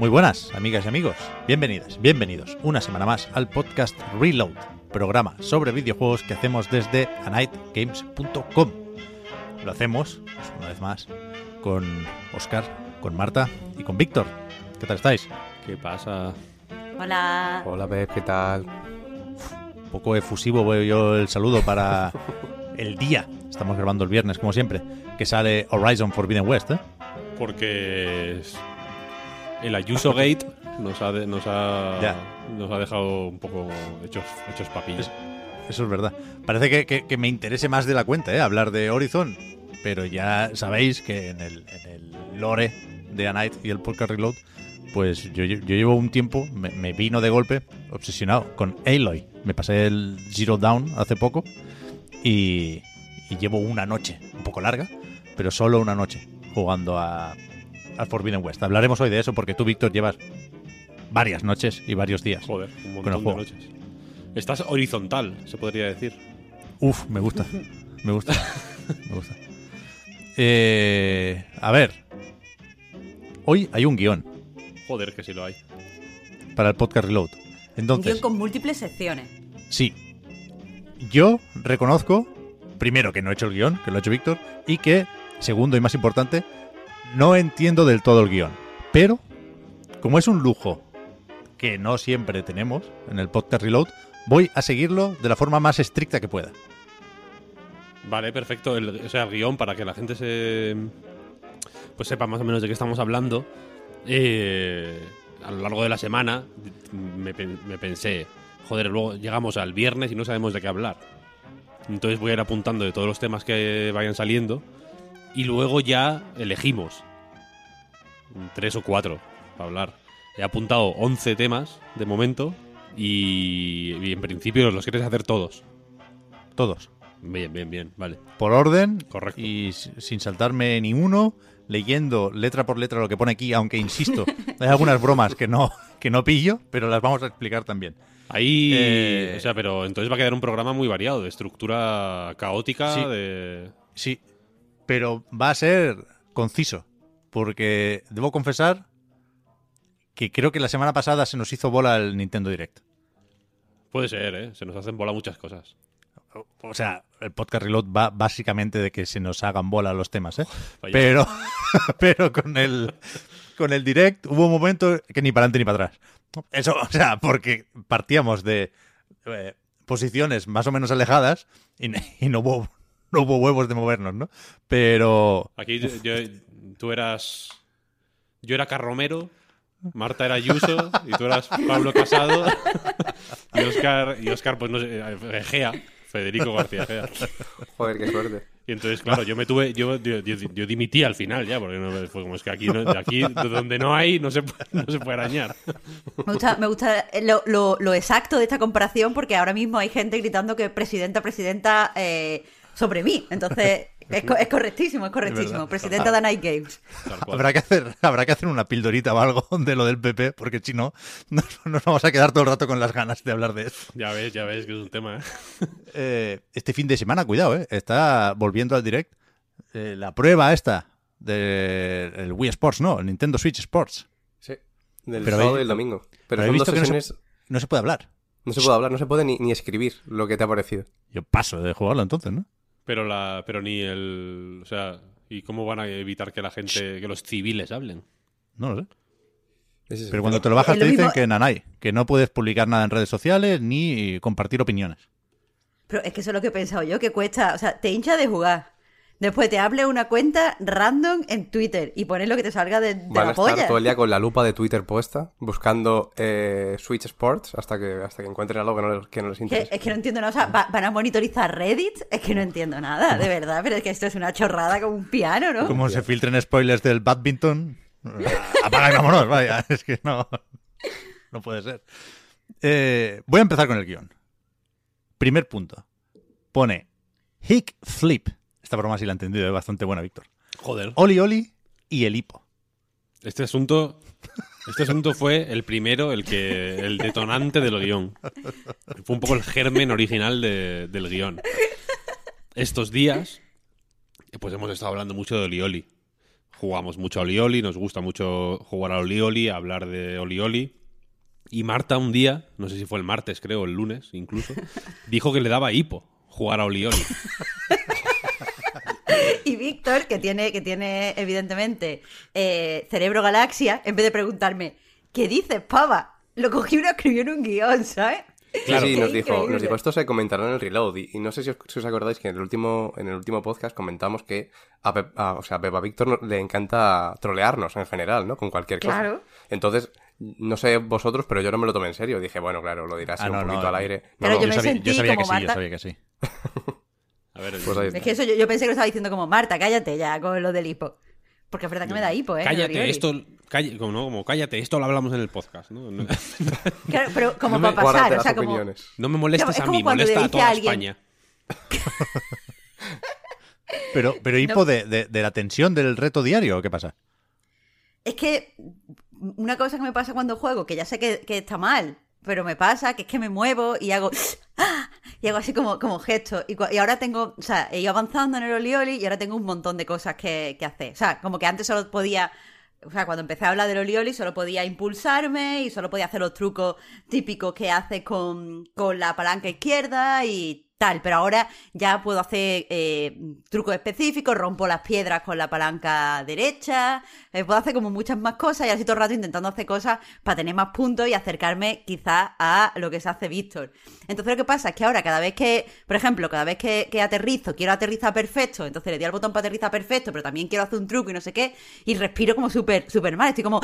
Muy buenas, amigas y amigos. Bienvenidas, bienvenidos una semana más al podcast Reload, programa sobre videojuegos que hacemos desde anightgames.com. Lo hacemos, pues, una vez más, con Oscar, con Marta y con Víctor. ¿Qué tal estáis? ¿Qué pasa? Hola. Hola, Pep, ¿qué tal? Un poco efusivo veo yo el saludo para el día. Estamos grabando el viernes, como siempre, que sale Horizon Forbidden West, ¿eh? Porque el Ayuso Gate nos ha, de- nos ha, Ya. nos ha dejado un poco hechos, hechos papillas. Eso es verdad. Parece que, que- que me interese más de la cuenta, ¿eh? Hablar de Horizon. Pero ya sabéis que en el, en el lore de A Night y el podcast Reload, pues yo, yo llevo un tiempo, me, me vino de golpe, obsesionado con Aloy. Me pasé el Zero Down hace poco y, y llevo una noche, un poco larga, pero solo una noche jugando a, al Forbidden West. Hablaremos hoy de eso porque tú, Víctor, llevas varias noches y varios días. Joder, un Con el montón de juego. noches. Estás horizontal, se podría decir. Uf, me gusta. Me gusta. Me gusta. Eh, a ver. Hoy hay un guion Joder, que sí lo hay. para el podcast Reload. Un guion Entonces, con múltiples secciones. sí. Yo reconozco, primero, que no he hecho el guion, que lo ha hecho Víctor, y que, segundo y más importante, no entiendo del todo el guion. Pero, como es un lujo que no siempre tenemos en el podcast Reload, voy a seguirlo de la forma más estricta que pueda. Vale, perfecto. El, o sea, el guion para que la gente se. Pues sepa más o menos de qué estamos hablando. Eh, a lo largo de la semana me, me pensé, joder, luego llegamos al viernes y no sabemos de qué hablar. Entonces voy a ir apuntando de todos los temas que vayan saliendo y luego ya elegimos tres o cuatro para hablar. He apuntado 11 temas de momento y, y en principio los quieres hacer todos. Todos. Bien, bien, bien, vale. por orden Correcto. y sin saltarme ni uno, leyendo letra por letra lo que pone aquí, aunque insisto, hay algunas bromas que no, que no pillo, pero las vamos a explicar también. Ahí, Eh, o sea, pero entonces va a quedar un programa muy variado, de estructura caótica, Sí. de... Sí, pero va a ser conciso, porque debo confesar que creo que la semana pasada se nos hizo bola el Nintendo Direct. Puede ser, ¿eh? Se nos hacen bola muchas cosas. O sea, el podcast Reload va básicamente de que se nos hagan bola los temas, ¿eh? Vaya. Pero, pero con el con el direct hubo un momento que ni para adelante ni para atrás. Eso, o sea, porque partíamos de eh, posiciones más o menos alejadas y no hubo no hubo huevos de movernos, ¿no? Pero Aquí yo, yo- tú eras... Yo era Carromero, Marta era Ayuso y tú eras Pablo Casado y Oscar, y Oscar pues no sé, eh, Egea, Federico García Egea. Joder, qué suerte. Y entonces, claro, yo me tuve, yo, yo, yo- yo dimití al final ya, porque no, fue como es que aquí, no- de aquí de donde no hay, no se, puede- no se puede arañar. Me gusta, me gusta lo, lo- lo exacto de esta comparación porque ahora mismo hay gente gritando que presidenta, presidenta eh, sobre mí. Entonces, es, co- es correctísimo, es correctísimo. presidenta de Night Games. Habrá que hacer habrá que hacer una pildorita o algo de lo del PP, porque si no nos, nos vamos a quedar todo el rato con las ganas de hablar de eso. Ya ves, ya ves que es un tema, ¿eh? Eh, este fin de semana, cuidado, ¿eh? está volviendo al direct eh, la prueba esta del Wii Sports, no, el Nintendo Switch Sports. Sí. Del Pero sábado y el domingo. Pero, pero he son dos visto que no se- sesiones. No se puede hablar. No se puede hablar, no se puede ni, ni escribir lo que te ha parecido. Yo paso de jugarlo entonces, ¿no? Pero la, pero ni el, o sea, ¿y cómo van a evitar que la gente, que los civiles hablen? No lo sé. Es Pero cuando te lo bajas te dicen mismo- que nanay, que no puedes publicar nada en redes sociales ni compartir opiniones. Pero es que eso es lo que he pensado yo, que cuesta, o sea, te hincha de jugar. Después te hable una cuenta random en Twitter y pones lo que te salga de, de Van a la estar polla. todo el día con la lupa de Twitter puesta, buscando eh, Switch Sports hasta que, hasta que encuentren algo que no les, que no les Que- interese. es que no entiendo nada. O sea, va- van a monitorizar Reddit. Es que no entiendo nada, de verdad. Pero es que esto es una chorrada como un piano, ¿no? Como se filtren spoilers del badminton. Apaga y vámonos, vaya. Es que no. No puede ser. Eh, voy a empezar con el guion. Primer punto. Pone Hick Flip. Esta broma sí la he entendido, es bastante buena, Víctor. Joder. Oli Oli y el hipo. Este asunto. Este asunto fue el primero, el que. el detonante del guion. Fue un poco el germen original de- del guion. Estos días. Pues hemos estado hablando mucho de Olioli. Jugamos mucho a Olioli, nos gusta mucho jugar a Olioli, hablar de Olioli. Y Marta un día, no sé si fue el martes, creo, el lunes incluso, dijo que le daba hipo jugar a Olioli. Y Víctor, que tiene, que tiene evidentemente eh, cerebro galaxia, en vez de preguntarme, ¿qué dices, pava? Lo cogí y lo escribió en un guion, ¿sabes? Claro, sí, nos dijo, nos dijo esto se comentará en el reload y, y no sé si os, si os acordáis que en el último en el último podcast comentamos que a, Pep- a- o sea, a Pepa Víctor le encanta trolearnos en general, ¿no? Con cualquier cosa. Claro. Entonces, no sé vosotros, pero yo no me lo tomé en serio. Dije, bueno, claro, lo dirás Ah, un no, poquito no, al aire. No, Pero no, yo yo me sabía, sentí yo sabía que como sí, yo sabía que sí. A ver, Pues ahí. Es que eso yo, yo pensé que lo estaba diciendo como, Marta, cállate ya con lo del hipo. Porque es verdad que me da hipo, ¿eh? cállate, esto, como, no, como cállate, esto lo hablamos en el podcast, ¿no? No, Claro, pero como No para pasar, o sea, como... opiniones. no me molestes Es a mí, molesta a toda a alguien- España. Pero, pero hipo de, de- de la tensión del reto diario, ¿o ¿qué pasa? Es que una cosa que me pasa cuando juego, que ya sé que, que está mal, pero me pasa que es que me muevo y hago y hago así como, como gestos. Y, y ahora tengo, o sea, he ido avanzando en el Olioli y ahora tengo un montón de cosas que, que hacer. O sea, como que antes solo podía, o sea, cuando empecé a hablar del Olioli solo podía impulsarme y solo podía hacer los trucos típicos que haces con, con la palanca izquierda y tal, pero ahora ya puedo hacer eh, trucos específicos, rompo las piedras con la palanca derecha, eh, puedo hacer como muchas más cosas y así todo el rato intentando hacer cosas para tener más puntos y acercarme quizás a lo que se hace Víctor. Entonces lo que pasa es que ahora cada vez que, por ejemplo, cada vez que, que aterrizo, quiero aterrizar perfecto, entonces le doy al botón para aterrizar perfecto, pero también quiero hacer un truco y no sé qué, y respiro como súper, súper mal, estoy como...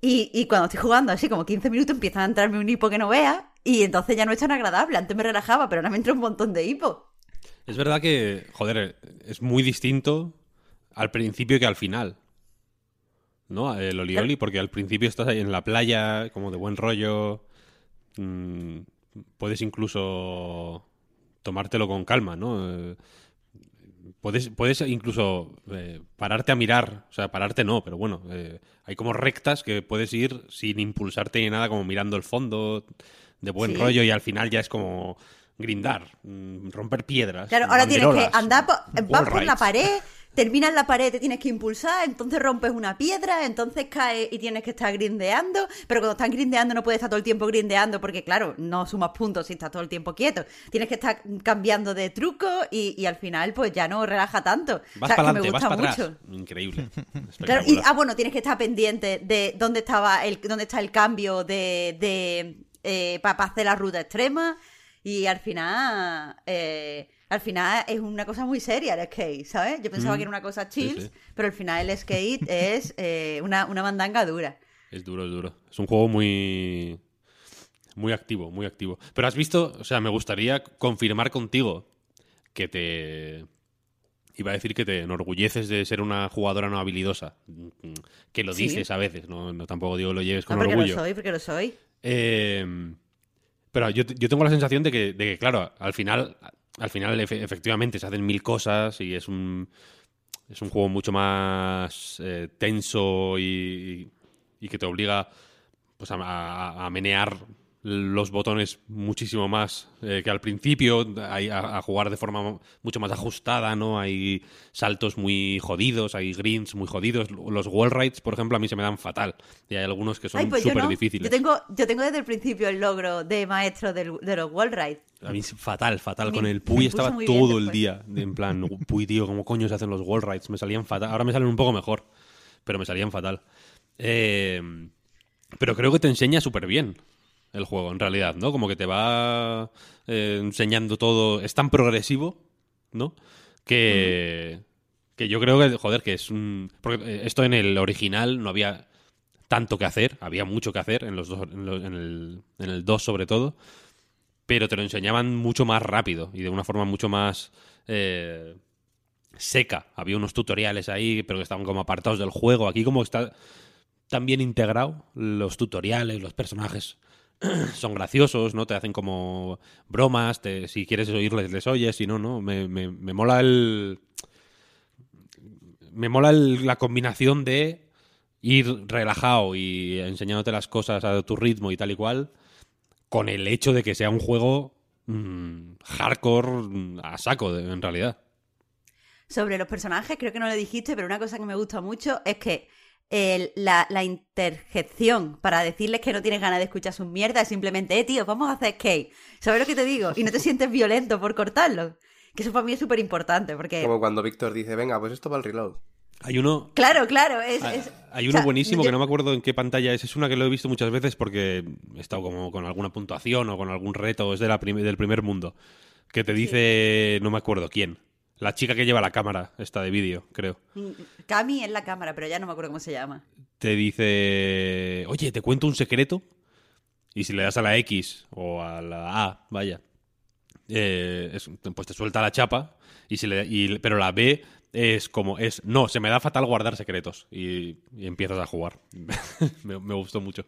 Y, y cuando estoy jugando así como 15 minutos empiezan a entrarme un hipo que no vea y entonces ya no es tan agradable. Antes me relajaba, pero ahora me entra un montón de hipo. Es verdad que, joder, es muy distinto al principio que al final. ¿No? El Olioli, porque al principio estás ahí en la playa, como de buen rollo. mm, puedes incluso tomártelo con calma, ¿no? Puedes, puedes incluso eh, pararte a mirar, o sea, pararte no, pero bueno, eh, hay como rectas que puedes ir sin impulsarte ni nada, como mirando el fondo, de buen Sí. rollo, y al final ya es como grindar, mm, romper piedras. Claro, ahora tienes que andar, por, wall vas por la rides. terminas la pared, te tienes que impulsar, entonces rompes una piedra, entonces caes y tienes que estar grindeando, pero cuando estás grindeando no puedes estar todo el tiempo grindeando porque claro, no sumas puntos si estás todo el tiempo quieto. Tienes que estar cambiando de truco y, y al final pues ya no relaja tanto. Vas O sea, para que me adelante, vas gusta para atrás. Increíble. Claro, y, ah, bueno, tienes que estar pendiente de dónde estaba el, dónde está el cambio de, de para hacer la ruta extrema. Y al final, eh, al final es una cosa muy seria el skate, ¿sabes? Yo pensaba Mm. que era una cosa chill, sí. pero al final el skate es eh, una, una mandanga dura. Es duro, es duro. Es un juego muy. Muy activo, muy activo. Pero has visto, o sea, me gustaría confirmar contigo que te. Iba a decir que te enorgulleces de ser una jugadora no habilidosa. Mm, Que lo Sí. dices a veces, no, no tampoco digo lo lleves No, con porque orgullo. lo soy, porque lo soy. Eh, pero yo, yo tengo la sensación de que, de que, claro, al final, al final efe- efectivamente se hacen mil cosas y es un, es un juego mucho más eh, tenso y, y que te obliga pues, a, a- a menear los botones muchísimo más eh, que al principio, hay- a, a jugar de forma mucho más ajustada, ¿no? Hay saltos muy jodidos, hay greens muy jodidos. Los wall rides, por ejemplo, a mí se me dan fatal. Y hay algunos que son pues súper no. difíciles. Yo tengo, yo tengo desde el principio el logro de maestro del- de los wall rides. A mí es fatal, fatal. Me- Con el Puy estaba bien todo el día. En plan, Puy, tío, ¿cómo coño se hacen los wall rides? Me salían fatal. Ahora me salen un poco mejor, pero me salían fatal. Eh, pero creo que te enseña súper bien el juego, en realidad, ¿no? Como que te va eh, enseñando todo. Es tan progresivo, ¿no? que, que yo creo que, joder, que es un... Porque eh, esto en el original no había tanto que hacer, había mucho que hacer en, los dos, en, lo- en el, en el 2 sobre todo, pero te lo enseñaban mucho más rápido y de una forma mucho más eh, seca. Había unos tutoriales ahí, pero que estaban como apartados del juego. Aquí como está tan bien integrado, los tutoriales, los personajes son graciosos, ¿no? Te hacen como bromas, si quieres oírles, les oyes, si no, no. Me, me- me mola el... Me mola el- la combinación de ir relajado y enseñándote las cosas a tu ritmo y tal y cual, con el hecho de que sea un juego mm, hardcore mm, a saco, en realidad. Sobre los personajes, creo que no lo dijiste, pero una cosa que me gusta mucho es que el- la, la interjección para decirles que no tienes ganas de escuchar sus mierdas es simplemente, eh, tío, vamos a hacer skate. ¿Sabes lo que te digo? Y no te sientes violento por cortarlo. Que eso para mí es súper importante, porque... Como cuando Víctor dice, venga, pues esto va al reload. Hay uno, Claro, claro, es... Ah, es- Hay o uno sea, buenísimo yo- que no me acuerdo en qué pantalla es. Es una que lo he visto muchas veces porque he estado como con alguna puntuación o con algún reto. Es de la prim- del primer mundo. Que te dice, no me acuerdo quién. La chica que lleva la cámara, esta de vídeo, creo. Cami en la cámara, pero ya no me acuerdo cómo se llama. Te dice, oye, te cuento un secreto. Y si le das a la X o a la A, vaya, eh, es- pues te suelta la chapa. Y si le, y- pero la B es como, es, no, se me da fatal guardar secretos. Y, y empiezas a jugar. me, me gustó mucho.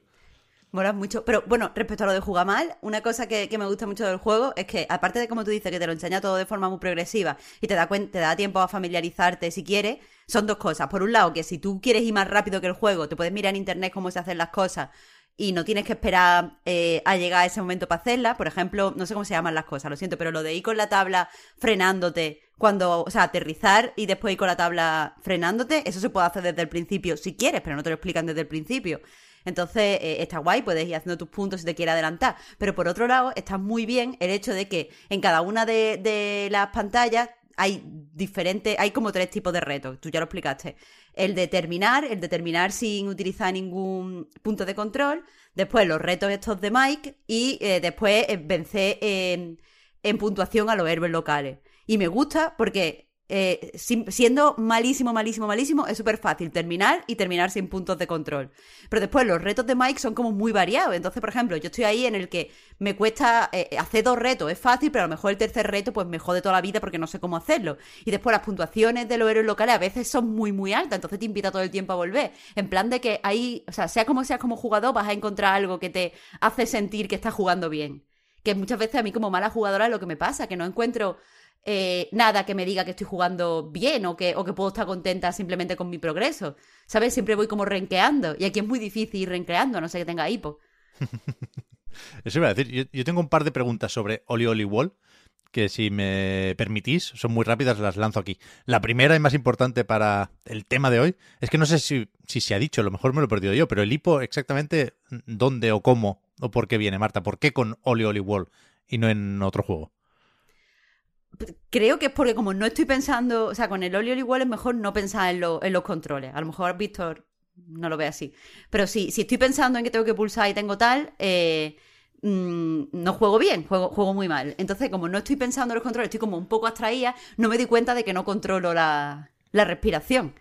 Mola mucho. Pero bueno, respecto a lo de jugar mal, una cosa que, me gusta mucho del juego es que, aparte de como tú dices, que te lo enseña todo de forma muy progresiva y te da, te da tiempo a familiarizarte si quieres, son dos cosas. Por un lado, que si tú quieres ir más rápido que el juego, te puedes mirar en internet cómo se hacen las cosas y no tienes que esperar eh, a llegar a ese momento para hacerlas. Por ejemplo, no sé cómo se llaman las cosas, lo siento, pero lo de ir con la tabla frenándote cuando, o sea, aterrizar y después ir con la tabla frenándote, eso se puede hacer desde el principio si quieres, pero no te lo explican desde el principio. Entonces, eh, está guay, puedes ir haciendo tus puntos si te quieres adelantar. Pero por otro lado, está muy bien el hecho de que en cada una de, las pantallas hay diferentes, hay como tres tipos de retos, tú ya lo explicaste. El de terminar, el de terminar sin utilizar ningún punto de control, después los retos estos de Mike y eh, después eh, vencer en, en puntuación a los héroes locales. Y me gusta porque eh, siendo malísimo, malísimo, malísimo, es súper fácil terminar y terminar sin puntos de control. Pero después los retos de Mike son como muy variados. Entonces, por ejemplo, yo estoy ahí en el que me cuesta eh, hacer dos retos, es fácil, pero a lo mejor el tercer reto pues me jode toda la vida porque no sé cómo hacerlo. Y después las puntuaciones de los héroes locales a veces son muy, muy altas, entonces te invita todo el tiempo a volver. En plan de que ahí, o sea, sea como seas como jugador, vas a encontrar algo que te hace sentir que estás jugando bien. Que muchas veces a mí como mala jugadora es lo que me pasa, que no encuentro eh, nada que me diga que estoy jugando bien o que, puedo estar contenta simplemente con mi progreso. ¿Sabes? Siempre voy como renqueando. Y aquí es muy difícil ir renqueando, a no sé que tenga hipo. Eso iba a decir. Yo, yo tengo un par de preguntas sobre Oli Oli Wall que si me permitís, son muy rápidas, las lanzo aquí. La primera y más importante para el tema de hoy es que no sé si, si se ha dicho, a lo mejor me lo he perdido yo, pero el hipo exactamente dónde o cómo o por qué viene, Marta. ¿Por qué con Oli Oli Wall y no en otro juego? Creo que es porque como no estoy pensando, o sea, con el Oli igual es mejor no pensar en, lo- en los controles. A lo mejor Víctor no lo ve así. Pero sí, si estoy pensando en que tengo que pulsar y tengo tal, eh, mm, no juego bien, juego, juego muy mal. Entonces, como no estoy pensando en los controles, estoy como un poco abstraída, no me doy cuenta de que no controlo la, la respiración.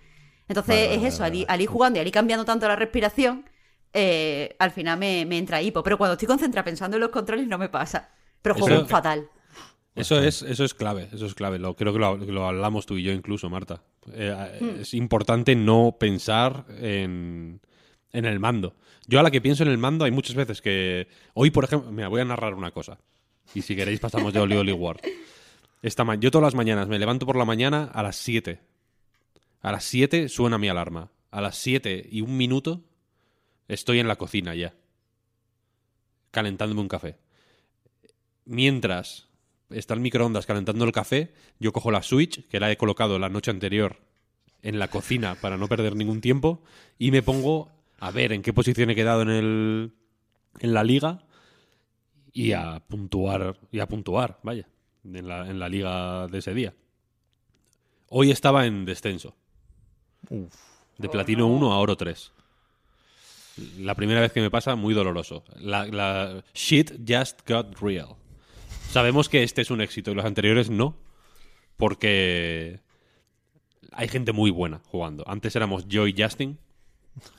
Entonces, Vale, es eso, vale, al ir, vale. al ir jugando y al ir cambiando tanto la respiración, eh, al final me, me entra hipo. Pero cuando estoy concentrada pensando en los controles no me pasa. Pero juego fatal. Eso es, eso es clave, eso es clave. Lo, creo que lo, hablamos tú y yo incluso, Marta. Eh, Es importante no pensar en, en el mando. Yo a la que pienso en el mando hay muchas veces que... Hoy, por ejemplo, mira, voy a narrar una cosa. Y si queréis pasamos de Oli Oli War. Esta ma- yo todas las mañanas me levanto por la mañana a las 7. A las 7 suena mi alarma. A las 7 y un minuto estoy en la cocina ya. Calentándome un café. Mientras está el microondas calentando el café, yo cojo la Switch, que la he colocado la noche anterior en la cocina para no perder ningún tiempo, y me pongo a ver en qué posición he quedado en el en la liga y a puntuar, y a puntuar, vaya, en la, en la liga de ese día. Hoy estaba en descenso. De platino 1 a oro 3. La primera vez que me pasa, muy doloroso. La, la shit just got real. Sabemos que este es un éxito y los anteriores no, porque hay gente muy buena jugando. Antes éramos yo y Justin.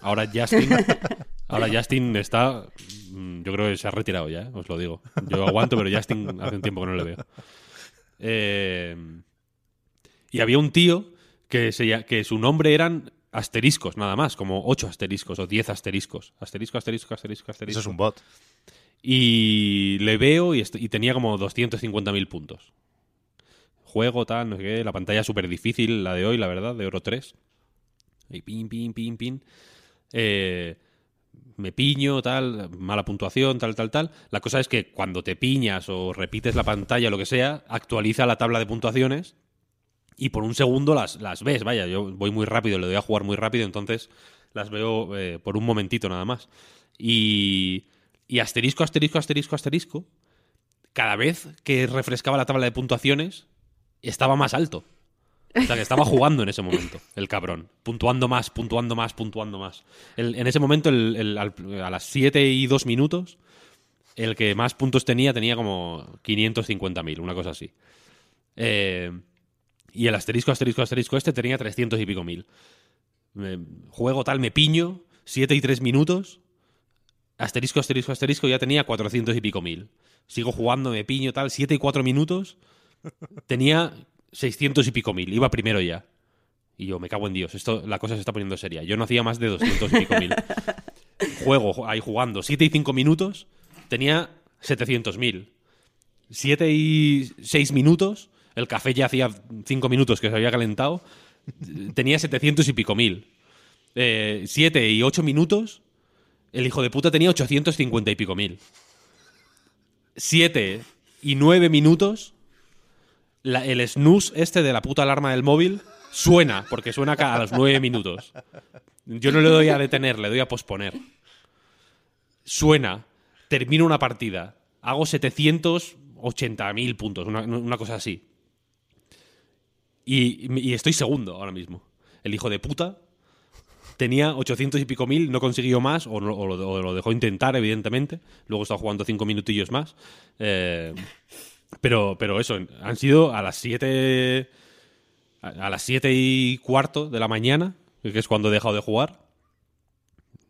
Ahora Justin. ahora Justin está. mm, Yo creo que se ha retirado ya, ¿eh? os lo digo. Yo aguanto, pero Justin hace un tiempo que no le veo. Eh, y había un tío que, se que su nombre eran asteriscos, nada más, como ocho asteriscos o 10 asteriscos. Asterisco, asterisco, asterisco, asterisco. Eso es un bot. Y le veo y, tenía como 250.000 puntos. Juego, tal, no sé qué. La pantalla súper difícil, la de hoy, la verdad, de Oro 3. Y pin, pin, pin, pin. Eh, me piño, tal, mala puntuación, tal, tal, tal. La cosa es que cuando te piñas o repites la pantalla lo que sea, actualiza la tabla de puntuaciones y por un segundo las, las ves. Vaya, yo voy muy rápido, le doy a jugar muy rápido, entonces las veo eh, por un momentito nada más. Y, y asterisco, asterisco, asterisco, asterisco, cada vez que refrescaba la tabla de puntuaciones, estaba más alto. O sea, que estaba jugando en ese momento, el cabrón. Puntuando más, puntuando más, puntuando más. En ese momento, a las 7 y 2 minutos, el que más puntos tenía tenía como 550.000, una cosa así. Eh, y el asterisco, asterisco, asterisco este tenía 300 y pico mil. Me- juego tal, me piño, 7 y 3 minutos. Asterisco, asterisco, asterisco, ya tenía 400 y pico mil. Sigo jugando, me piño tal, 7 y 4 minutos. Tenía 600 y pico mil. Iba primero ya. Y yo, me cago en Dios, esto, la cosa se está poniendo seria. Yo no hacía más de 200 y pico mil. Juego ju- ahí jugando 7 y 5 minutos, tenía 700 mil. 7 y 6 minutos, el café ya hacía 5 minutos que se había calentado, tenía 700 y pico mil. 7 y 8 minutos, el hijo de puta tenía 850 y pico mil. 7 y 9 minutos, el snooze este de la puta alarma del móvil suena, porque suena a los 9 minutos. Yo no le doy a detener, le doy a posponer. Suena, termino una partida, hago 780.000 puntos, una, cosa así. Y estoy segundo ahora mismo. El hijo de puta tenía 800 y pico mil, no consiguió más, o, no- o lo, o lo dejó intentar, evidentemente. Luego está jugando cinco minutillos más. Eh, pero, pero eso, han sido a las 7. A, a las 7 y cuarto de la mañana, que es cuando he dejado de jugar.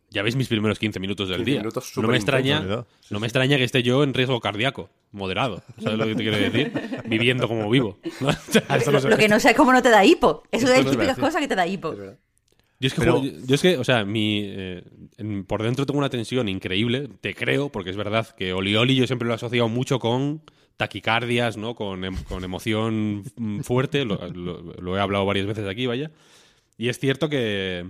Ya veis mis primeros 15 minutos del 15 día. minutos no me extraña, no me extraña que esté yo en riesgo cardíaco, moderado. ¿Sabes lo que te quiero decir? Viviendo como vivo. Lo que no sé es cómo no te da hipo. Eso es no se típicas cosas que te da hipo. Yo es que, Pero- juego- yo es que, o sea, mi, eh, por dentro tengo una tensión increíble, te creo, porque es verdad que Oli Oli yo siempre lo he asociado mucho con taquicardias, ¿no? Con, em- con emoción fuerte, lo, lo- lo he hablado varias veces aquí, vaya. Y es cierto que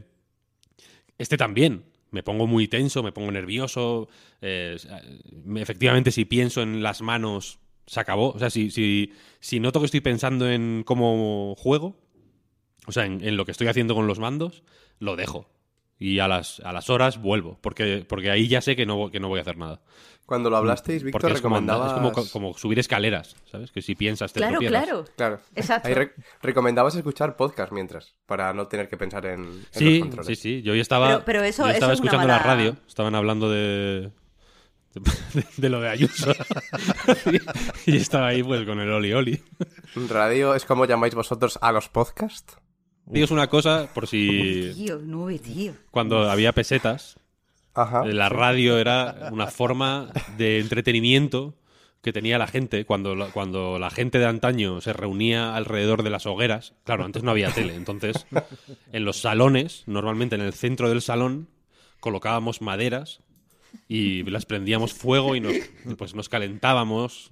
este también. Me pongo muy tenso, me pongo nervioso. eh, me- efectivamente, si pienso en las manos, se acabó. O sea, si, si, si noto que estoy pensando en cómo juego, o sea, en, en lo que estoy haciendo con los mandos, lo dejo. Y a las, a las horas vuelvo, porque, porque ahí ya sé que no, que no voy a hacer nada. Cuando lo hablasteis, Víctor, Porque es como, recomendabas... es como, como subir escaleras, ¿sabes? Que si piensas te Claro, claro. Claro. Exacto. Ahí re- recomendabas escuchar podcast mientras, para no tener que pensar en, en los Sí, controles. sí, sí. Yo hoy estaba, Pero- pero eso- yo eso estaba es escuchando la radio, estaban hablando de, de, de lo de Ayuso. y estaba ahí pues con el Oli Oli. Radio es como llamáis vosotros a los podcasts. Digo, es una cosa, por si Tío, nube, tío. cuando había pesetas, Ajá. La radio era una forma de entretenimiento que tenía la gente cuando la, cuando la gente de antaño se reunía alrededor de las hogueras. Claro, antes no había tele, entonces en los salones, normalmente en el centro del salón, colocábamos maderas y las prendíamos fuego y nos, pues nos calentábamos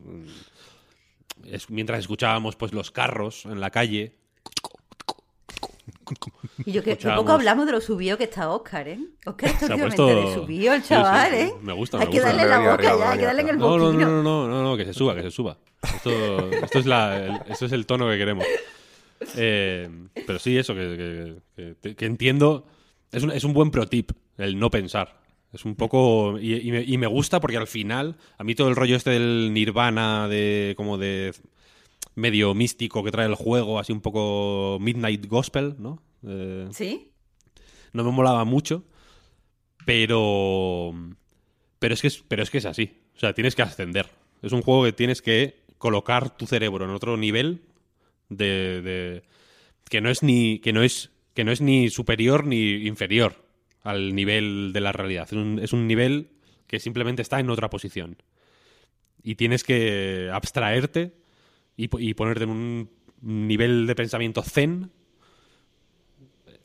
es- mientras escuchábamos pues los carros en la calle. Y yo que, poco hablamos de lo subido que está Oscar, ¿eh? Oscar está últimamente puesto- de subido el Sí, chaval, sí, ¿eh? me gusta, Hay me que gusta. darle la boca arriba, ya, hay que darle en el No, no, boquino. no, no, no, no, que se suba, que se suba. Esto, esto es, la, el- esto es el tono que queremos. Eh, pero sí, eso, que, que- que- que entiendo. Es un, es un buen pro tip, el no pensar. Es un poco. Y, y me, y me gusta porque al final, a mí todo el rollo este del nirvana, de como de medio místico que trae el juego, así un poco midnight gospel, ¿no? Eh, ¿Sí? no me molaba mucho, pero pero es que es, pero es que es así. O sea, tienes que ascender. Es un juego que tienes que colocar tu cerebro en otro nivel de, de- que no es ni que no es que no es ni superior ni inferior al nivel de la realidad. Es un, es un nivel que simplemente está en otra posición. Y tienes que abstraerte y, po- y ponerte en un nivel de pensamiento zen,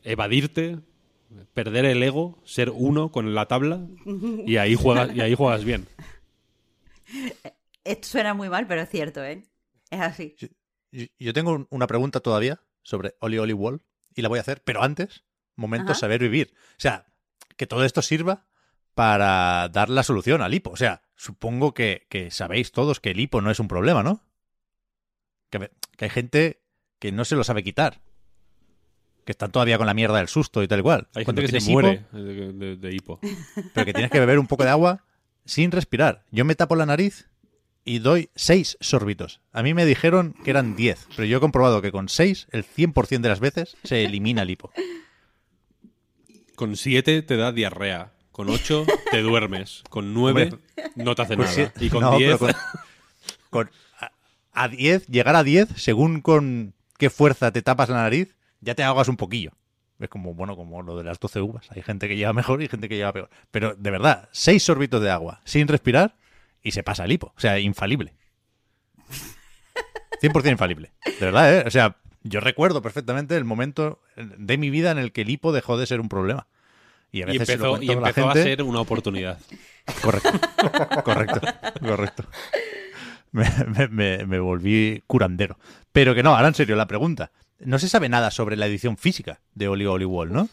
evadirte, perder el ego, ser uno con la tabla y ahí juegas, y ahí juegas bien. Esto suena muy mal, pero es cierto, ¿eh? Es así. Yo- Yo tengo un- una pregunta todavía sobre Oli Oli Wall y la voy a hacer, pero antes, momento Ajá. saber vivir. O sea, que todo esto sirva para dar la solución al hipo. O sea, supongo que, que sabéis todos que el hipo no es un problema, ¿no? Que, hay gente que no se lo sabe quitar. Que están todavía con la mierda del susto y tal y cual. Hay Cuando gente que se hipo, muere de, de- de hipo. pero que tienes que beber un poco de agua sin respirar. Yo me tapo la nariz y doy 6 sorbitos. A mí me dijeron que eran 10, pero yo he comprobado que con 6, el 100% de las veces, se elimina el hipo. Con 7 te da diarrea. Con 8 te duermes. Con 9 no te hace nada. Y con no, 10 pero con, con- a, a 10, llegar a 10, según con qué fuerza te tapas la nariz, ya te ahogas un poquillo. Es como, bueno, como lo de las 12 uvas. Hay gente que lleva mejor y gente que lleva peor. Pero de verdad, 6 sorbitos de agua sin respirar y se pasa el hipo. O sea, infalible. 100% infalible. De verdad, ¿eh? O sea, yo recuerdo perfectamente el momento de mi vida en el que el hipo dejó de ser un problema. Y a y veces se lo empezó, y a la empezó a gente. ser una oportunidad. Correcto, correcto, correcto. Me, me- me- me volví curandero. Pero que no, ahora en serio, la pregunta. No se sabe nada sobre la edición física de Oli Oli Wall, ¿no?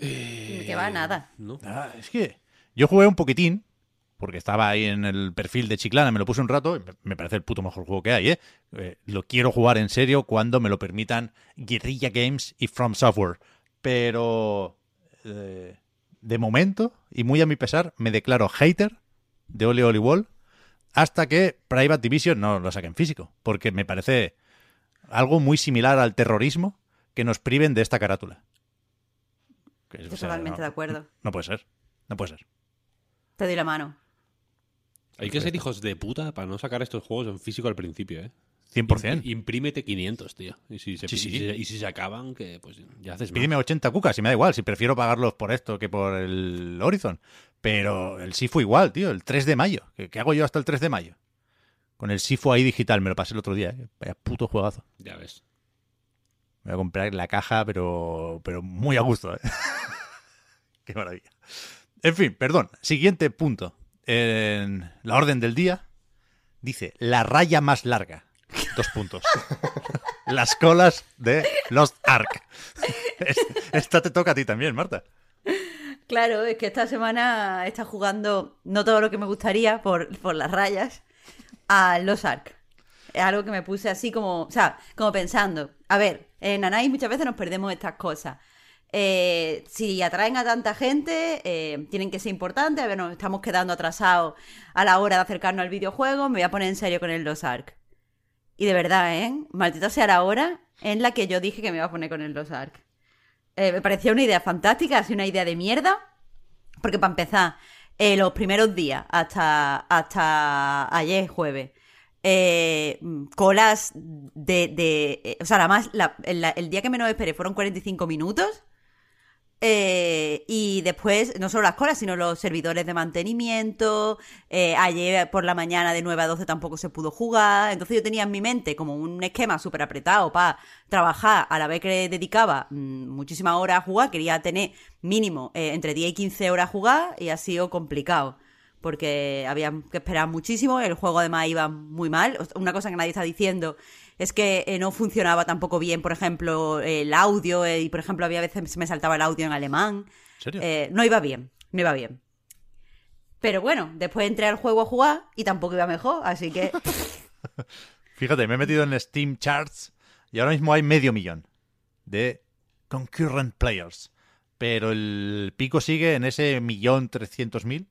Que va nada. ¿no? Ah, es que yo jugué un poquitín, porque estaba ahí en el perfil de Chiclana, me lo puse un rato, y me- me parece el puto mejor juego que hay, ¿eh? Eh, Lo quiero jugar en serio cuando me lo permitan Guerrilla Games y From Software. Pero eh, de momento, y muy a mi pesar, me declaro hater de Oli Oli Wall hasta que Private Division no lo saque en físico, porque me parece algo muy similar al terrorismo que nos priven de esta carátula. Que es- o Estoy sea, totalmente no- de acuerdo. no puede ser. No puede ser. Te doy la mano. Hay que ser hijos de puta para no sacar estos juegos en físico al principio, ¿eh? 100%. Im- Imprímete 500, tío. Y si se, Sí, sí. y si- y si se acaban, que pues ya haces más. Pídeme 80 cucas y me da igual, si prefiero pagarlos por esto que por el Horizon. Pero el Sifu igual, tío, el 3 de mayo. ¿Qué, qué hago yo hasta el 3 de mayo? Con el Sifu ahí digital, me lo pasé el otro día. ¿eh? Vaya puto juegazo. Ya ves. Me voy a comprar la caja, pero, pero muy a gusto. ¿eh? Qué maravilla. En fin, perdón. Siguiente punto. En la orden del día dice la raya más larga. Dos puntos. Las colas de Lost Ark. Es- Esta te toca a ti también, Marta. Claro, es que esta semana está jugando no todo lo que me gustaría por, por las rayas a los Ark. Es algo que me puse así como, o sea, como pensando. A ver, en Anai muchas veces nos perdemos estas cosas. Eh, si atraen a tanta gente, eh, tienen que ser importantes. A ver, nos estamos quedando atrasados a la hora de acercarnos al videojuego. Me voy a poner en serio con el Los Ark. Y de verdad, ¿eh? Maldita sea la hora en la que yo dije que me iba a poner con el Los Ark. Eh, me parecía una idea fantástica, así una idea de mierda. Porque para empezar, eh, los primeros días, hasta, hasta ayer jueves, eh, colas de... de- o sea, la- el, el día que menos esperé fueron 45 minutos. Eh, y después, no solo las colas, sino los servidores de mantenimiento. eh, ayer por la mañana de 9 a 12 tampoco se pudo jugar. Entonces yo tenía en mi mente como un esquema súper apretado para trabajar a la vez que dedicaba mm, muchísimas horas a jugar. Quería tener mínimo eh, entre 10 y 15 horas a jugar y ha sido complicado. Porque había que esperar muchísimo. El juego además iba muy mal. Una cosa que nadie está diciendo es que eh, no funcionaba tampoco bien, por ejemplo, el audio. eh, y por ejemplo, había veces se me saltaba el audio en alemán. ¿En serio? Eh, no iba bien, no iba bien. Pero bueno, después entré al juego a jugar y tampoco iba mejor, así que Fíjate, me he metido en Steam Charts y ahora mismo hay medio millón de concurrent players. Pero el pico sigue en ese millón trescientos mil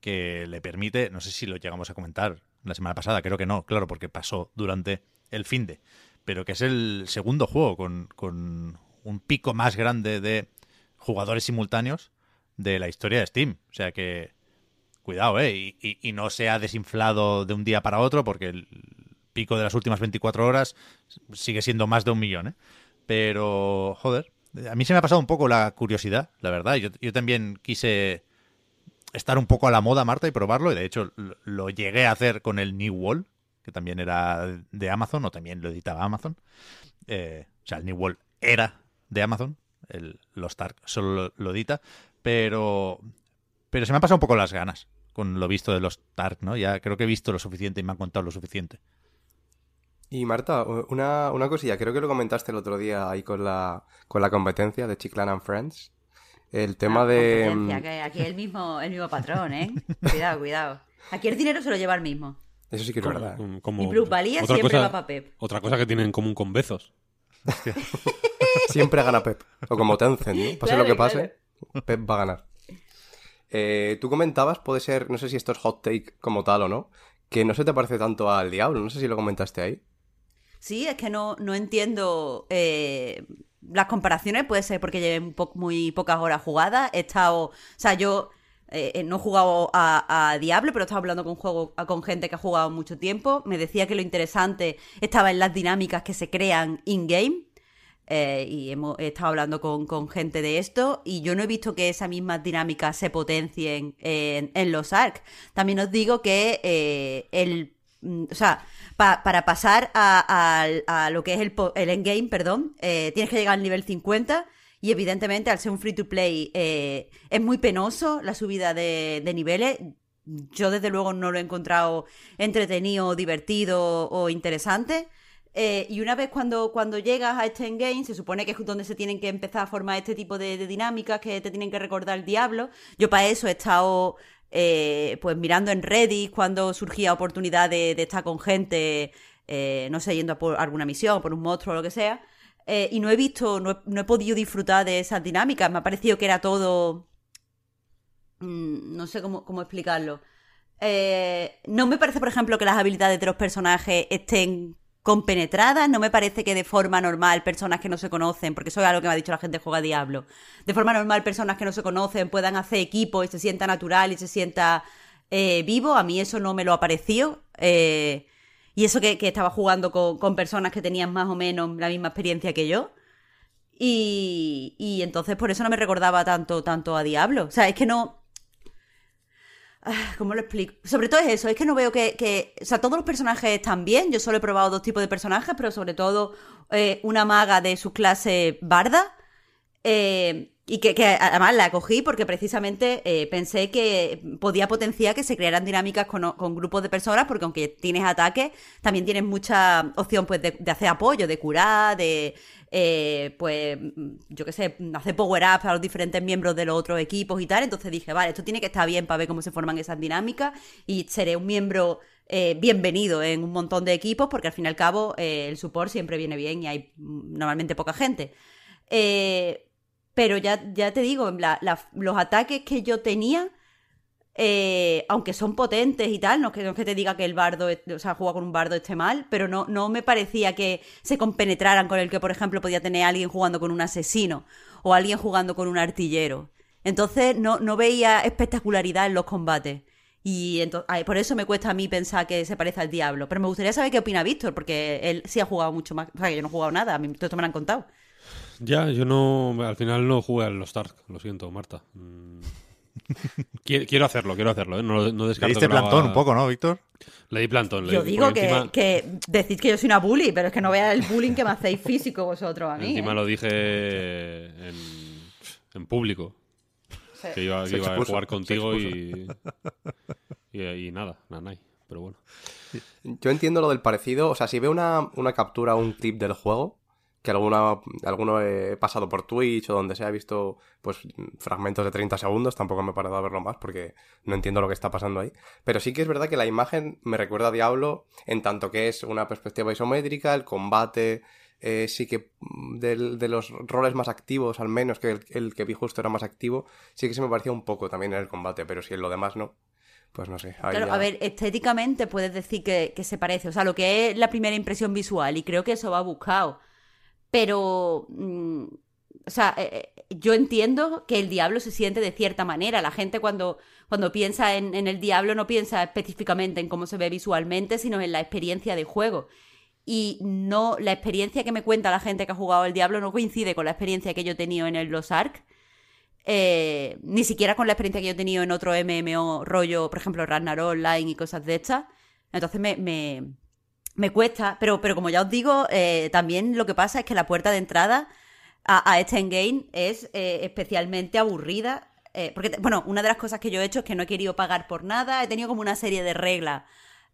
que le permite, no sé si lo llegamos a comentar la semana pasada, creo que no, claro, porque pasó durante el fin de, pero que es el segundo juego con, con un pico más grande de jugadores simultáneos de la historia de Steam. O sea que, cuidado, ¿eh? Y, no se ha desinflado de un día para otro porque el pico de las últimas 24 horas sigue siendo más de un millón, ¿eh? Pero, joder, a mí se me ha pasado un poco la curiosidad, la verdad. Yo, yo también quise estar un poco a la moda, Marta, y probarlo. Y de hecho lo llegué a hacer con el New Wall, que también era de Amazon, o también lo editaba Amazon. Eh, o sea, el New Wall era de Amazon. El, los Tark solo lo, lo edita. Pero, pero se me han pasado un poco las ganas con lo visto de los Tark, ¿no? Ya creo que he visto lo suficiente y me han contado lo suficiente. Y Marta, una, una cosilla, creo que lo comentaste el otro día ahí con la, con la competencia de Chiclan and Friends. El tema Ah, de... competencia, que aquí el mismo, el mismo patrón, ¿eh? Cuidado, cuidado. Aquí el dinero se lo lleva el mismo. Eso sí que es Como- verdad. como- como- Y otra siempre cosa- va para Pep. Otra cosa que tienen en común con Bezos. Siempre gana Pep. O como Tencent, ¿no? Pase Claro, lo que pase, claro. Pep va a ganar. Eh, tú comentabas, puede ser, no sé si esto es hot take como tal o no, que no se te parece tanto al diablo, no sé si lo comentaste ahí. Sí, es que no, no entiendo eh, las comparaciones, puede ser porque llevé un po- muy pocas horas jugadas. He estado, o sea, yo eh, no he jugado a, Diablo, pero he estado hablando con, juego, con gente que ha jugado mucho tiempo. Me decía que lo interesante estaba en las dinámicas que se crean in-game. eh, y hemos he estado hablando con, con gente de esto y yo no he visto que esas mismas dinámicas se potencien en, en los ARC. También os digo que eh, el... mm, O sea, pa- para pasar a, a- lo que es el, el endgame, perdón, eh, tienes que llegar al nivel 50 y evidentemente al ser un free to play eh, es muy penoso la subida de, niveles. Yo desde luego no lo he encontrado entretenido, divertido o interesante. Eh, y una vez cuando, cuando llegas a este endgame, se supone que es donde se tienen que empezar a formar este tipo de, dinámicas que te tienen que recordar el diablo. Yo para eso he estado eh, pues mirando en Reddit cuando surgía oportunidad de, estar con gente, no sé, yendo a por alguna misión, por un monstruo o lo que sea. Eh, y no he visto, no he, no he podido disfrutar de esas dinámicas. Me ha parecido que era todo. mm, no sé cómo, cómo explicarlo. Eh, no me parece, por ejemplo, que las habilidades de los personajes estén compenetradas. No me parece que de forma normal personas que no se conocen, porque eso es algo que me ha dicho la gente juega Diablo, de forma normal personas que no se conocen puedan hacer equipo y se sienta natural y se sienta eh, vivo. A mí eso no me lo ha parecido. Y eso que, que estaba jugando con, con personas que tenían más o menos la misma experiencia que yo. Y, y entonces por eso no me recordaba tanto, tanto a Diablo. O sea, es que no. Ah, ¿Cómo lo explico? Sobre todo es eso, es que no veo que, O sea, todos los personajes están bien. Yo solo he probado dos tipos de personajes, pero sobre todo eh, una maga de su clase barda. eh, y que, además la cogí porque precisamente eh, pensé que podía potenciar que se crearan dinámicas con, con grupos de personas, porque aunque tienes ataques, también tienes mucha opción pues, de, de hacer apoyo, de curar, de, eh, pues, yo qué sé, hacer power-ups a los diferentes miembros de los otros equipos y tal. Entonces dije, vale, esto tiene que estar bien para ver cómo se forman esas dinámicas y seré un miembro eh, bienvenido en un montón de equipos, porque al fin y al cabo el support siempre viene bien y hay mm, normalmente poca gente. Eh, pero ya, ya te digo, los ataques que yo tenía, eh, aunque son potentes y tal, no es, que, te diga que el bardo, o sea, jugar con un bardo esté mal, pero no, no me parecía que se compenetraran con el que, por ejemplo, podía tener alguien jugando con un asesino o alguien jugando con un artillero. Entonces no, no veía espectacularidad en los combates. Y ento- ay, por eso me cuesta a mí pensar que se parece al diablo. Pero me gustaría saber qué opina Víctor, porque él sí ha jugado mucho más. O sea, que yo no he jugado nada, a mí todo esto me lo han contado. Ya, yo no. Al final no jugué a los Stark, lo siento, Marta. Mm. Qui- quiero hacerlo, quiero hacerlo, ¿eh? No, no Le descarto diste que lo plantón haga- un poco, ¿no, Víctor? Le di plantón. le Yo di- digo que, encima, que decís que yo soy una bully, pero es que no veas el bullying que me hacéis físico vosotros a mí. encima ¿eh? lo dije en, en público. Sí. Que iba, a jugar contigo y, y. y nada, nada, Pero bueno. Yo entiendo lo del parecido, o sea, si veo una, una captura o un clip del juego, que alguna, alguno he pasado por Twitch o donde sea, he visto pues fragmentos de 30 segundos, tampoco me he parado a verlo más porque no entiendo lo que está pasando ahí. Pero sí que es verdad que la imagen me recuerda a Diablo en tanto que es una perspectiva isométrica, el combate eh, sí que mm, de los roles más activos, al menos que el, el que vi justo era más activo, sí que se me parecía un poco también en el combate, pero si en lo demás no, pues no sé. Claro, ya- a ver, estéticamente puedes decir que, que se parece, o sea, lo que es la primera impresión visual, y creo que eso va buscado. Pero, mm, o sea, eh, eh, yo entiendo que el diablo se siente de cierta manera. La gente cuando, cuando piensa en, el diablo no piensa específicamente en cómo se ve visualmente, sino en la experiencia de juego. Y no, la experiencia que me cuenta la gente que ha jugado el diablo no coincide con la experiencia que yo he tenido en el Los Ark. Eh, ni siquiera con la experiencia que yo he tenido en otro MMO rollo, por ejemplo, Ragnarok Online y cosas de estas. Entonces me, me cuesta, pero, pero como ya os digo, eh, también lo que pasa es que la puerta de entrada a, a este endgame es eh, especialmente aburrida. eh, porque, bueno, una de las cosas que yo he hecho es que no he querido pagar por nada, he tenido como una serie de reglas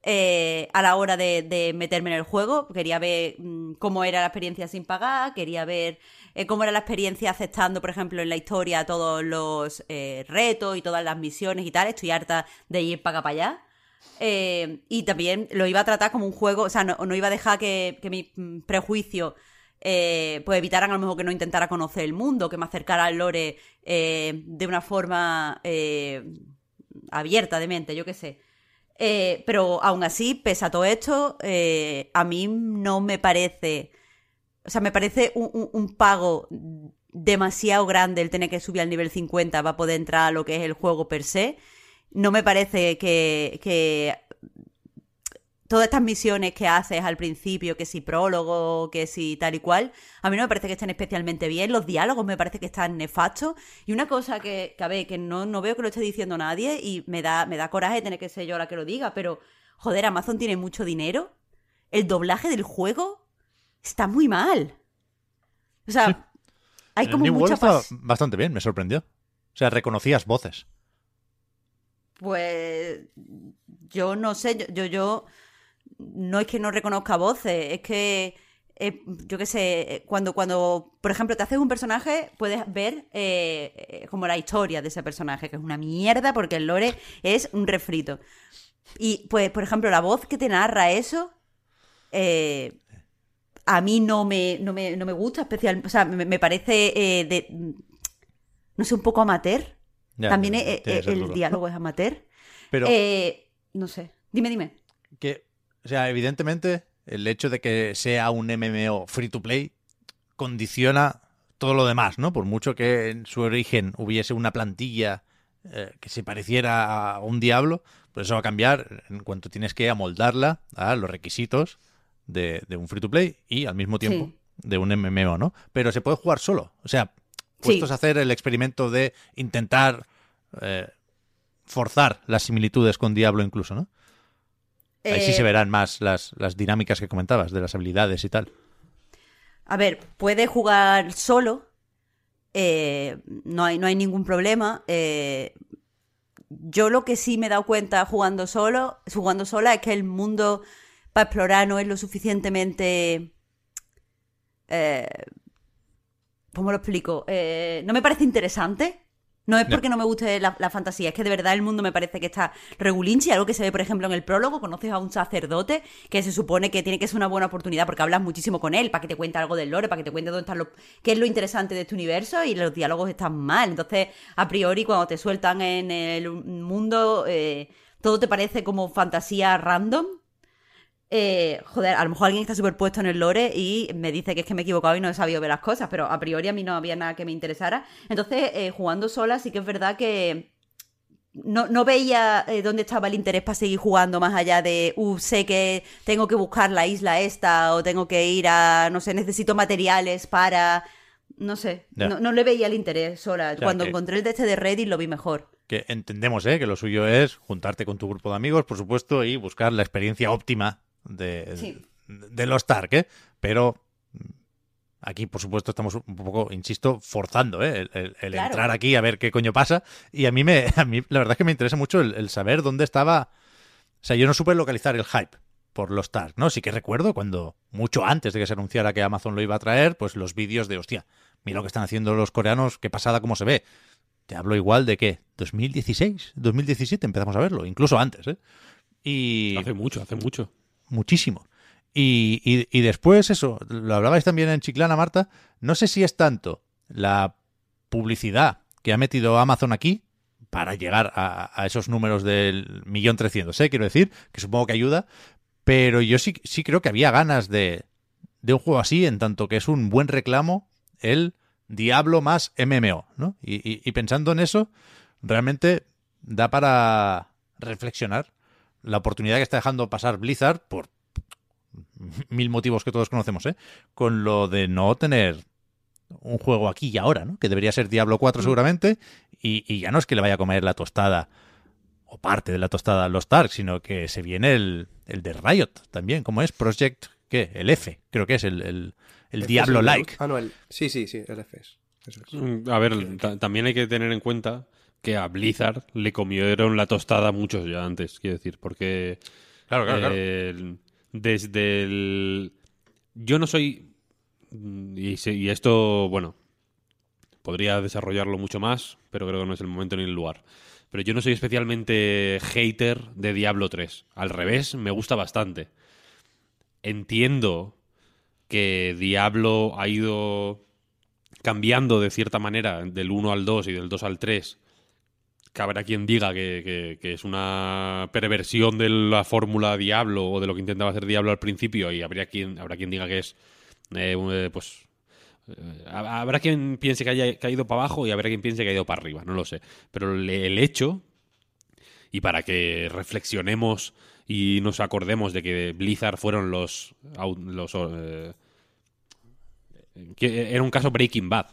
eh, a la hora de, de meterme en el juego. Quería ver mm, cómo era la experiencia sin pagar, quería ver eh, cómo era la experiencia aceptando, por ejemplo, en la historia todos los eh, retos y todas las misiones y tal. Estoy harta de ir para acá para allá. Eh, y también lo iba a tratar como un juego, o sea, no, no iba a dejar que, que mi mm, prejuicio eh, pues evitaran a lo mejor que no intentara conocer el mundo, que me acercara al lore eh, de una forma abierta de mente, yo qué sé. Pero aún así, pese a todo esto, a mí no me parece. O sea, me parece un pago demasiado grande el tener que subir al nivel 50 para poder entrar a lo que es el juego per se. No me parece que, que todas estas misiones que haces al principio, que si prólogo, que si tal y cual, a mí no me parece que estén especialmente bien. Los diálogos me parece que están nefastos. Y una cosa que, que a ver, que no, no veo que lo esté diciendo nadie y me da, me da coraje tener que ser yo la que lo diga, pero joder, Amazon tiene mucho dinero. El doblaje del juego está muy mal. O sea, hay como mucha bastante bien, me sorprendió. O sea, reconocías voces. Pues yo no sé, yo, yo, no es que no reconozca voces, es que eh, yo qué sé, cuando, cuando, por ejemplo, te haces un personaje, puedes ver eh, eh, como la historia de ese personaje, que es una mierda porque el lore es un refrito. Y pues, por ejemplo, la voz que te narra eso, a mí no me, no me, no me gusta especial, o sea, me, me parece de, no sé, un poco amateur. Ya, También eh, eh, el duro. diálogo es amateur. Pero Eh, no sé. Dime, dime. que, o sea, evidentemente, el hecho de que sea un MMO free to play condiciona todo lo demás, ¿no? Por mucho que en su origen hubiese una plantilla eh, que se pareciera a un diablo, pues eso va a cambiar en cuanto tienes que amoldarla a los requisitos de, de un free to play y al mismo tiempo Sí. de un MMO, ¿no? Pero se puede jugar solo. O sea, Sí. puestos a hacer el experimento de intentar eh, forzar las similitudes con Diablo incluso, ¿no? Ahí sí Eh, se verán más las, las dinámicas que comentabas, de las habilidades y tal. A ver, puede jugar solo. eh, no, hay, no hay ningún problema. eh, yo lo que sí me he dado cuenta jugando solo, jugando sola, es que el mundo para explorar no es lo suficientemente. eh, ¿Cómo lo explico? Eh, no me parece interesante. No es porque no me guste la, la fantasía, es que de verdad el mundo me parece que está regulinchi, algo que se ve, por ejemplo, en el prólogo, conoces a un sacerdote que se supone que tiene que ser una buena oportunidad porque hablas muchísimo con él, para que te cuente algo del lore, para que te cuente dónde están los, qué es lo interesante de este universo y los diálogos están mal. Entonces, a priori, cuando te sueltan en el mundo, eh, todo te parece como fantasía random. Eh, joder, a lo mejor alguien está superpuesto en el lore y me dice que es que me he equivocado y no he sabido ver las cosas, pero a priori a mí no había nada que me interesara. Entonces, eh, jugando sola, sí que es verdad que no, no veía eh, dónde estaba el interés para seguir jugando más allá de, uh, sé que tengo que buscar la isla esta o tengo que ir a, no sé, necesito materiales para... No sé, no, no le veía el interés sola. sea, Cuando que- encontré el de este de Reddit lo vi mejor. Que entendemos, ¿eh? Que lo suyo es juntarte con tu grupo de amigos, por supuesto, y buscar la experiencia óptima de, Sí. de los Tark, ¿eh? Pero aquí, por supuesto, estamos un poco, insisto, forzando, ¿eh? El, el- el Claro. entrar aquí a ver qué coño pasa. Y a mí, me, a mí la verdad es que me interesa mucho el, el saber dónde estaba... O sea, yo no supe localizar el hype por los Tark, ¿no? Sí que recuerdo cuando, mucho antes de que se anunciara que Amazon lo iba a traer, pues los vídeos de, hostia, mira lo que están haciendo los coreanos, qué pasada, cómo se ve. Te hablo igual de que 2016, 2017 empezamos a verlo, incluso antes, ¿eh? Y Hace mucho, hace mucho. Muchísimo. Y, y- después eso, lo hablabais también en Chiclana, Marta, no sé si es tanto la publicidad que ha metido Amazon aquí para llegar a, esos números del millón trescientos, ¿eh? quiero decir, que supongo que ayuda, pero yo sí, sí creo que había ganas de, de un juego así, en tanto que es un buen reclamo el Diablo más MMO, ¿no? Y pensando en eso, realmente da para reflexionar la oportunidad que está dejando pasar Blizzard por mil motivos que todos conocemos, ¿eh? Con lo de no tener un juego aquí y ahora, ¿no? Que debería ser Diablo 4 seguramente, y, y ya no es que le vaya a comer la tostada o parte de la tostada a los Tark, sino que se viene el, el de Riot también, ¿cómo es? Project, ¿qué? El F, creo que es el, el, el F Diablo sí, like. Ah, no, el... Sí, sí, sí, el FS. Eso es. Mm, A ver, ta- también hay que tener en cuenta que a Blizzard le comieron la tostada muchos ya antes, quiero decir, porque Claro, claro, claro. eh, desde el... Yo no soy... Y, y esto, bueno, podría desarrollarlo mucho más, pero creo que no es el momento ni el lugar. Pero yo no soy especialmente hater de Diablo 3. Al revés, me gusta bastante. Entiendo que Diablo ha ido cambiando de cierta manera del 1 al 2 y del 2 al 3. Que habrá quien diga que, que- es una perversión de la fórmula Diablo o de lo que intentaba hacer Diablo al principio y habría quien, habrá quien diga que es eh, eh, pues eh, habrá quien piense que haya caído para abajo y habrá quien piense que ha ido para arriba, no lo sé. Pero el, hecho, y para que reflexionemos y nos acordemos de que Blizzard fueron los, los era un caso Breaking Bad.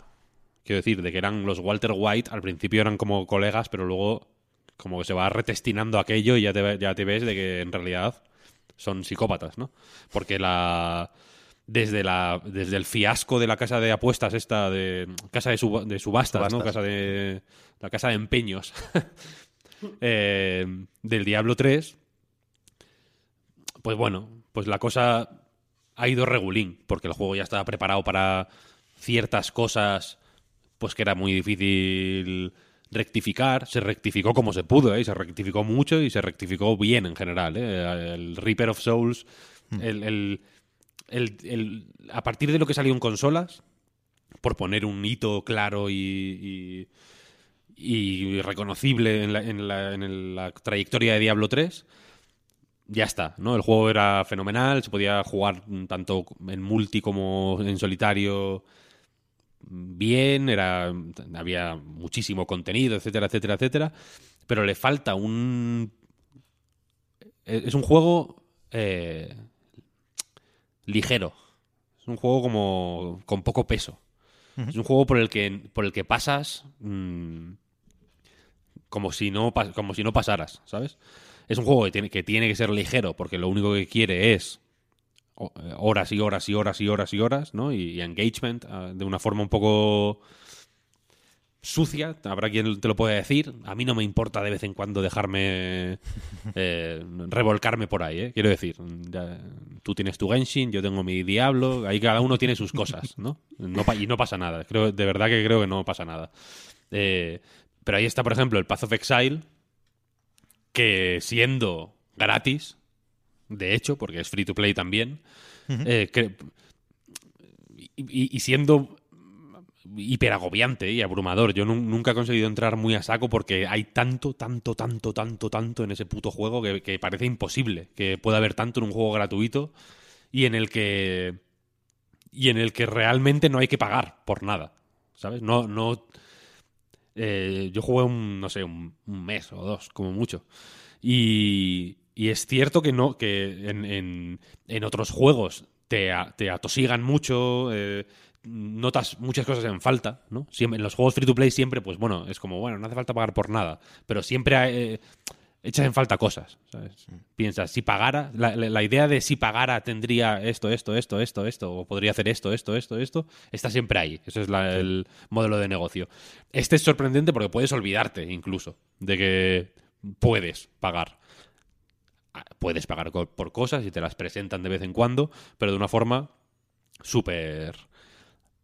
Quiero decir, de que eran los Walter White, al principio eran como colegas, pero luego como que se va retestinando aquello y ya te, ya te ves de que en realidad son psicópatas, ¿no? Porque la desde la desde el fiasco de la casa de apuestas esta de casa de, sub- de subastas, ¿no? Subastas. Casa de la casa de empeños eh, del Diablo 3 pues bueno, pues la cosa ha ido regulín, porque el juego ya estaba preparado para ciertas cosas, pues que era muy difícil rectificar. Se rectificó como se pudo, ¿eh? y se rectificó mucho y se rectificó bien en general. ¿eh? El Reaper of Souls, el, el- el- el- a partir de lo que salió en consolas, por poner un hito claro y, y- y reconocible en la, en la- en la trayectoria de Diablo 3, ya está, ¿no? El juego era fenomenal, se podía jugar tanto en multi como en solitario bien, era había muchísimo contenido, etcétera, etcétera, etcétera, pero le falta un es es un juego eh, ligero. Es un juego como con poco peso. Es un juego por el que por el que pasas mm, como si no como si no pasaras, ¿sabes? Es un juego que tiene, que tiene que ser ligero porque lo único que quiere es horas y horas y horas y horas y horas, ¿no? Y, y engagement ah, de una forma un poco sucia, habrá quien te lo pueda decir. A mí no me importa de vez en cuando dejarme eh, revolcarme por ahí, ¿eh? Quiero decir, ya, tú tienes tu Genshin, yo tengo mi Diablo, ahí cada uno tiene sus cosas, ¿no? Y no pasa nada, creo, de verdad que creo que no pasa nada. Eh, pero ahí está, por ejemplo, el Path of Exile, que siendo gratis, de hecho, porque es free to play también, eh, que- y, y- siendo hiperagobiante y abrumador. Yo nun- nunca he conseguido entrar muy a saco porque hay tanto, tanto, tanto, tanto, tanto en ese puto juego que, que parece imposible que pueda haber tanto en un juego gratuito y en el que y en el que realmente no hay que pagar por nada, ¿sabes? No, no. eh, yo jugué un, no sé, un, un mes o dos, como mucho. Y, y es cierto que no, que en, en- en otros juegos te, a- te atosigan mucho, eh, notas muchas cosas en falta, ¿no? Siempre, en los juegos free to play siempre, pues bueno, es como, bueno, no hace falta pagar por nada, pero siempre eh, echas en falta cosas, ¿sabes? Piensas, si pagara, la, la- idea de si pagara tendría esto, esto, esto, esto, esto, o podría hacer esto, esto, esto, esto, está siempre ahí. Ese es la- el modelo de negocio. Este es sorprendente porque puedes olvidarte incluso de que puedes pagar. Ah, Puedes pagar por cosas y te las presentan de vez en cuando, pero de una forma súper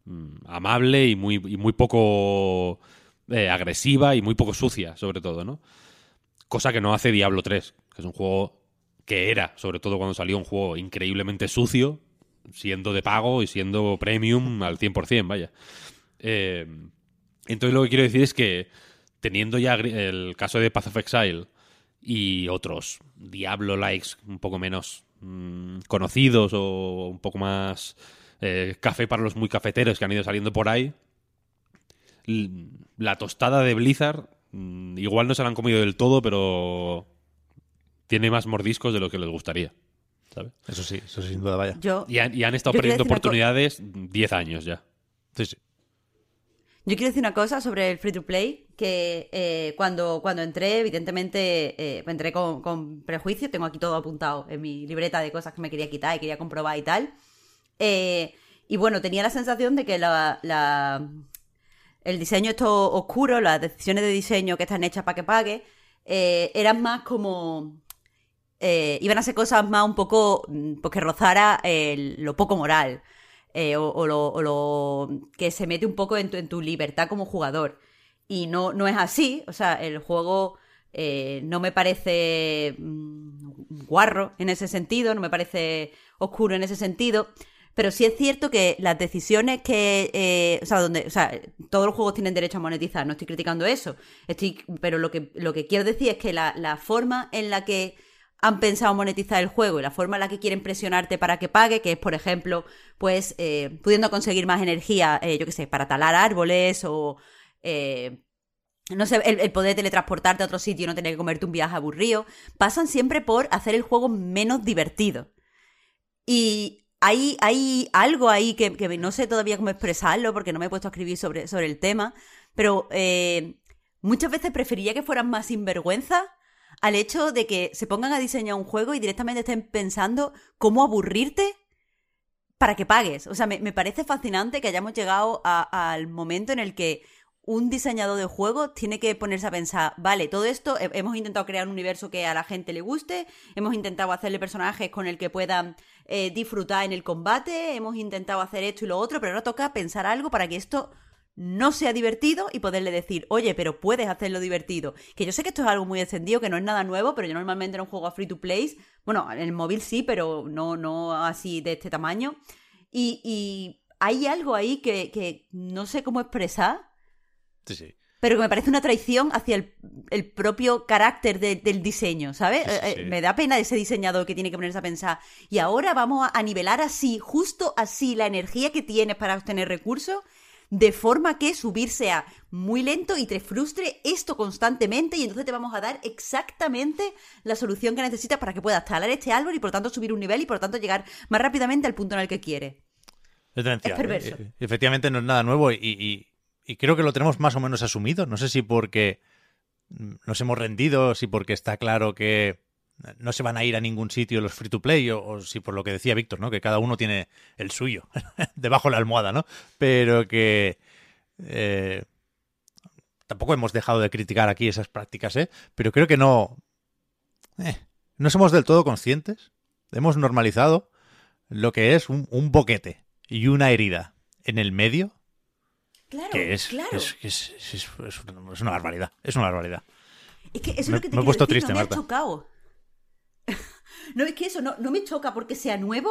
mm, amable y muy, muy poco eh, agresiva y muy poco sucia, sobre todo, ¿no? Cosa que no hace Diablo 3, que es un juego que era, sobre todo cuando salió, un juego increíblemente sucio, siendo de pago y siendo premium al 100%, vaya. Eh, entonces lo que quiero decir es que teniendo ya el caso de Path of Exile y otros Diablo likes un poco menos mm, conocidos o un poco más eh, café para los muy cafeteros que han ido saliendo por ahí, la tostada de Blizzard mm, igual no se la han comido del todo, pero tiene más mordiscos de lo que les gustaría. ¿sabes? Eso sí, eso sin duda, vaya. Yo, Y han, y han estado perdiendo oportunidades 10 años ya. Sí, sí. Yo quiero decir una cosa sobre el free to play, que eh, cuando, cuando entré, evidentemente, eh, entré con, con prejuicio, tengo aquí todo apuntado en mi libreta de cosas que me quería quitar y quería comprobar y tal. Eh, y bueno, tenía la sensación de que la, la- el diseño esto oscuro, las decisiones de diseño que están hechas para que pague, eh, eran más como... iban a ser cosas más un poco mm, pues que rozara lo poco moral eh, o, lo, que se mete un poco en tu, libertad como jugador. Y no, no es así, o sea, el juego eh, no me parece mm, guarro en ese sentido, no me parece oscuro en ese sentido, pero sí es cierto que las decisiones que, eh, o sea, donde, o sea, todos los juegos tienen derecho a monetizar, no estoy criticando eso, estoy, pero lo que, lo que quiero decir es que la forma en la que han pensado monetizar el juego y la forma en la que quieren presionarte para que pague, que es, por ejemplo, pues eh, pudiendo conseguir más energía, eh, yo qué sé, para talar árboles o, eh, no sé, el, poder teletransportarte a otro sitio y no tener que comerte un viaje aburrido, pasan siempre por hacer el juego menos divertido. Y hay, hay algo ahí que, que no sé todavía cómo expresarlo porque no me he puesto a escribir sobre, sobre el tema, pero eh, muchas veces preferiría que fueran más sinvergüenza al hecho de que se pongan a diseñar un juego y directamente estén pensando cómo aburrirte para que pagues. O sea, me, me parece fascinante que hayamos llegado al momento en el que un diseñador de juego tiene que ponerse a pensar, vale, todo esto, he- hemos intentado crear un universo que a la gente le guste, hemos intentado hacerle personajes con el que puedan eh, disfrutar en el combate, hemos intentado hacer esto y lo otro, pero ahora toca pensar algo para que esto no sea divertido y poderle decir, oye, pero puedes hacerlo divertido. Que yo sé que esto es algo muy extendido, que no es nada nuevo, pero yo normalmente no juego a free to play. Bueno, en el móvil sí, pero no, no así de este tamaño. Y, y hay algo ahí que, que no sé cómo expresar, Sí, sí. pero que me parece una traición hacia el, el propio carácter de- del diseño, ¿sabes? Sí, sí, Eh, eh, Me da pena ese diseñador que tiene que ponerse a pensar, y ahora vamos a, a nivelar así, justo así, la energía que tienes para obtener recursos, de forma que subir sea muy lento y te frustre esto constantemente, y entonces te vamos a dar exactamente la solución que necesitas para que puedas talar este árbol y por tanto subir un nivel y por tanto llegar más rápidamente al punto en el que quieres. Es Es perverso. ¿eh? Y- Efectivamente no es nada nuevo y, y- y creo que lo tenemos más o menos asumido. No sé si porque nos hemos rendido, si porque está claro que no se van a ir a ningún sitio los free to play o, o si por lo que decía Víctor, ¿no? Que cada uno tiene el suyo debajo de la almohada, ¿no? Pero que eh, tampoco hemos dejado de criticar aquí esas prácticas, ¿eh? Pero creo que no eh, no somos del todo conscientes. Hemos normalizado lo que es un, un boquete y una herida en el medio Claro, que es, claro. es, una, es una barbaridad. Es una barbaridad. Es que eso es Me- lo que te me he puesto decir, triste, no me Marta. ha chocado. no, es que eso no, no me choca porque sea nuevo.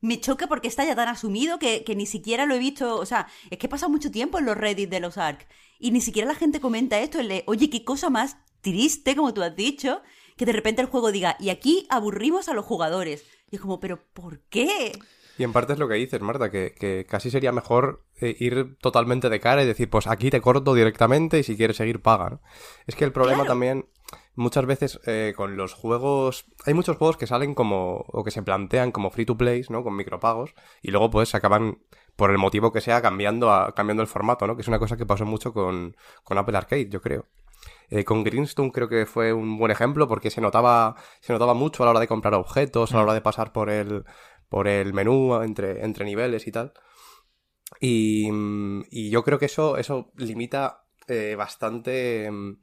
Me choca porque está ya tan asumido que, que ni siquiera lo he visto. O sea, es que he pasado mucho tiempo en los Reddit de los ARC. Y ni siquiera la gente comenta esto. el de, Oye, qué cosa más triste, como tú has dicho, que de repente el juego diga, y aquí aburrimos a los jugadores. Y es como, ¿pero por qué? Y en parte es lo que dices, Marta, que, que casi sería mejor eh, ir totalmente de cara y decir, pues aquí te corto directamente y si quieres seguir paga. ¿no? Es que el problema Claro. también, muchas veces eh, con los juegos, hay muchos juegos que salen como, o que se plantean como free to play, ¿no? Con micropagos, y luego pues se acaban, por el motivo que sea, cambiando, a, cambiando el formato, ¿no? Que es una cosa que pasó mucho con, con Apple Arcade, yo creo. Eh, con Greenstone creo que fue un buen ejemplo porque se notaba, se notaba mucho a la hora de comprar objetos, a la hora de pasar por el, por el menú entre, entre niveles y tal. Y, mm, y yo creo que eso, eso limita eh, bastante mm,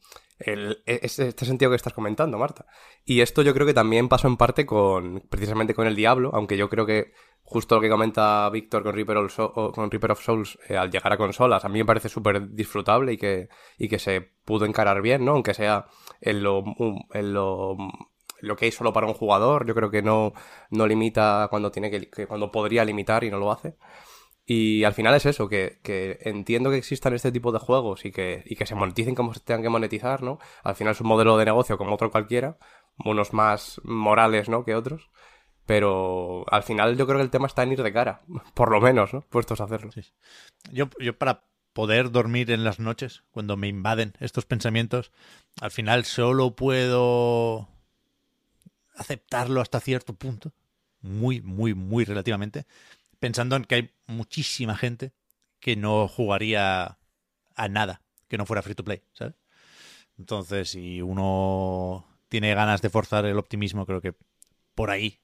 el- e- este, sentido que estás comentando, Marta. Y esto yo creo que también pasó en parte con, precisamente con el Diablo, aunque yo creo que justo lo que comenta Víctor con Reaper, of Souls eh, al llegar a consolas, a mí me parece súper disfrutable y que, y que se pudo encarar bien, ¿no? Aunque sea en lo, en lo, lo que hay solo para un jugador, yo creo que no, no limita cuando tiene que, que cuando podría limitar y no lo hace. Y al final es eso, que, que entiendo que existan este tipo de juegos y que, y que se moneticen como se tengan que monetizar, ¿no? Al final es un modelo de negocio como otro cualquiera, unos más morales, ¿no? Que otros. Pero al final yo creo que el tema está en ir de cara, por lo menos, ¿no? Puestos a hacerlo. Yo, yo para poder dormir en las noches cuando me invaden estos pensamientos, al final solo puedo aceptarlo hasta cierto punto, muy, muy, muy relativamente, pensando en que hay muchísima gente que no jugaría a nada que no fuera free to play, ¿sabes? Entonces, si uno tiene ganas de forzar el optimismo, creo que por ahí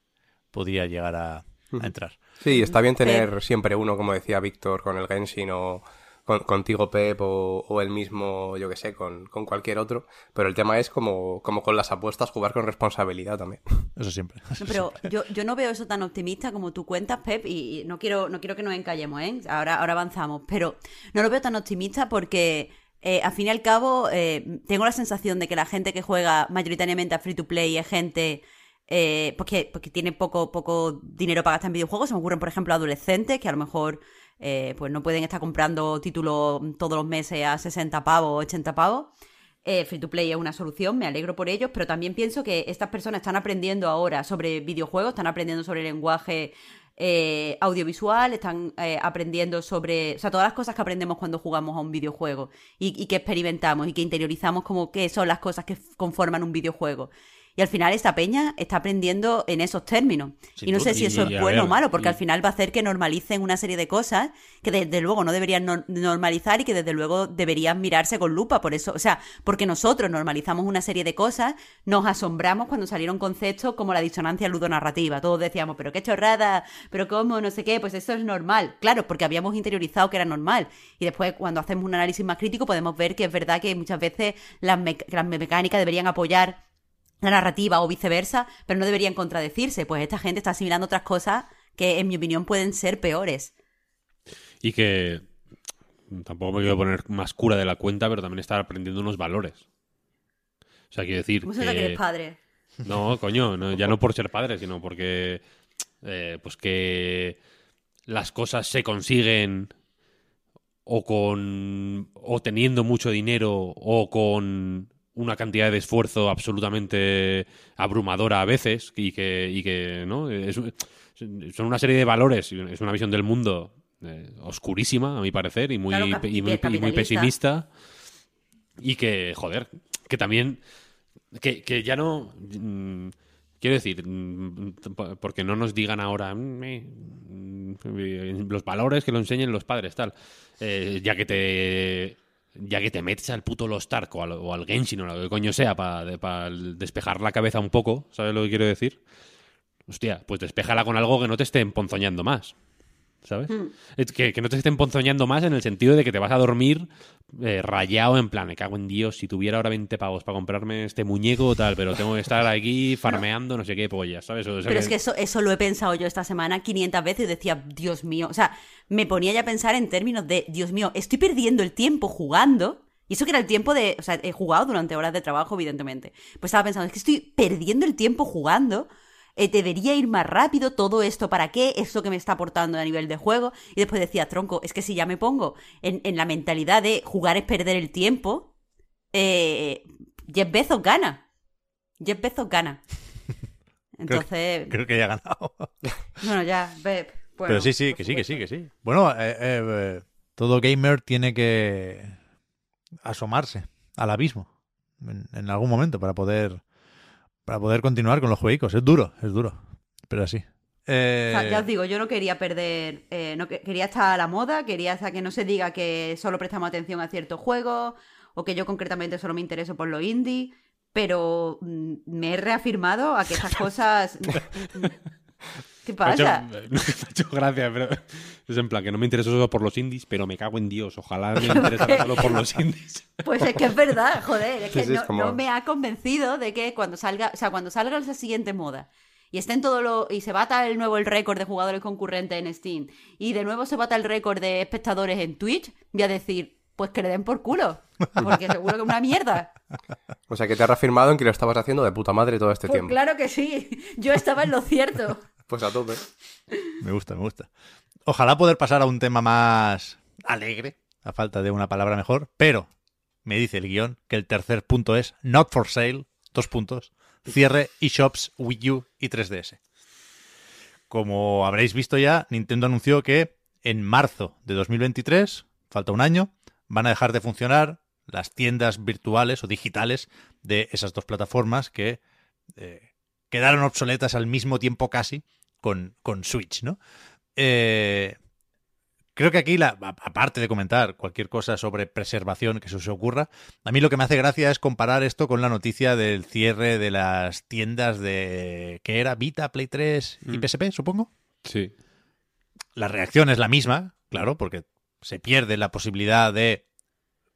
podría llegar a, a entrar. Sí, está bien tener siempre uno, como decía Víctor, con el Genshin o con- contigo, Pep, o, o el mismo, yo que sé, con, con cualquier otro. Pero el tema es como, como con las apuestas, jugar con responsabilidad también. Eso siempre. Pero yo, yo no veo eso tan optimista como tú cuentas, Pep, y y no quiero, no quiero que nos encallemos, ¿eh? Ahora, ahora avanzamos, pero no lo veo tan optimista porque, eh, al fin y al cabo, eh, tengo la sensación de que la gente que juega mayoritariamente a free to play es gente eh, porque, porque tiene poco, poco dinero para gastar en videojuegos. Se me ocurren, por ejemplo, adolescentes que a lo mejor eh, pues no pueden estar comprando títulos todos los meses a 60 pavos o 80 pavos. Eh, free to play es una solución, me alegro por ellos, pero también pienso que estas personas están aprendiendo ahora sobre videojuegos, están aprendiendo sobre lenguaje eh, audiovisual, están aprendiendo sobre, o sea, todas las cosas que aprendemos cuando jugamos a un videojuego y, y que experimentamos y que interiorizamos como qué son las cosas que conforman un videojuego. Y al final esta peña está aprendiendo en esos términos. Sin y no sé si eso es bueno o malo, porque y- al final va a hacer que normalicen una serie de cosas que desde luego no deberían no- normalizar y que desde luego deberían mirarse con lupa. Por eso, o sea, porque nosotros normalizamos una serie de cosas, nos asombramos cuando salieron conceptos como la disonancia ludonarrativa. Todos decíamos, pero qué chorrada, pero cómo, no sé qué, pues eso es normal. Claro, porque habíamos interiorizado que era normal. Y después, cuando hacemos un análisis más crítico, podemos ver que es verdad que muchas veces las, mec- las mecánicas deberían apoyar la narrativa o viceversa, pero no deberían contradecirse. Pues esta gente está asimilando otras cosas que, en mi opinión, pueden ser peores. Y que tampoco me quiero poner más cura de la cuenta, pero también estar aprendiendo unos valores. O sea, quiero decir ¿Cómo se que que... eres padre? No, coño, no, ya no por ser padre, sino porque eh, pues que las cosas se consiguen o con o teniendo mucho dinero o con una cantidad de esfuerzo absolutamente abrumadora a veces y que y que no Es- son una serie de valores es una visión del mundo eh, oscurísima a mi parecer y muy Claro, y muy, y muy capitalista. pesimista y que joder que también que, que ya no. mm, quiero decir, mm, porque no nos digan ahora mm, los valores que lo enseñen los padres, tal. Eh, ya que te. Ya que te metes al puto Lost Ark o al, o al Genshin o lo que coño sea para despejar la cabeza un poco, ¿sabes lo que quiero decir? Hostia, pues despéjala con algo que no te esté emponzoñando más. ¿Sabes? Es Que, que no te esté emponzoñando más en el sentido de que te vas a dormir eh, rayado en plan, me cago en Dios, si tuviera ahora 20 pavos para comprarme este muñeco o tal, pero tengo que estar aquí farmeando no sé qué pollas, ¿sabes? O sea Pero es que eso, eso lo he pensado yo esta semana 500 veces y decía, Dios mío, o sea, me ponía ya a pensar en términos de, Dios mío, estoy perdiendo el tiempo jugando. Y eso que era el tiempo de, o sea, he jugado durante horas de trabajo, evidentemente. Pues estaba pensando, es que estoy perdiendo el tiempo jugando. Eh, debería ir más rápido, todo esto para qué, esto que me está aportando a nivel de juego. Y después decía, tronco, es que si ya me pongo en, en la mentalidad de jugar es perder el tiempo, eh, Jeff Bezos gana. Jeff Bezos gana. Entonces, Creo que ya ha ganado. bueno, ya, bueno, Pero sí, sí, que sí, que sí, que sí. Bueno, eh, eh, eh, todo gamer tiene que asomarse al abismo en, en algún momento para poder para poder continuar con los juegos. Es duro, es duro, pero así. Eh, O sea, ya os digo, yo no quería perder, eh, no que- quería estar a la moda, quería hasta que no se diga que solo prestamos atención a ciertos juegos o que yo concretamente solo me intereso por lo indie, pero mm, me he reafirmado a que esas cosas... ¿Qué Me ha hecho- pasa? me ha hecho gracia, pero es en plan que no me intereso solo por los indies, pero me cago en Dios, ojalá me interesara solo por los indies. Pues es que es verdad, joder, es que sí, es no, como- no me ha convencido de que cuando salga, o sea, cuando salga esa siguiente moda y estén todo lo y se bata el nuevo el récord de jugadores concurrentes en Steam y de nuevo se bata el récord de espectadores en Twitch, voy a decir, pues que le den por culo, porque seguro que es una mierda. O sea, que te has reafirmado en que lo estabas haciendo de puta madre todo este Pues tiempo. claro que sí, yo estaba en lo cierto. Pues a tope. Me gusta, me gusta. Ojalá poder pasar a un tema más alegre, a falta de una palabra mejor, pero me dice el guion que el tercer punto es not for sale, dos puntos, cierre eShops, Wii U y 3DS. Como habréis visto ya, Nintendo anunció que en marzo de 2023, falta un año, van a dejar de funcionar las tiendas virtuales o digitales de esas dos plataformas que eh, quedaron obsoletas al mismo tiempo casi con, con Switch, ¿no? Eh, creo que aquí, la, aparte de comentar cualquier cosa sobre preservación que se os ocurra, a mí lo que me hace gracia es comparar esto con la noticia del cierre de las tiendas de... ¿Qué era? Vita, Play 3 y Mm. PSP, supongo. Sí. La reacción es la misma, claro, porque se pierde la posibilidad de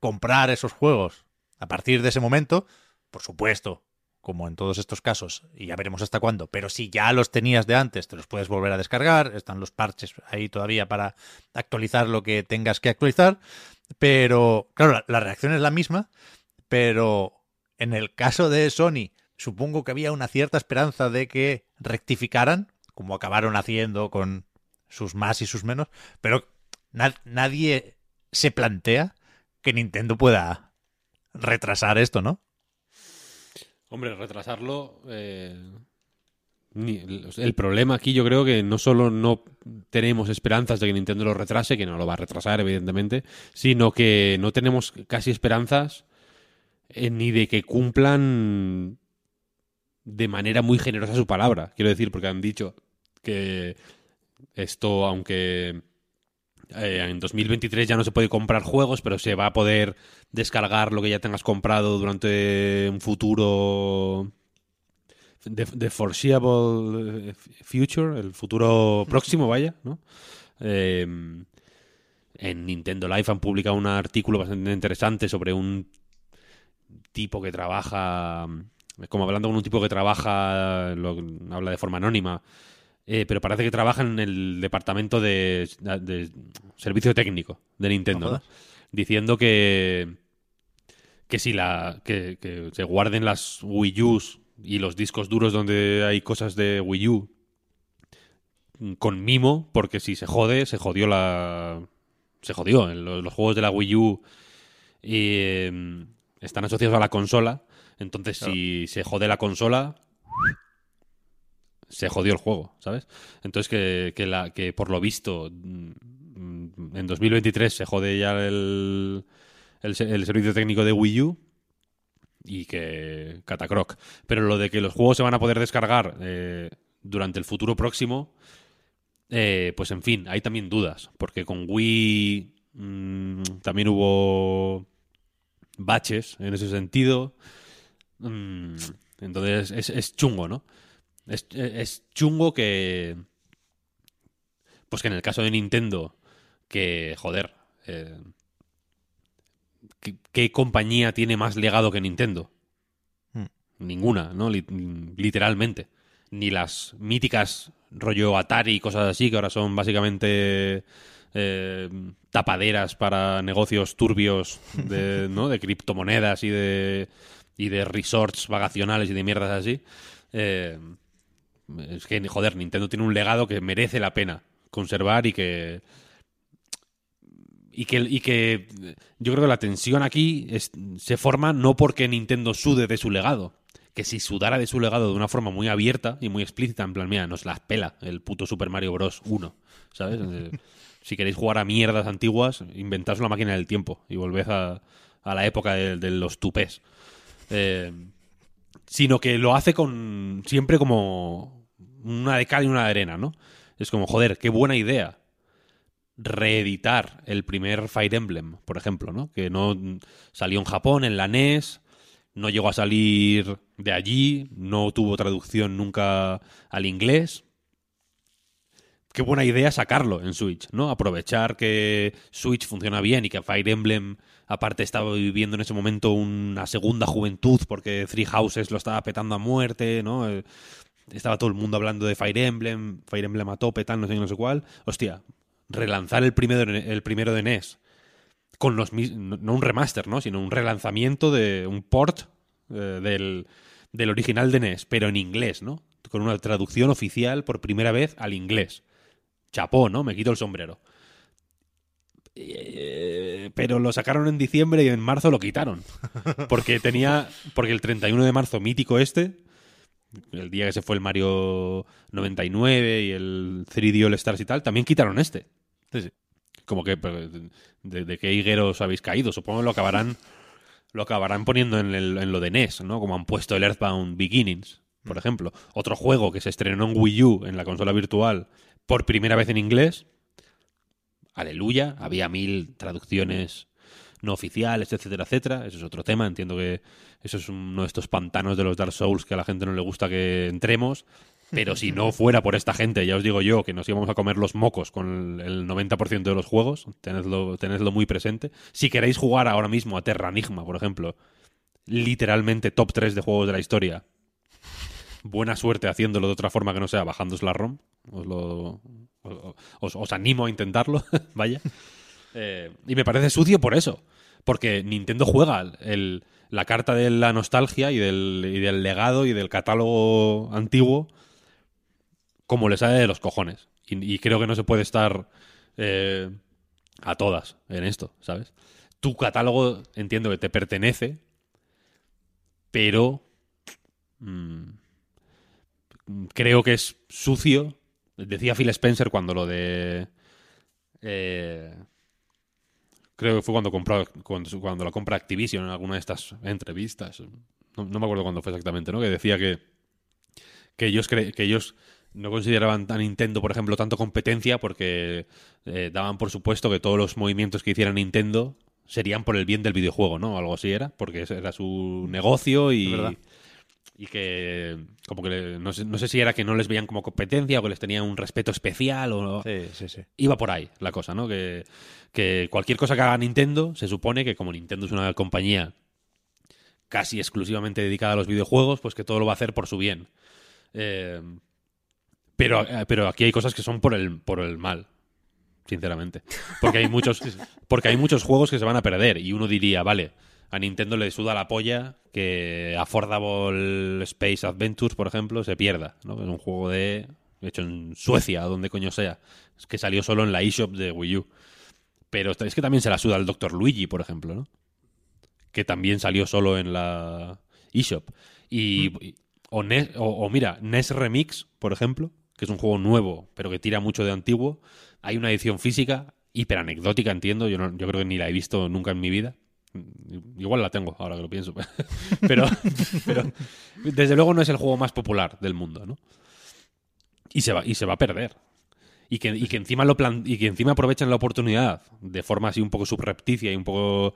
comprar esos juegos a partir de ese momento, por supuesto, como en todos estos casos, y ya veremos hasta cuándo, pero si ya los tenías de antes, te los puedes volver a descargar, están los parches ahí todavía para actualizar lo que tengas que actualizar, pero claro, la, reacción es la misma, pero en el caso de Sony, supongo que había una cierta esperanza de que rectificaran, como acabaron haciendo con sus más y sus menos, pero na- nadie se plantea que Nintendo pueda retrasar esto, ¿no? Hombre, retrasarlo. eh, el problema aquí yo creo que no solo no tenemos esperanzas de que Nintendo lo retrase, que no lo va a retrasar, evidentemente, sino que no tenemos casi esperanzas eh, ni de que cumplan de manera muy generosa su palabra. Quiero decir, porque han dicho que esto, aunque eh, en 2023 ya no se puede comprar juegos, pero se va a poder descargar lo que ya tengas comprado durante un futuro de, de foreseeable eh, future, el futuro próximo, vaya, ¿no? Eh, en Nintendo Life han publicado un artículo bastante interesante sobre un tipo que trabaja, como hablando con un tipo que trabaja, lo- habla de forma anónima, eh, pero parece que trabaja en el departamento de, de servicio técnico de Nintendo, No diciendo que que si la que, que se guarden las Wii U's y los discos duros donde hay cosas de Wii U con mimo, porque si se jode, se jodió la se jodió. Los, los juegos de la Wii U eh, están asociados a la consola, entonces si se jode la consola se jodió el juego, ¿sabes? Entonces que, que, la, que por lo visto mm, en 2023 se jode ya el, el, se- el servicio técnico de Wii U y que catacroc. Pero lo de que los juegos se van a poder descargar eh, durante el futuro próximo, eh, pues en fin, hay también dudas, porque con Wii mm, también hubo baches en ese sentido. Mm, entonces es, es chungo, ¿no? Es, es chungo que. Pues que en el caso de Nintendo, que, joder. eh, ¿qué, qué compañía tiene más legado que Nintendo? Hmm. Ninguna, ¿no? Li- literalmente. Ni las míticas rollo Atari y cosas así, que ahora son básicamente eh, tapaderas para negocios turbios de, ¿no? de criptomonedas y de, y de resorts vacacionales y de mierdas así. Eh, es que, joder, Nintendo tiene un legado que merece la pena conservar y que. Y que, y que yo creo que la tensión aquí se forma no porque Nintendo sude de su legado, que si sudara de su legado de una forma muy abierta y muy explícita, en plan, mira, nos las pela el puto Super Mario Bros. 1, ¿sabes? Eh, si queréis jugar a mierdas antiguas, inventaos una máquina del tiempo y volved a, a la época de, de los tupés. Eh, sino que lo hace con siempre como una de cal y una de arena, ¿no? Es como, joder, qué buena idea reeditar el primer Fire Emblem, por ejemplo, ¿no? Que no salió en Japón, en la NES, no llegó a salir de allí, no tuvo traducción nunca al inglés. Qué buena idea sacarlo en Switch, ¿no? Aprovechar que Switch funciona bien y que Fire Emblem, aparte, estaba viviendo en ese momento una segunda juventud porque Three Houses lo estaba petando a muerte, ¿no? Eh, Estaba todo el mundo hablando de Fire Emblem, Fire Emblem a tope, tal, no sé no sé cuál. Hostia, relanzar el primero, el primero de NES con los no un remaster, ¿no? Sino un relanzamiento de un port eh, del, del original de NES, pero en inglés, ¿no? Con una traducción oficial por primera vez al inglés. Chapó, ¿no? Me quito el sombrero. Eh, pero lo sacaron en diciembre y en marzo lo quitaron. Porque tenía. Porque el 31 de marzo mítico este. El día que se fue el Mario 99 y el 3D All Stars y tal, también quitaron este. Sí, sí. como que pero, de, de qué higueros habéis caído. Supongo que lo acabarán lo acabarán poniendo en, el- en lo de NES, ¿no? Como han puesto el Earthbound Beginnings, por ejemplo. Otro juego que se estrenó en Wii U, en la consola virtual, por primera vez en inglés. Aleluya, había mil traducciones no oficiales, etcétera, etcétera. Eso es otro tema. Entiendo que eso es uno de estos pantanos de los Dark Souls que a la gente no le gusta que entremos. Pero si no fuera por esta gente, ya os digo yo, que nos íbamos a comer los mocos con el el 90% de los juegos, tenedlo, tenedlo muy presente. Si queréis jugar ahora mismo a Terra Enigma, por ejemplo, literalmente top 3 de juegos de la historia, buena suerte haciéndolo de otra forma que no sea bajándos la ROM. Os, lo, os, os animo a intentarlo, vaya. Eh, y me parece sucio por eso. Porque Nintendo juega el, la carta de la nostalgia y del, y del legado y del catálogo antiguo como le sale de los cojones. Y, creo que no se puede estar eh, a todas en esto, ¿sabes? Tu catálogo entiendo que te pertenece, pero mm, creo que es sucio. Decía Phil Spencer cuando lo de... eh, creo que fue cuando compró cuando, la compra Activision en alguna de estas entrevistas. No, me acuerdo cuándo fue exactamente, ¿no? Que decía que, que ellos cre- que ellos no consideraban a Nintendo, por ejemplo, tanto competencia porque eh, daban por supuesto que todos los movimientos que hiciera Nintendo serían por el bien del videojuego, ¿no? Algo así era, porque era su negocio y. y que como que no, sé, no sé si era que no les veían como competencia o que les tenían un respeto especial o Sí, sí, sí. iba por ahí la cosa, ¿no? Que, que cualquier cosa que haga Nintendo, se supone que como Nintendo es una compañía casi exclusivamente dedicada a los videojuegos, pues que todo lo va a hacer por su bien. Eh, pero, eh, pero aquí hay cosas que son por el, por el mal, sinceramente. Porque hay muchos, porque hay muchos juegos que se van a perder. Y uno diría, vale, a Nintendo le suda la polla que Affordable Space Adventures, por ejemplo, se pierda. ¿no? Es un juego de hecho en Suecia, o donde coño sea. Es que salió solo en la eShop de Wii U. Pero es que también se la suda el Dr. Luigi, por ejemplo, ¿no? Que también salió solo en la eShop. Y, o, NES o mira, NES Remix, por ejemplo, que es un juego nuevo, pero que tira mucho de antiguo. Hay una edición física, hiper anecdótica, entiendo. Yo, no, yo creo que ni la he visto nunca en mi vida. Igual la tengo, ahora que lo pienso. pero, desde luego no es el juego más popular del mundo, ¿no? Y se va, y se va a perder. Y que, y que encima lo y que encima aprovechan la oportunidad de forma así un poco subrepticia y un poco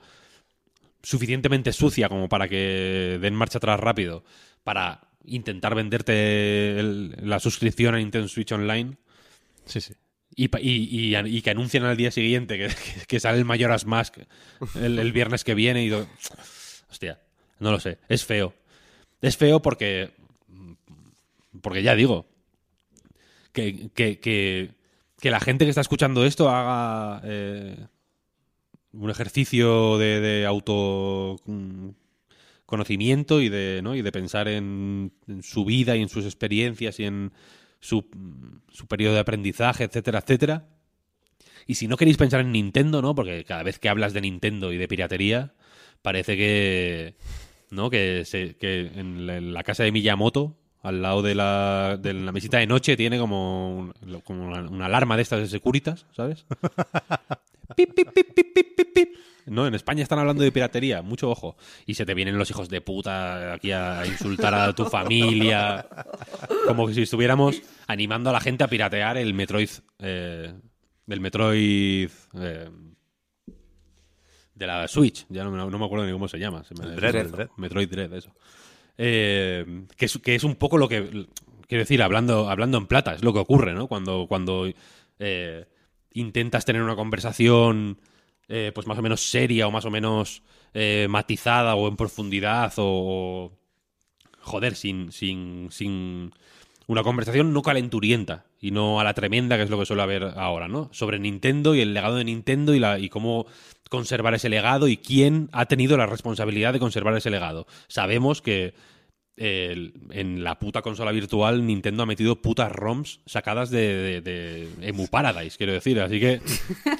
suficientemente sucia como para que den marcha atrás rápido para intentar venderte la suscripción a Nintendo Switch Online Sí, sí. Y, y- y- y que anuncian al día siguiente que, que- sale el Majora's Mask el, el viernes que viene y hostia, no lo sé, es feo. Es feo porque porque ya digo que, que, que, la gente que está escuchando esto haga eh, un ejercicio de, de auto mm, y de, ¿no? y de pensar en, en su vida y en sus experiencias y en su, su periodo de aprendizaje, etcétera, etcétera. Y si no queréis pensar en Nintendo, ¿no? Porque cada vez que hablas de Nintendo y de piratería, parece que. ¿No? Que, se- que en la, en la casa de Miyamoto, al lado de la, de la mesita de noche, tiene como, un- como una, una alarma de estas de Securitas, ¿sabes? Pip, pip, pip, pip, pip, pip, pip. No, en España están hablando de piratería, mucho ojo. Y se te vienen los hijos de puta aquí a insultar a tu familia. Como si estuviéramos animando a la gente a piratear el Metroid. eh, el Metroid. eh, de la Switch. Ya no, me- no me acuerdo ni cómo se llama. Se me- El Dread, el Dread. Metroid Dread, eso. Eh, que, es, que es un poco lo que. Quiero decir, hablando, hablando en plata, es lo que ocurre, ¿no? Cuando, cuando eh, intentas tener una conversación, eh, pues más o menos seria o más o menos eh, matizada o en profundidad o. Joder, sin, sin, sin una conversación no calenturienta y no a la tremenda, que es lo que suele haber ahora, ¿no? Sobre Nintendo y el legado de Nintendo y, la, y cómo conservar ese legado y quién ha tenido la responsabilidad de conservar ese legado. Sabemos que en la puta consola virtual Nintendo ha metido putas ROMs sacadas de, de- de Emu Paradise, quiero decir. Así que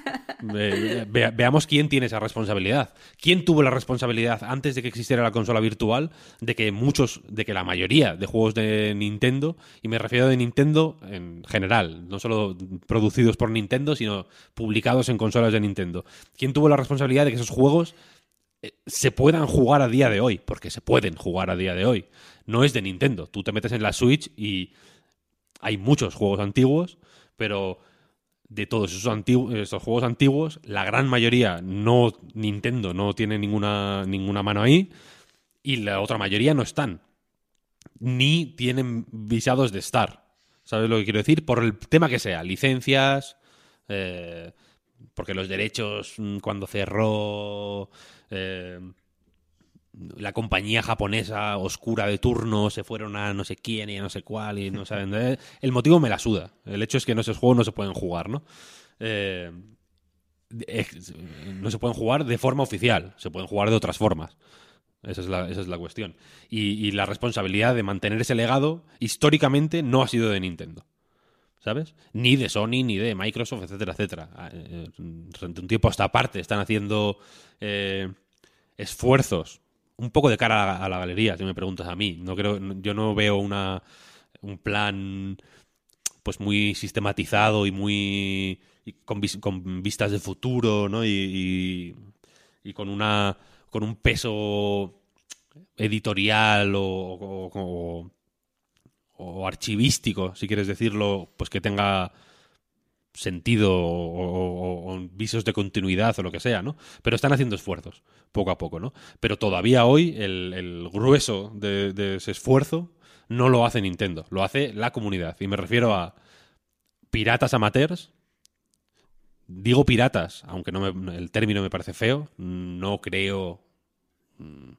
ve- veamos quién tiene esa responsabilidad. ¿Quién tuvo la responsabilidad antes de que existiera la consola virtual de que muchos, de que la mayoría de juegos de Nintendo, y me refiero de Nintendo en general, no solo producidos por Nintendo, sino publicados en consolas de Nintendo? ¿Quién tuvo la responsabilidad de que esos juegos eh, se puedan jugar a día de hoy, porque se pueden jugar a día de hoy. No es de Nintendo. Tú te metes en la Switch y hay muchos juegos antiguos, pero de todos esos, antigu- esos juegos antiguos, la gran mayoría no Nintendo no tiene ninguna, ninguna mano ahí y la otra mayoría no están. Ni tienen visados de estar. ¿Sabes lo que quiero decir? Por el tema que sea, licencias, eh, porque los derechos mm, cuando cerró eh, la compañía japonesa oscura de turno se fueron a no sé quién y a no sé cuál y no saben de- el motivo me la suda. El hecho es que en esos juegos no se pueden jugar no Eh, no se pueden jugar de forma oficial se pueden jugar de otras formas. Esa es la, esa es la cuestión. Y, y la responsabilidad de mantener ese legado históricamente no ha sido de Nintendo ¿sabes? Ni de Sony, ni de Microsoft, etcétera, etcétera. Ah, eh, Durante un tiempo a esta parte están haciendo eh, esfuerzos, un poco de cara a la, galería, si me preguntas a mí. No creo, yo no veo una, un plan pues muy sistematizado y muy con, vis- con vistas de futuro, ¿no? Y, con una con un peso editorial o- o archivístico, si quieres decirlo, pues que tenga sentido o, visos de continuidad o lo que sea, ¿no? Pero están haciendo esfuerzos, poco a poco, ¿no? Pero todavía hoy el, el grueso de, de ese esfuerzo no lo hace Nintendo, lo hace la comunidad. Y me refiero a piratas amateurs. Digo piratas, aunque no me- el término me parece feo, no creo... mm,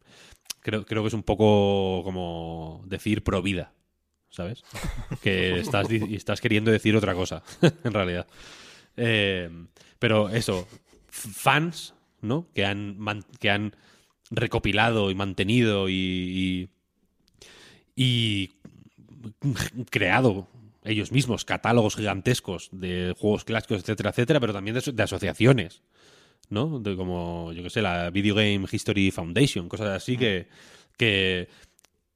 Creo, creo que es un poco como decir pro vida, ¿sabes? Que estás, estás queriendo decir otra cosa, en realidad. Eh, pero eso, fans, ¿no? Que han, que han recopilado y mantenido y, y, creado ellos mismos catálogos gigantescos de juegos clásicos, etcétera, etcétera, pero también de, aso- de asociaciones, ¿no? De como, yo qué sé, la Video Game History Foundation, cosas así que, que,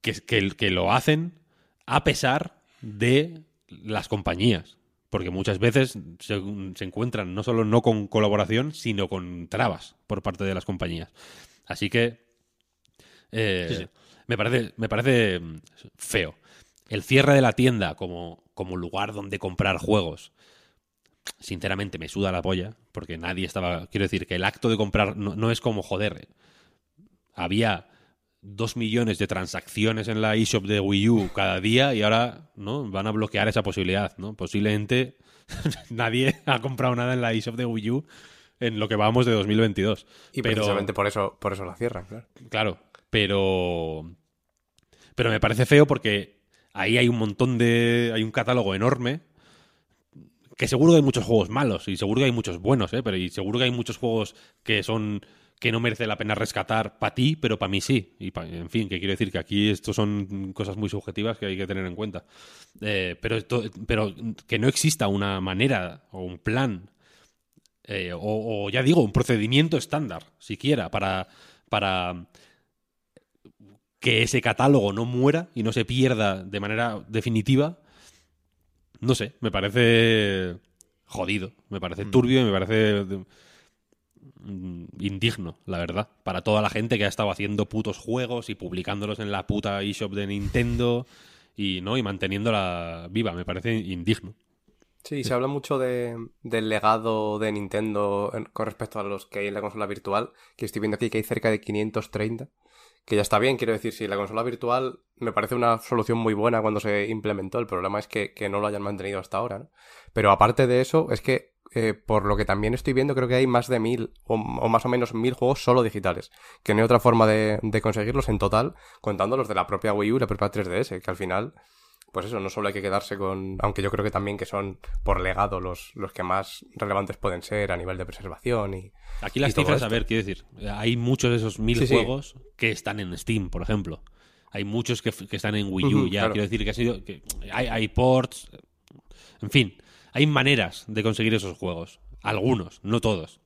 que- que lo hacen a pesar de las compañías. Porque muchas veces se, se encuentran no solo no con colaboración, sino con trabas por parte de las compañías. Así que eh, Sí, sí. Me, parece, me parece mm, feo. El cierre de la tienda como, como lugar donde comprar juegos, sinceramente me suda la polla, porque nadie estaba... Quiero decir que el acto de comprar no, no es como joder. Había dos millones de transacciones en la eShop de Wii U cada día y ahora no van a bloquear esa posibilidad, ¿no? Posiblemente nadie ha comprado nada en la eShop de Wii U en lo que vamos de 2022. Y Pero- precisamente por eso, por eso la cierran, claro. Claro, pero. Pero me parece feo porque ahí hay un montón de. Hay un catálogo enorme. Que seguro que hay muchos juegos malos y seguro que hay muchos buenos, ¿eh? Pero y seguro que hay muchos juegos que son. Que no merece la pena rescatar para ti, pero para mí sí. Y pa- en fin, que quiero decir que aquí esto son cosas muy subjetivas que hay que tener en cuenta. Eh, pero, esto- pero que no exista una manera o un plan eh, o, o ya digo, un procedimiento estándar, siquiera, para, para que ese catálogo no muera y no se pierda de manera definitiva, no sé, me parece jodido, me parece turbio y me parece mm, indigno, la verdad, para toda la gente que ha estado haciendo putos juegos y publicándolos en la puta eShop de Nintendo y no y manteniéndola viva, me parece indigno. Sí, se habla mucho de, del legado de Nintendo en- con respecto a los que hay en la consola virtual, que estoy viendo aquí que hay cerca de 530, que ya está bien, quiero decir, si la consola virtual me parece una solución muy buena cuando se implementó, el problema es que, que no lo hayan mantenido hasta ahora, ¿no? Pero aparte de eso, es que eh, por lo que también estoy viendo, creo que hay más de mil o, o más o menos mil juegos solo digitales, que no hay otra forma de, de conseguirlos en total, contando los de la propia Wii U y la propia 3DS, que al final pues eso, no solo hay que quedarse con. Aunque yo creo que también que son por legado los, los que más relevantes pueden ser a nivel de preservación y. Aquí las y cifras, a ver, quiero decir, hay muchos de esos mil Sí, sí. juegos que están en Steam, por ejemplo. Hay muchos que, están en Wii U ya. claro. Quiero decir que ha sido. Que hay, hay ports. En fin, hay maneras de conseguir esos juegos. Algunos, no todos.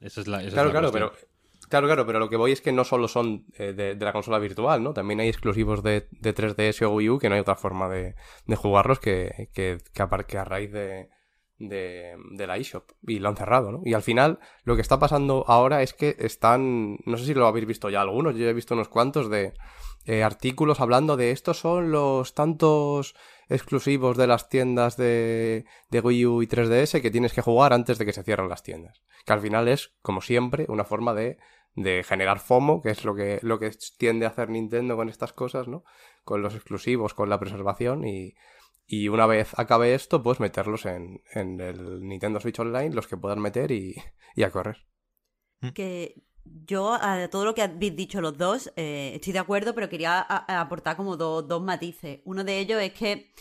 Esa es la. esa es Claro, la claro, cuestión. pero. Claro, claro, pero lo que voy es que no solo son eh, de, de la consola virtual, ¿no? También hay exclusivos de, de 3DS o Wii U que no hay otra forma de, de jugarlos que, que, que, apar- que a raíz de, de, de la eShop. Y lo han cerrado, ¿no? Y al final, lo que está pasando ahora es que están. No sé si lo habéis visto ya algunos, yo he visto unos cuantos de eh, artículos hablando de estos son los tantos exclusivos de las tiendas de, de Wii U y 3DS que tienes que jugar antes de que se cierren las tiendas. Que al final es, como siempre, una forma de, de generar FOMO, que es lo que, lo que tiende a hacer Nintendo con estas cosas, ¿no? Con los exclusivos, con la preservación y, y una vez acabe esto, pues meterlos en, en el Nintendo Switch Online, los que puedan meter y, y a correr. que yo a todo lo que habéis dicho los dos eh, estoy de acuerdo, pero quería aportar como do- dos matices. Uno de ellos es que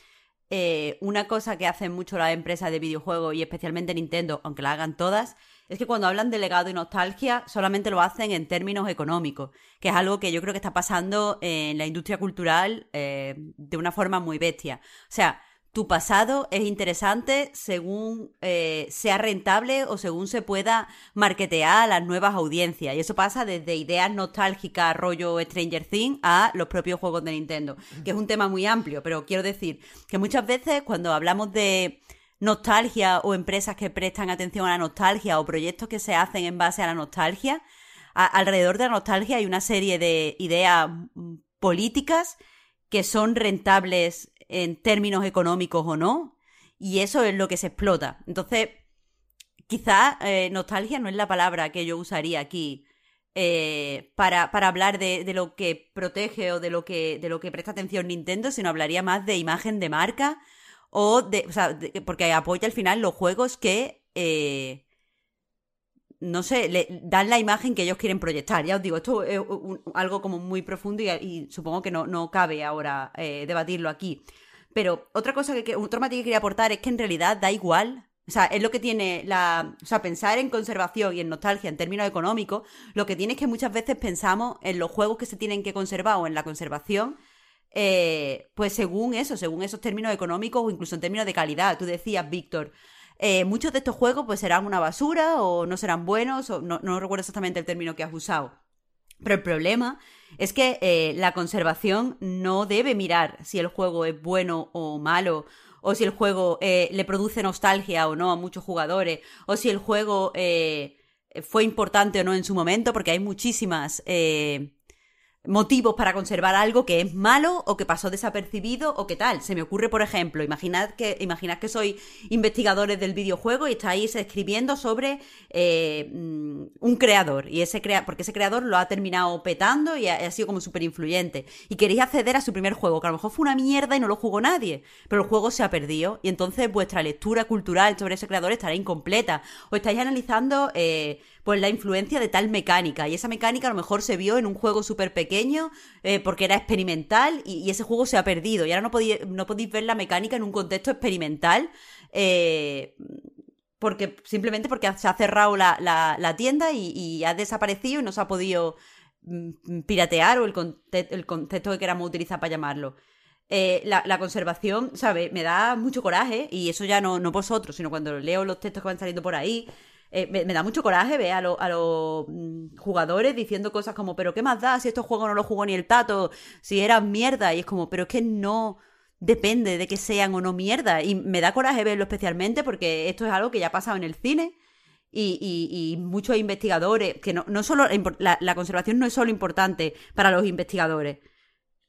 eh, una cosa que hacen mucho las empresas de videojuegos y especialmente Nintendo, aunque la hagan todas, es que cuando hablan de legado y nostalgia solamente lo hacen en términos económicos, que es algo que yo creo que está pasando en la industria cultural eh, de una forma muy bestia. O sea, tu pasado es interesante según eh, sea rentable o según se pueda marketear a las nuevas audiencias. Y eso pasa desde ideas nostálgicas, rollo Stranger Things, a los propios juegos de Nintendo, que es un tema muy amplio, pero quiero decir que muchas veces cuando hablamos de nostalgia o empresas que prestan atención a la nostalgia o proyectos que se hacen en base a la nostalgia, alrededor de la nostalgia hay una serie de ideas mm, políticas que son rentables en términos económicos o no, y eso es lo que se explota. Entonces, quizá eh, nostalgia no es la palabra que yo usaría aquí eh, para, para hablar de, lo que protege o de lo que, de lo que presta atención Nintendo, sino hablaría más de imagen de marca o de, o sea, porque apoya al final los juegos que eh, no sé, le dan la imagen que ellos quieren proyectar. Ya os digo, esto es un- algo como muy profundo y, supongo que no, no cabe ahora eh, debatirlo aquí. Pero otra cosa que, que otro que quería aportar es que en realidad da igual. O sea, es lo que tiene la. O sea, pensar en conservación y en nostalgia en términos económicos, lo que tiene es que muchas veces pensamos en los juegos que se tienen que conservar o en la conservación eh, pues según eso, según esos términos económicos o incluso en términos de calidad. Tú decías, Víctor, eh, muchos de estos juegos pues serán una basura o no serán buenos, o no, recuerdo exactamente el término que has usado. Pero el problema es que eh, la conservación no debe mirar si el juego es bueno o malo, o si el juego eh, le produce nostalgia o no a muchos jugadores, o si el juego fue importante o no en su momento, porque hay muchísimas motivos para conservar algo que es malo o que pasó desapercibido o que tal. Se me ocurre, por ejemplo, imaginad que, imaginad que sois investigadores del videojuego y estáis escribiendo sobre eh, mm, un creador. Y ese crea porque ese creador lo ha terminado petando y ha, ha sido como súper influyente y queréis acceder a su primer juego que a lo mejor fue una mierda y no lo jugó nadie pero el juego se ha perdido. Y entonces vuestra lectura cultural sobre ese creador estará incompleta. O estáis analizando eh, pues la influencia de tal mecánica y esa mecánica a lo mejor se vio en un juego súper pequeño eh, porque era experimental y, ese juego se ha perdido y ahora no podéis, no podéis ver la mecánica en un contexto experimental eh, porque simplemente porque se ha cerrado la, la- tienda y, ha desaparecido y no se ha podido mm, piratear o el, conte- el concepto que queramos utilizar para llamarlo. Eh, la, la conservación, ¿sabes? Me da mucho coraje y eso ya no, no vosotros, sino cuando leo los textos que van saliendo por ahí. Eh, me, me da mucho coraje ver a, lo- a los mm, jugadores diciendo cosas como, pero ¿qué más da si estos juegos no los jugó ni el tato? Si eran mierda. Y es como, pero es que no depende de que sean o no mierda. Y me da coraje verlo especialmente porque esto es algo que ya ha pasado en el cine. Y, y- y muchos investigadores, que no, no solo la, la conservación no es solo importante para los investigadores,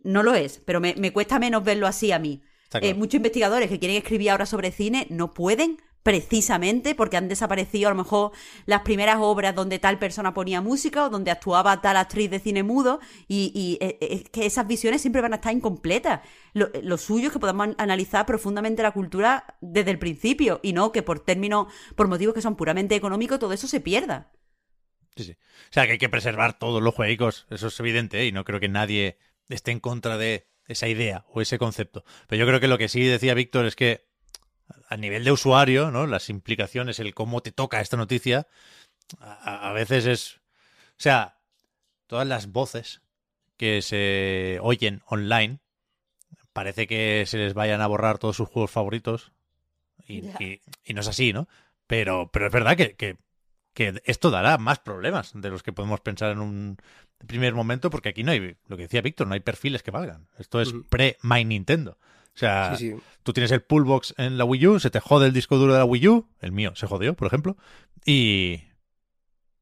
no lo es, pero me, me cuesta menos verlo así a mí. Eh, muchos investigadores que quieren escribir ahora sobre cine no pueden precisamente porque han desaparecido a lo mejor las primeras obras donde tal persona ponía música o donde actuaba tal actriz de cine mudo y, y, eh, eh, es que esas visiones siempre van a estar incompletas. Lo, lo suyo es que podamos an- analizar profundamente la cultura desde el principio y no que por términos, por motivos que son puramente económicos, todo eso se pierda. Sí, sí. O sea, que hay que preservar todos los juegos, eso es evidente, ¿eh? y no creo que nadie esté en contra de esa idea o ese concepto. Pero yo creo que lo que sí decía Víctor es que a nivel de usuario, ¿no? Las implicaciones, el cómo te toca esta noticia, a, a veces es... O sea, todas las voces que se oyen online, parece que se les vayan a borrar todos sus juegos favoritos. Y, y- y no es así, ¿no? Pero, pero es verdad que, que- que esto dará más problemas de los que podemos pensar en un primer momento, porque aquí no hay, lo que decía Víctor, no hay perfiles que valgan. Esto es pre-My Nintendo. O sea, Sí, sí. tú tienes el pullbox en la Wii U, se te jode el disco duro de la Wii U, el mío se jodió, por ejemplo, y,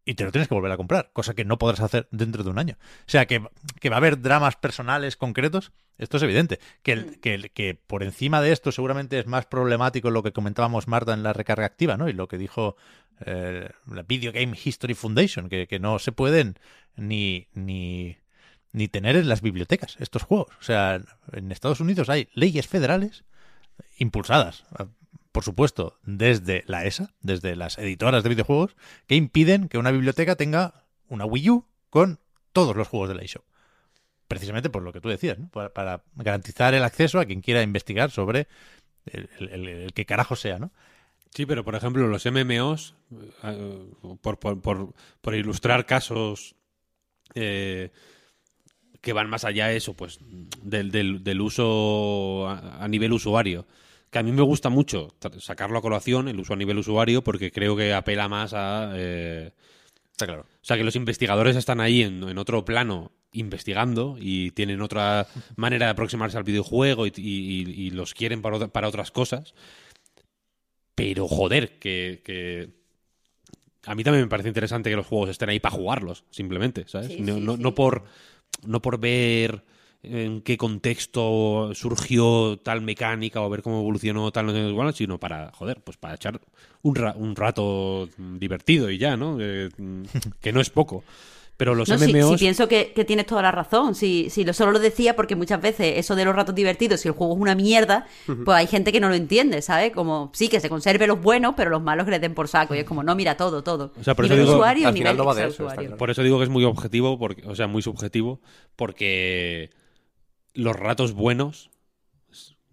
y te lo tienes que volver a comprar, cosa que no podrás hacer dentro de un año. O sea, que, que va a haber dramas personales concretos, esto es evidente. Que, el- que, el- que por encima de esto seguramente es más problemático lo que comentábamos Marta en la recarga activa, ¿no? Y lo que dijo eh, la Video Game History Foundation, que, que no se pueden ni, ni, ni tener en las bibliotecas estos juegos. O sea, en Estados Unidos hay leyes federales impulsadas, eh, por supuesto, desde la ESA, desde las editoras de videojuegos, que impiden que una biblioteca tenga una Wii U con todos los juegos de la eShop. Precisamente por lo que tú decías, ¿no? para, garantizar el acceso a quien quiera investigar sobre el que carajo sea, ¿no? Sí, pero por ejemplo, los MMOs, eh, por, por, por, por ilustrar casos eh, que van más allá de eso, pues del, del, del uso a, a nivel usuario. Que a mí me gusta mucho sacarlo a colación, el uso a nivel usuario, porque creo que apela más a... eh, Está claro. o sea, que los investigadores están ahí en, en otro plano investigando y tienen otra manera de aproximarse al videojuego y, y- y los quieren para, otra- para otras cosas. Pero joder, que, que- A mí también me parece interesante que los juegos estén ahí para jugarlos, simplemente, ¿sabes? Sí, no, sí, no- sí. no por, no por ver en qué contexto surgió tal mecánica o ver cómo evolucionó tal, no sé cuál, sino para, joder, pues para echar un, ra- un rato divertido y ya, ¿no? Eh, que no es poco. Pero los No, MMOs... sí pienso que, que tienes toda la razón. Si, si lo solo lo decía porque muchas veces eso de los ratos divertidos, si el juego es una mierda, pues hay gente que no lo entiende, ¿sabes? Como, sí, que se conserve los buenos, pero los malos que les den por saco. Y es como, no, mira todo, todo. O sea, por eso digo, usuario, al nivel final no va de eso, claro. Por eso digo que es muy objetivo, porque, o sea, muy subjetivo, porque los ratos buenos,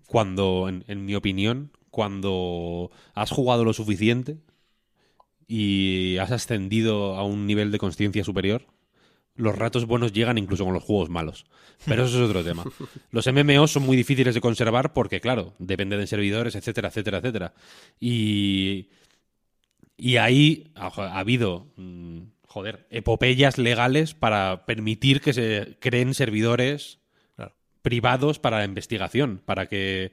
cuando, en, en mi opinión, cuando has jugado lo suficiente y has ascendido a un nivel de conciencia superior, los ratos buenos llegan incluso con los juegos malos. Pero eso es otro tema. Los MMOs son muy difíciles de conservar porque, claro, dependen de servidores, etcétera, etcétera, etcétera. Y, y ahí ha, ha habido, mm, joder, epopeyas legales para permitir que se creen servidores Claro. privados para la investigación, para que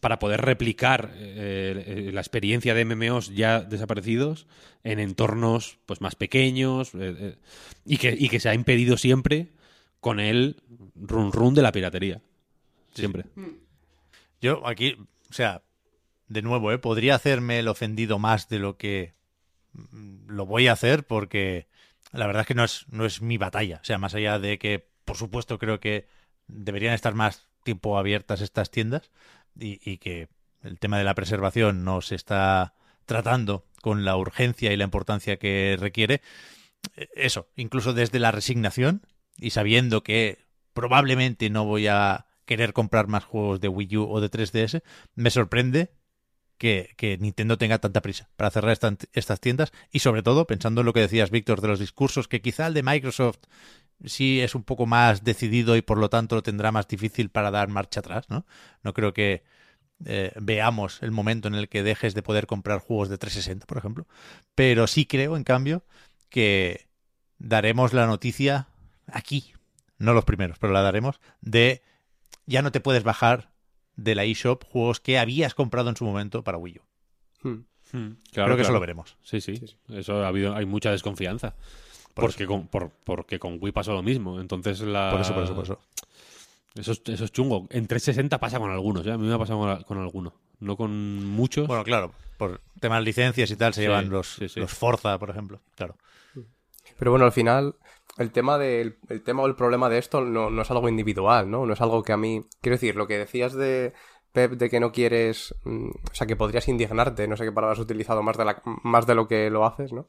para poder replicar eh, eh, la experiencia de MMOs ya desaparecidos en entornos pues más pequeños eh, y, que, y que se ha impedido siempre con el run run de la piratería. Siempre. Yo aquí, o sea, de nuevo, ¿eh? podría hacerme el ofendido más de lo que mm, lo voy a hacer porque la verdad es que no es, no es mi batalla. O sea, más allá de que, por supuesto, creo que deberían estar más tiempo abiertas estas tiendas y, que el tema de la preservación no se está tratando con la urgencia y la importancia que requiere. Eh, Eso, incluso desde la resignación y sabiendo que probablemente no voy a querer comprar más juegos de Wii U o de 3DS, me sorprende que, que Nintendo tenga tanta prisa para cerrar esta- estas tiendas y sobre todo pensando en lo que decías, Víctor, de los discursos, que quizá el de Microsoft sí es un poco más decidido y por lo tanto lo tendrá más difícil para dar marcha atrás, ¿no? No creo que eh, veamos el momento en el que dejes de poder comprar juegos de 360, por ejemplo, pero sí creo, en cambio, que daremos la noticia aquí, no los primeros, pero la daremos, de ya no te puedes bajar de la eShop juegos que habías comprado en su momento para Wii U. Hmm. Creo que eso lo veremos. Sí, sí. Eso ha habido, hay mucha desconfianza. Por porque, con, por- porque con Wii pasó lo mismo. Entonces la. Por eso, por eso, por eso. Eso es, eso es chungo. En 360 pasa con algunos, ¿eh? A mí me ha pasado con, con alguno. No con muchos. Bueno, claro, por temas de licencias y tal se Sí, llevan los, sí, sí. los Forza, por ejemplo. Claro. Pero bueno, al final, el tema del el tema o el problema de esto no, no es algo individual, ¿no? No es algo que a mí. Quiero decir, lo que decías de Pep de que no quieres. mm, o sea, que podrías indignarte, no sé qué palabras has utilizado más de, la, más de lo que lo haces, ¿no?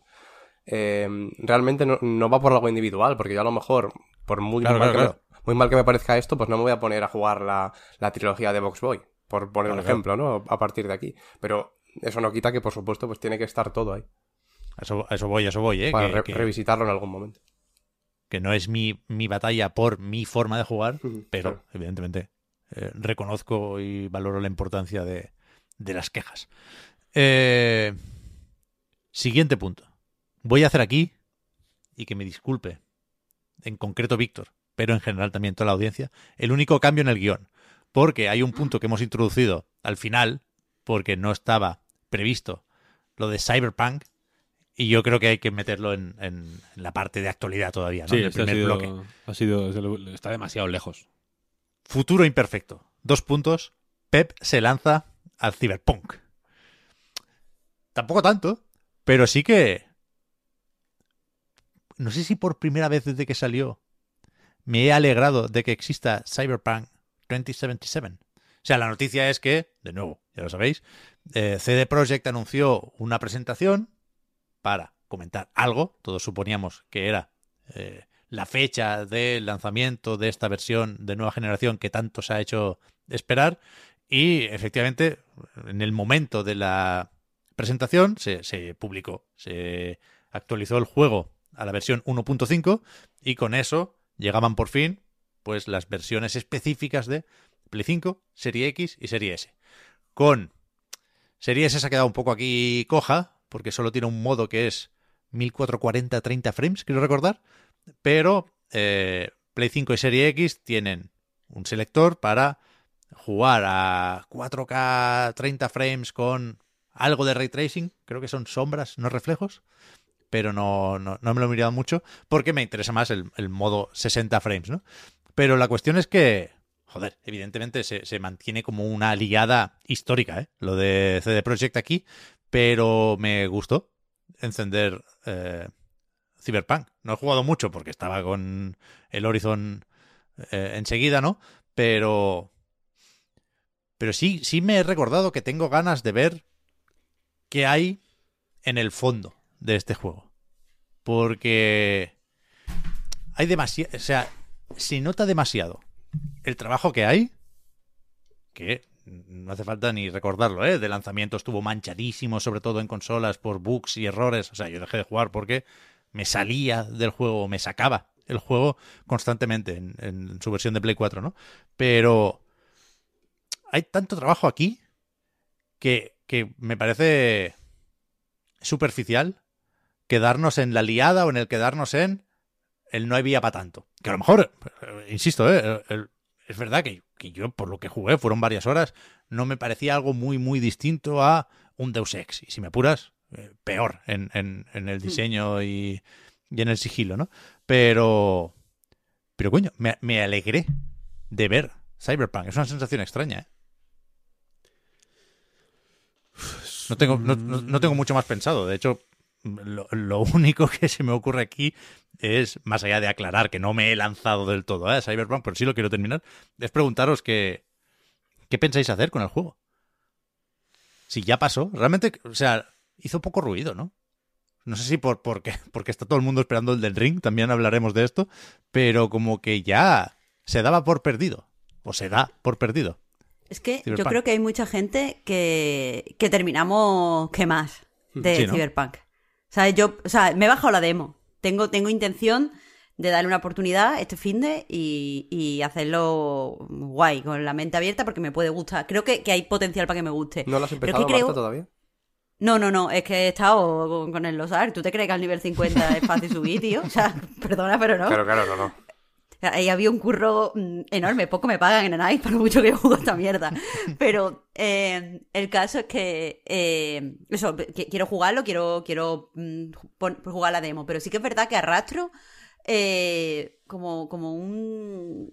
Eh, realmente no, no va por algo individual, porque yo a lo mejor, por muy, Claro, mal, claro, que me, muy mal que me parezca esto, pues no me voy a poner a jugar la, la trilogía de Box Boy, por poner un ejemplo, ¿no? A partir de aquí. Pero eso no quita que, por supuesto, pues tiene que estar todo ahí, eso, eso voy, eso voy, ¿eh? para que- re- que- revisitarlo en algún momento. que no es mi, mi batalla por mi forma de jugar, pero claro. evidentemente eh, reconozco y valoro la importancia de, de las quejas. Eh, siguiente punto. Voy a hacer aquí, y que me disculpe, en concreto Víctor, pero en general también toda la audiencia, el único cambio en el guion. Porque hay un punto que hemos introducido al final, porque no estaba previsto lo de Cyberpunk, y yo creo que hay que meterlo en, en- en la parte de actualidad todavía, ¿no? Sí, en el este ha primer sido, bloque. ha sido- está demasiado lejos. Futuro imperfecto. Dos puntos. Pep se lanza al Cyberpunk. Tampoco tanto, pero sí que. No sé si por primera vez desde que salió me he alegrado de que exista Cyberpunk 2077. O sea, la noticia es que, de nuevo, ya lo sabéis, eh, CD Projekt anunció una presentación para comentar algo. Todos suponíamos que era eh, la fecha del lanzamiento de esta versión de nueva generación que tanto se ha hecho esperar. Y efectivamente, en el momento de la presentación se, se publicó, se actualizó el juego a la versión 1.5 y con eso llegaban por fin pues las versiones específicas de Play 5, Serie X y Serie S. Con Serie S se ha quedado un poco aquí coja, porque solo tiene un modo que es 1440 30 frames, quiero recordar, pero eh, Play 5 y Serie X tienen un selector para jugar a 4K 30 frames con algo de ray tracing, creo que son sombras, no reflejos, pero no, no, no me lo he mirado mucho porque me interesa más el, el modo 60 frames, ¿no? Pero la cuestión es que, joder, evidentemente se, se mantiene como una liada histórica, ¿eh? Lo de CD Projekt aquí, pero me gustó encender eh, Cyberpunk. No he jugado mucho porque estaba con el Horizon eh, enseguida, ¿no? Pero. Pero sí, sí me he recordado que tengo ganas de ver qué hay en el fondo de este juego. Porque hay demasiado. O sea, se nota demasiado el trabajo que hay. Que no hace falta ni recordarlo, ¿eh? De lanzamiento estuvo manchadísimo, sobre todo en consolas, por bugs y errores. O sea, yo dejé de jugar porque me salía del juego, me sacaba el juego constantemente en, su versión de Play 4, ¿no? Pero hay tanto trabajo aquí que, que me parece superficial quedarnos en la liada o en el quedarnos en el no había para tanto. Que a lo mejor, eh, insisto, ¿eh? el- el- es verdad que, que yo, por lo que jugué, fueron varias horas, no me parecía algo muy, muy distinto a un Deus Ex. Y si me apuras, eh, peor en, en- en el diseño y, y en el sigilo, ¿no? Pero, pero coño, me, me alegré de ver Cyberpunk. Es una sensación extraña, ¿eh? No tengo, no, no- no tengo mucho más pensado. De hecho, lo, lo único que se me ocurre aquí es, más allá de aclarar que no me he lanzado del todo ¿eh? a Cyberpunk, pero sí lo quiero terminar, es preguntaros que, qué pensáis hacer con el juego. Si ya pasó, realmente, o sea, hizo poco ruido, ¿no? No sé si por, porque, porque está todo el mundo esperando el del ring, también hablaremos de esto, pero como que ya se daba por perdido, o se da por perdido. Es que yo creo que hay mucha gente que, que terminamos que más de Sí, ¿no? Cyberpunk. O sea, yo, o sea, me he bajado la demo. Tengo, tengo intención de darle una oportunidad este fin de y, y hacerlo guay, con la mente abierta, porque me puede gustar. Creo que, que hay potencial para que me guste. ¿No lo has empezado, creo- todavía? No, no, no, es que he estado con, con el Losar. ¿Tú te crees que al nivel 50 es fácil subir, tío? O sea, perdona, pero no. Claro, claro, no, no. Ahí había un curro mm, enorme, poco me pagan en Anais por mucho que juego esta mierda. Pero eh, el caso es que eh, eso, que- quiero jugarlo, quiero, quiero mm, jugar la demo, pero sí que es verdad que arrastro eh, como, como un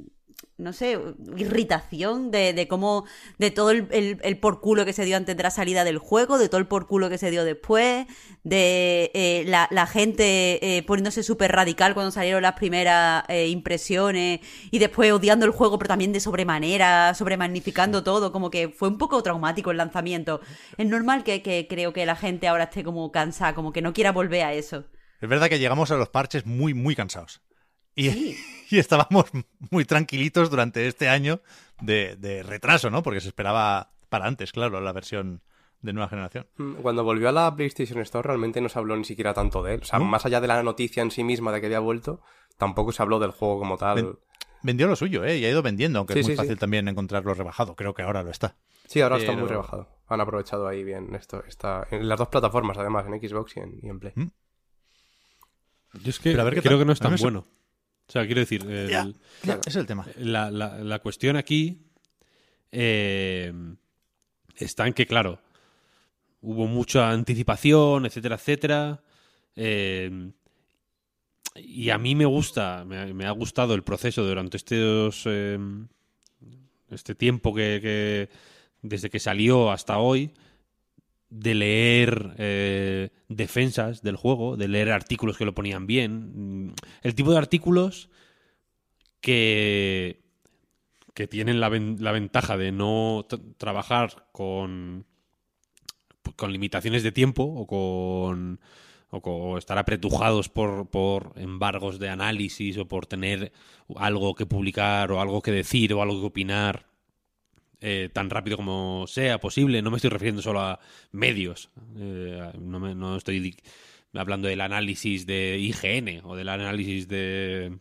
no sé, irritación de, de cómo, de todo el, el, el por culo que se dio antes de la salida del juego, de todo el por culo que se dio después, de eh, la, la gente eh, poniéndose súper radical cuando salieron las primeras eh, impresiones y después odiando el juego, pero también de sobremanera, sobremagnificando todo, como que fue un poco traumático el lanzamiento. Es normal que, que creo que la gente ahora esté como cansada, como que no quiera volver a eso. Es verdad que llegamos a los parches muy, muy cansados. Y, y estábamos muy tranquilitos durante este año de, de retraso, ¿no? Porque se esperaba para antes, claro, la versión de nueva generación. Mm, Cuando volvió a la PlayStation Store realmente no se habló ni siquiera tanto de él. O sea, ¿No? más allá de la noticia en sí misma de que había vuelto, tampoco se habló del juego como tal. Ven- Vendió lo suyo, ¿eh? Y ha ido vendiendo, aunque Sí, es muy sí, sí. fácil también encontrarlo rebajado. Creo que ahora lo está. Sí, ahora está muy Pero- rebajado. Han aprovechado ahí bien esto. Está en las dos plataformas, además, en Xbox y en, y en Play. Mm. Yo es que Pero a ver qué creo que no es tan bueno. O sea, quiero decir, el- Ya. Claro. Es el tema. la, la- la cuestión aquí eh, está en que, claro, hubo mucha anticipación, etcétera, etcétera. eh, y a mí me gusta, me, ha- me ha gustado el proceso durante estos, eh, este tiempo que, que- desde que salió hasta hoy, de leer eh, defensas del juego, de leer artículos que lo ponían bien. El tipo de artículos que, que tienen la, la ventaja de no trabajar con, con limitaciones de tiempo o con o estar apretujados por, por embargos de análisis o por tener algo que publicar o algo que decir o algo que opinar eh, tan rápido como sea posible. No me estoy refiriendo solo a medios. Eh, no, me- no estoy hablando del análisis de IGN o del análisis de,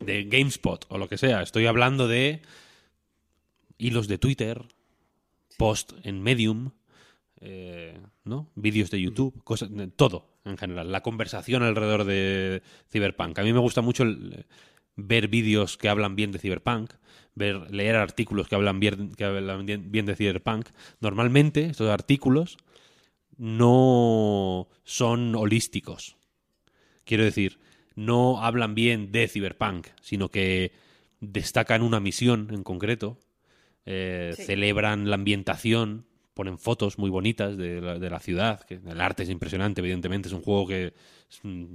de GameSpot o lo que sea. Estoy hablando de hilos de Twitter, post en Medium, eh, ¿no? Vídeos de YouTube, cosas, todo en general. La conversación alrededor de Cyberpunk. A mí me gusta mucho el- ver vídeos que hablan bien de Cyberpunk, ver, leer artículos que hablan bien, que hablan bien, bien de Cyberpunk. Normalmente estos artículos no son holísticos. Quiero decir, no hablan bien de Cyberpunk, sino que destacan una misión en concreto, eh, Sí. celebran la ambientación, ponen fotos muy bonitas de la, de la ciudad, que el arte es impresionante, evidentemente, es un juego que,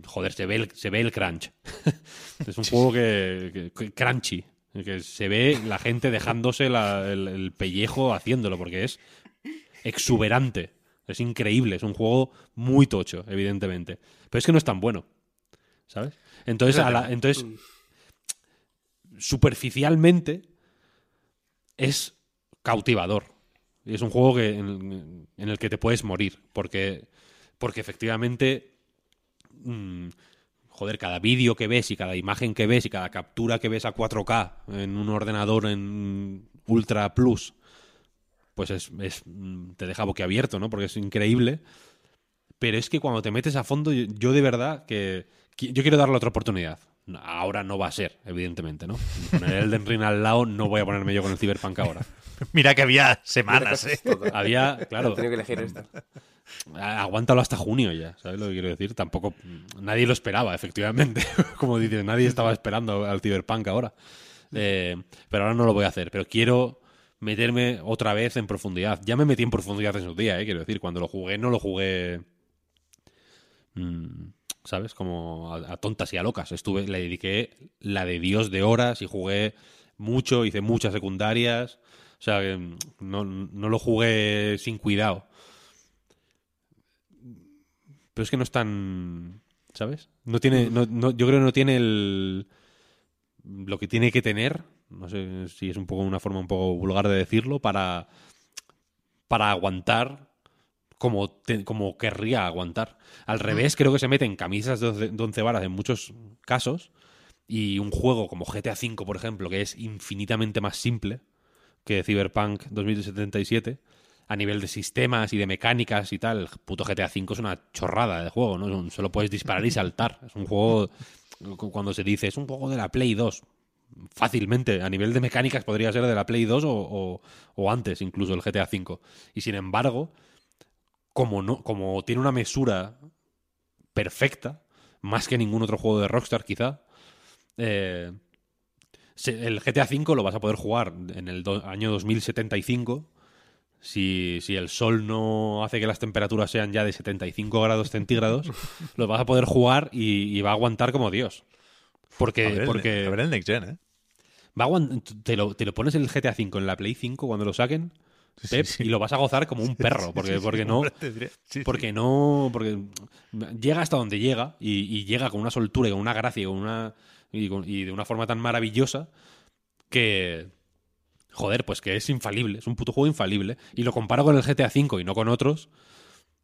joder, se ve el, se ve el crunch. es un juego que, que- que- crunchy, que se ve la gente dejándose la- el, el pellejo haciéndolo, porque es exuberante, es increíble, es un juego muy tocho, evidentemente. Pero es que no es tan bueno, ¿sabes? Entonces, a la- entonces superficialmente es cautivador. Es un juego que, en, en el que te puedes morir. Porque, porque efectivamente. mm, joder, cada vídeo que ves y cada imagen que ves y cada captura que ves a 4K en un ordenador en Ultra Plus. Pues es, mm, te deja boquiabierto, ¿no? Porque es increíble. Pero es que cuando te metes a fondo, yo, de verdad que- Yo quiero darle otra oportunidad. Ahora no va a ser, evidentemente, ¿no? Poner el Elden Ring al lado, no voy a ponerme yo con el Cyberpunk ahora. Mira que había semanas, ¿eh? Había, claro, tenido que elegir esto. aguántalo hasta junio ya, ¿sabes lo que quiero decir? Tampoco, nadie lo esperaba, efectivamente. Como dices, nadie estaba esperando al Cyberpunk ahora. Eh, pero ahora no lo voy a hacer, pero quiero meterme otra vez en profundidad. Ya me metí en profundidad en su día, ¿eh? quiero decir, cuando lo jugué no lo jugué... mm, ¿Sabes? Como a, tontas y a locas. Estuve, le dediqué la de Dios de horas y jugué mucho, hice muchas secundarias. O sea, mm, no, no lo jugué sin cuidado. Pero es que no es tan. ¿Sabes? No tiene. No, no- yo creo que no tiene el. Lo que tiene que tener. No sé si es un poco una forma un poco vulgar de decirlo. Para. Para aguantar. Como, te- como querría aguantar. Al revés, creo que se mete en camisas de 11 de 11 varas en muchos casos. Y un juego como GTA V, por ejemplo, que es infinitamente más simple que Cyberpunk 2077, a nivel de sistemas y de mecánicas y tal, el puto GTA V es una chorrada de juego, ¿no? Solo puedes disparar y saltar. Es un juego, cu- cuando se dice, es un juego de la Play 2. Fácilmente, a nivel de mecánicas podría ser de la Play 2 o, o- o antes incluso el GTA V. Y sin embargo, como, no, como tiene una mesura perfecta, más que ningún otro juego de Rockstar quizá, eh, el GTA V lo vas a poder jugar en el año 2075. Si, si el sol no hace que las temperaturas sean ya de 75 grados centígrados, lo vas a poder jugar y, y va a aguantar como Dios. Porque, A ver, el- porque a ver el Next Gen, ¿eh? va a te, lo, te lo pones en el GTA V en la Play 5 cuando lo saquen, Pep, sí. y lo vas a gozar como un perro. Porque, porque no, porque no. Porque llega hasta donde llega y, y llega con una soltura y con una gracia y, con una, y, con- y de una forma tan maravillosa que. Joder, pues que es infalible. Es un puto juego infalible. Y lo comparo con el GTA V y no con otros.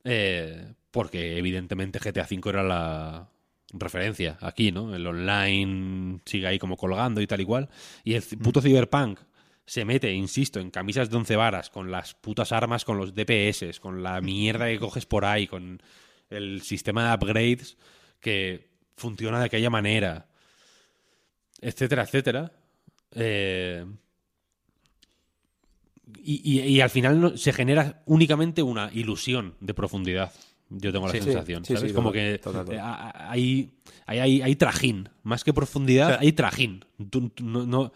eh, porque evidentemente GTA V era la, referencia aquí, ¿no? El online sigue ahí como colgando y tal y cual. Y el puto Cyberpunk se mete, insisto, en camisas de once varas, con las putas armas, con los DPS, con la mierda que coges por ahí, con el sistema de upgrades que funciona de aquella manera, etcétera, etcétera. Eh, y, y- y al final no- se genera únicamente una ilusión de profundidad. Yo tengo la Sí, sensación, sí, ¿sabes? sí, Como que eh, hay, hay, hay, hay trajín. Más que profundidad, O sea- hay trajín. No-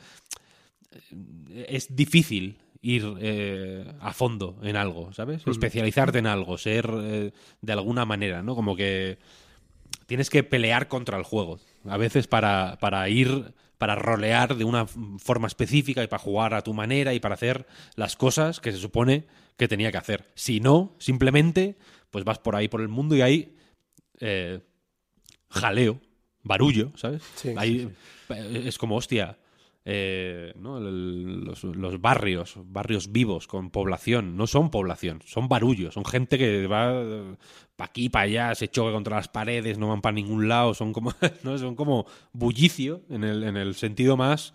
es difícil ir eh, a fondo en algo, ¿sabes? Especializarte en algo, ser eh, de alguna manera, ¿no? Como que tienes que pelear contra el juego. A veces para, para ir, para rolear de una forma específica y para jugar a tu manera y para hacer las cosas que se supone que tenía que hacer. Si no, simplemente, pues vas por ahí por el mundo y hay eh, jaleo, barullo, ¿sabes? Sí, Hay- Es como, hostia, eh, los, barrios, barrios vivos con población, no son población, son barullo, son gente que va para aquí, para allá, se choca contra las paredes, no van para ningún lado, son como, ¿no? son como bullicio en el, en el sentido más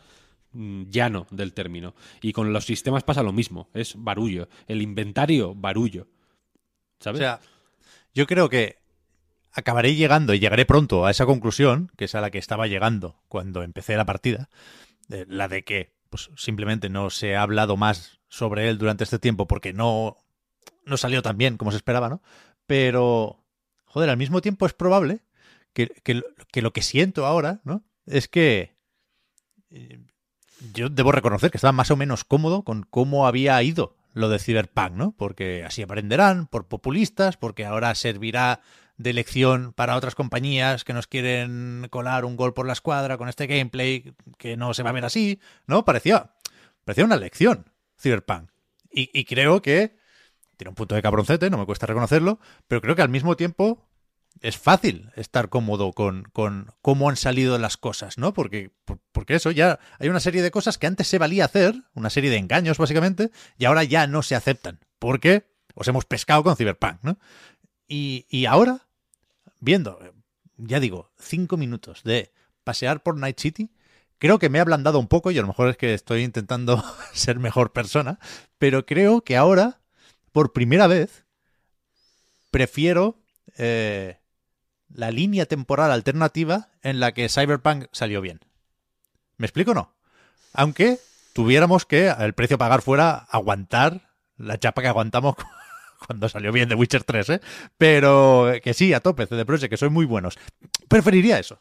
mm, llano del término. Y con los sistemas pasa lo mismo, es barullo. El inventario, barullo. O ¿Sabes? sea, yo creo que acabaré llegando y llegaré pronto a esa conclusión, que es a la que estaba llegando cuando empecé la partida, de- la de que pues, simplemente no se ha hablado más sobre él durante este tiempo porque no, no salió tan bien como se esperaba, ¿no? Pero, joder, al mismo tiempo es probable que, que que lo que siento ahora, ¿no? Es que eh, yo debo reconocer que estaba más o menos cómodo con cómo había ido lo de Cyberpunk, ¿no? Porque así aprenderán, por populistas, porque ahora servirá de lección para otras compañías que nos quieren colar un gol por la escuadra con este gameplay que no se va a ver así, ¿no? Parecía, parecía una lección, Cyberpunk. Y, y creo que tiene un punto de cabroncete, no me cuesta reconocerlo, pero creo que al mismo tiempo es fácil estar cómodo con, con cómo han salido las cosas, ¿no? Porque, por- porque eso ya hay una serie de cosas que antes se valía hacer, una serie de engaños básicamente, y ahora ya no se aceptan, porque os hemos pescado con Cyberpunk, ¿no? Y, y ahora, viendo, ya digo, cinco minutos de pasear por Night City, creo que me he ablandado un poco y a lo mejor es que estoy intentando ser mejor persona, pero creo que ahora, por primera vez, prefiero eh, la línea temporal alternativa en la que Cyberpunk salió bien. ¿Me explico o no? Aunque tuviéramos que el precio pagar fuera aguantar la chapa que aguantamos cuando salió bien The Witcher 3, ¿eh? Pero que sí, a tope, CD Projekt, que soy muy buenos. Preferiría eso.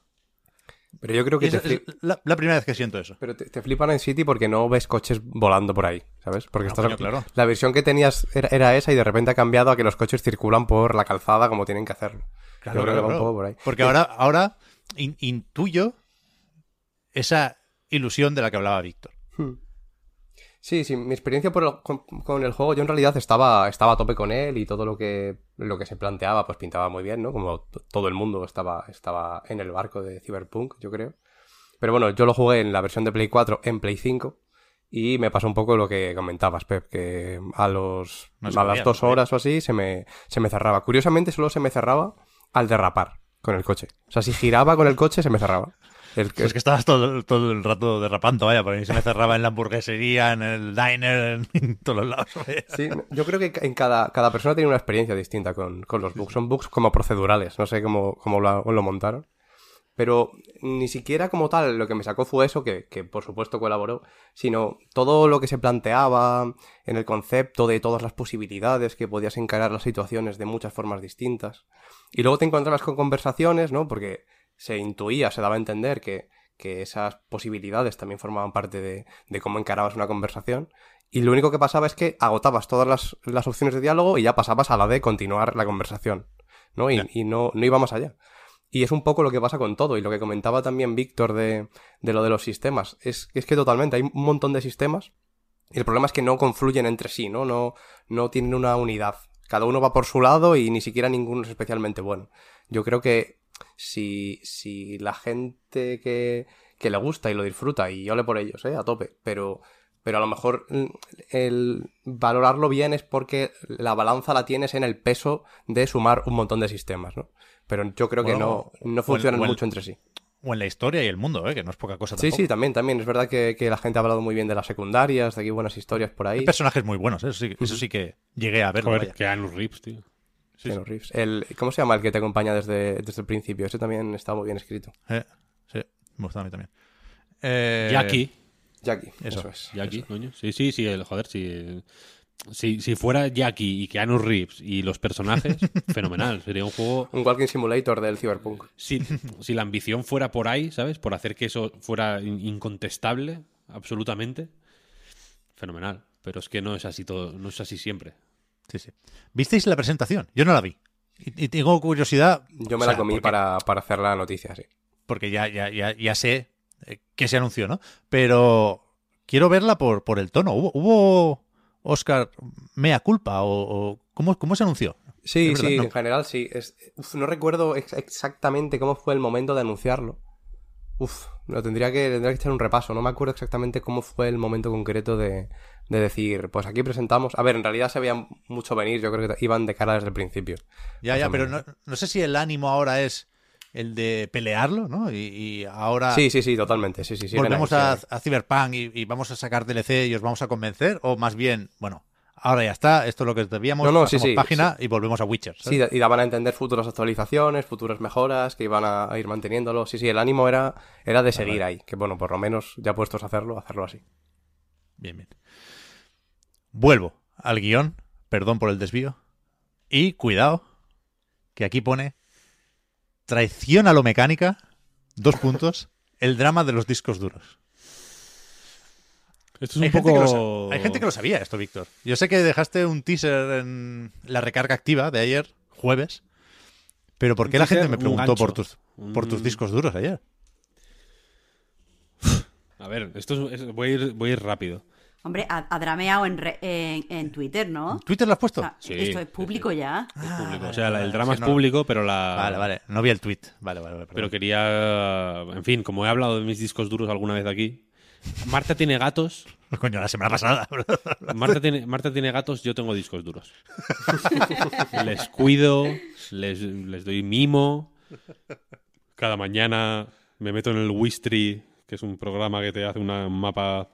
Pero yo creo que Es, te, es la, la primera vez que siento eso. pero te, te flipan en City porque no ves coches volando por ahí, ¿sabes? Porque No, estás- coño, claro. la versión que tenías era, era esa y de repente ha cambiado a que los coches circulan por la calzada como tienen que hacerlo. Claro, yo creo claro, que va un poco por ahí. Porque ahora, ahora in- intuyo esa ilusión de la que hablaba Víctor. Hmm. Sí, sí, mi experiencia por el- con, con el juego, yo en realidad estaba, estaba a tope con él y todo lo que, lo que se planteaba pues pintaba muy bien, ¿no? Como todo el mundo estaba, estaba en el barco de Cyberpunk, yo creo. Pero bueno, yo lo jugué en la versión de Play 4 en Play 5 y me pasó un poco lo que comentabas, Pep, que a los No a las dos horas o así se me, se me cerraba. Curiosamente solo se me cerraba al derrapar con el coche. O sea, si giraba con el coche se me cerraba. El, Es que estabas todo, todo el rato derrapando, vaya, por ahí se me cerraba en la hamburguesería, en el diner, en, en todos los lados. vaya. Sí, yo creo que en cada, cada persona tiene una experiencia distinta con, con los bugs. Son bugs como procedurales, no sé cómo, cómo lo, lo montaron. Pero ni siquiera como tal lo que me sacó fue eso, que, que por supuesto colaboró, sino todo lo que se planteaba en el concepto de todas las posibilidades que podías encarar las situaciones de muchas formas distintas. Y luego te encontrabas con conversaciones, ¿no? Porque se intuía, se daba a entender que, que esas posibilidades también formaban parte de, de cómo encarabas una conversación. Y lo único que pasaba es que agotabas todas las, las opciones de diálogo y ya pasabas a la de continuar la conversación, ¿no? Y, y no, no iba más allá. Y es un poco lo que pasa con todo. Y lo que comentaba también Víctor de, de lo de los sistemas. Es, es que totalmente hay un montón de sistemas. Y el problema es que no confluyen entre sí, ¿no? No, no tienen una unidad. Cada uno va por su lado y ni siquiera ninguno es especialmente bueno. Yo creo que si, si la gente que, que le gusta y lo disfruta, y ole por ellos, ¿eh? A tope. Pero pero a lo mejor mm, el valorarlo bien es porque la balanza la tienes en el peso de sumar un montón de sistemas, ¿no? Pero yo creo que no, no funcionan el- mucho entre sí. O en la historia y el mundo, ¿eh? que no es poca cosa Sí, tampoco. sí, también, también. Es verdad que, que la gente ha hablado muy bien de las secundarias, de que hay buenas historias por ahí. Hay personajes muy buenos, ¿eh? eso, sí, eso sí que llegué a verlo. Joder, vaya. que Reeves, tío. Sí, Keanu Reeves. El, ¿Cómo se llama el que te acompaña desde, desde el principio? Ese también está muy bien escrito. Eh, sí, me gusta a mí también. Eh, Jackie. Jackie, Eso. eso, es. Jackie, coño. Sí, sí, sí, el, joder, sí. Si, si fuera Jackie y Keanu Reeves y los personajes, fenomenal. Sería un juego. Un Walking Simulator del Cyberpunk. Si, si la ambición fuera por ahí, ¿sabes? Por hacer que eso fuera in- incontestable, absolutamente. Fenomenal. Pero es que no es así todo, no es así siempre. Sí, sí. ¿Visteis la presentación? Yo no la vi. Y, y tengo curiosidad. Yo me o la comí porque- para, para hacer la noticia, sí. porque ya, ya, ya, ya sé eh, que se anunció, ¿no? Pero quiero verla por, por el tono. ¿Hubo, hubo Oscar mea culpa o, o- ¿cómo, cómo se anunció? Sí, sí, no. en general sí. Es- uf, no recuerdo ex- exactamente cómo fue el momento de anunciarlo. Uf, lo tendría que, tendría que echar un repaso. No me acuerdo exactamente cómo fue el momento concreto de, de decir, pues aquí presentamos. A ver, en realidad se veía mucho venir. Yo creo que iban de cara desde el principio. Ya, ya, pero no, no sé si el ánimo ahora es el de pelearlo, ¿no? Y, y ahora Sí, sí, sí, totalmente. Sí, sí, sí. volvemos a, a Cyberpunk y, y vamos a sacar DLC y os vamos a convencer, o más bien, bueno, ahora ya está, esto es lo que debíamos, No, no, sí, sí, página y volvemos a Witcher. ¿sabes? Sí, y daban a entender futuras actualizaciones, futuras mejoras, que iban a, a ir manteniéndolo. Sí, sí, el ánimo era, era de seguir ahí. Que bueno, por lo menos ya puestos a hacerlo, hacerlo así. Bien, bien. Vuelvo al guion, perdón por el desvío. Y cuidado, que aquí pone traición a lo mecánica, dos puntos, el drama de los discos duros. Esto es Hay un gente, que lo, poco. hay gente que lo sabía esto, Víctor. Yo sé que dejaste un teaser en la recarga activa de ayer, jueves, pero ¿por Un qué la gente me un preguntó por tus, por tus Un- discos duros ayer? A ver, esto es- es- voy, a ir, voy a ir rápido. Hombre, ha, drameado en, re- en, en Twitter, ¿no? ¿Twitter lo has O puesto? sea, Sí, esto es público sí. ya. Es Ah, público. o sea, vale, el drama sí, es no- público, pero la. Vale, vale, no vi el tweet. Vale, vale, vale. Pero quería. En fin, como he hablado de mis discos duros alguna vez aquí. Marta tiene gatos. Coño, la semana pasada. Marta tiene, Marta tiene gatos, yo tengo discos duros. les cuido, les, les doy mimo. Cada mañana me meto en el Wistry, que es un programa que te hace una- un mapa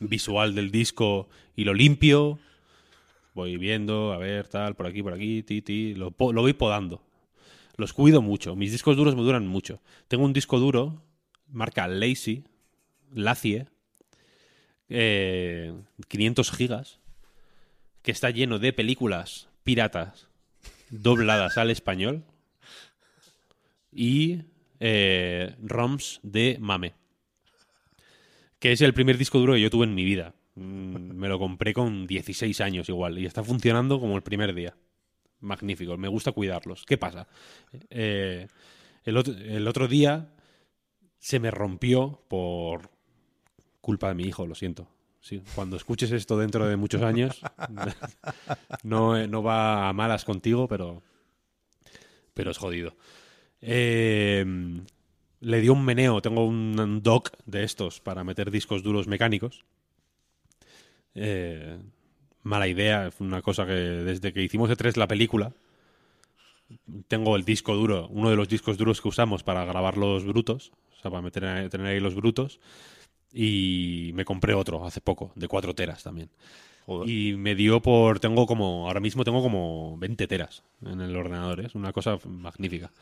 visual del disco y lo limpio. Voy viendo, a ver, tal, por aquí, por aquí, ti, ti. Lo, lo voy podando. Los cuido mucho. Mis discos duros me duran mucho. Tengo un disco duro, marca Lazy, Lacie, eh, 500 gigas, que está lleno de películas piratas dobladas al español y eh, ROMs de Mame, que es el primer disco duro que yo tuve en mi vida. Mm, Me lo compré con 16 años igual y está funcionando como el primer día. Magnífico, me gusta cuidarlos. ¿Qué pasa? Eh, el, otro, día se me rompió por culpa de mi hijo, lo siento. Cuando escuches esto dentro de muchos años, no, eh, no va a malas contigo, pero, pero es jodido. Eh, le dio un meneo, tengo un, dock de estos para meter discos duros mecánicos. Eh, mala idea, fue una cosa que desde que hicimos E3 la película, tengo el disco duro, uno de los discos duros que usamos para grabar los brutos, o sea, para meter, tener ahí los brutos, y me compré otro hace poco, de 4 teras también. Joder. Y me dio por, tengo como, ahora mismo tengo como 20 teras en el ordenador, ¿eh? es una cosa magnífica.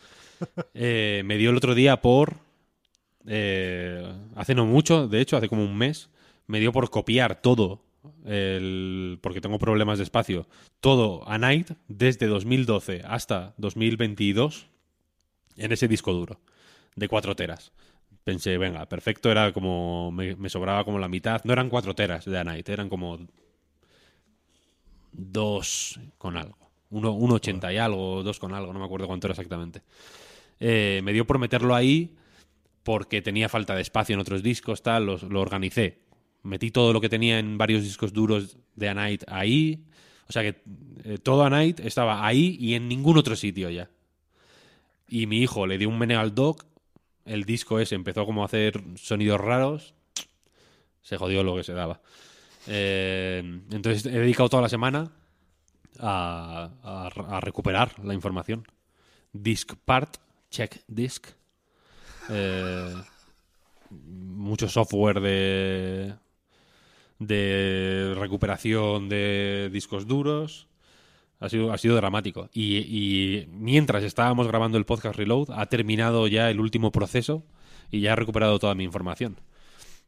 Eh, me dio el otro día por, eh, hace no mucho, de hecho, hace como un mes, me dio por copiar todo, el, porque tengo problemas de espacio, todo a Night desde 2012 hasta 2022 en ese disco duro de 4 teras. Pensé, venga, perfecto, era como. Me, me sobraba como la mitad. No eran 4 teras de A Night, eran como. 2 con algo. 1,80 y algo, 2 con algo, no me acuerdo cuánto era exactamente. Eh, me dio por meterlo ahí porque tenía falta de espacio en otros discos, tal, los- lo organicé. Metí todo lo que tenía en varios discos duros de A Night ahí. O sea que eh, todo A Night estaba ahí y en ningún otro sitio ya. Y mi hijo le dio un meneo al dock. El disco ese empezó como a hacer sonidos raros. Se jodió lo que se daba. Eh, entonces he dedicado toda la semana a, recuperar la información. Disk part, check disk. Eh, mucho software de recuperación de discos duros. Ha sido, ha sido dramático. Y, mientras estábamos grabando el podcast Reload, ha terminado ya el último proceso y ya he recuperado toda mi información.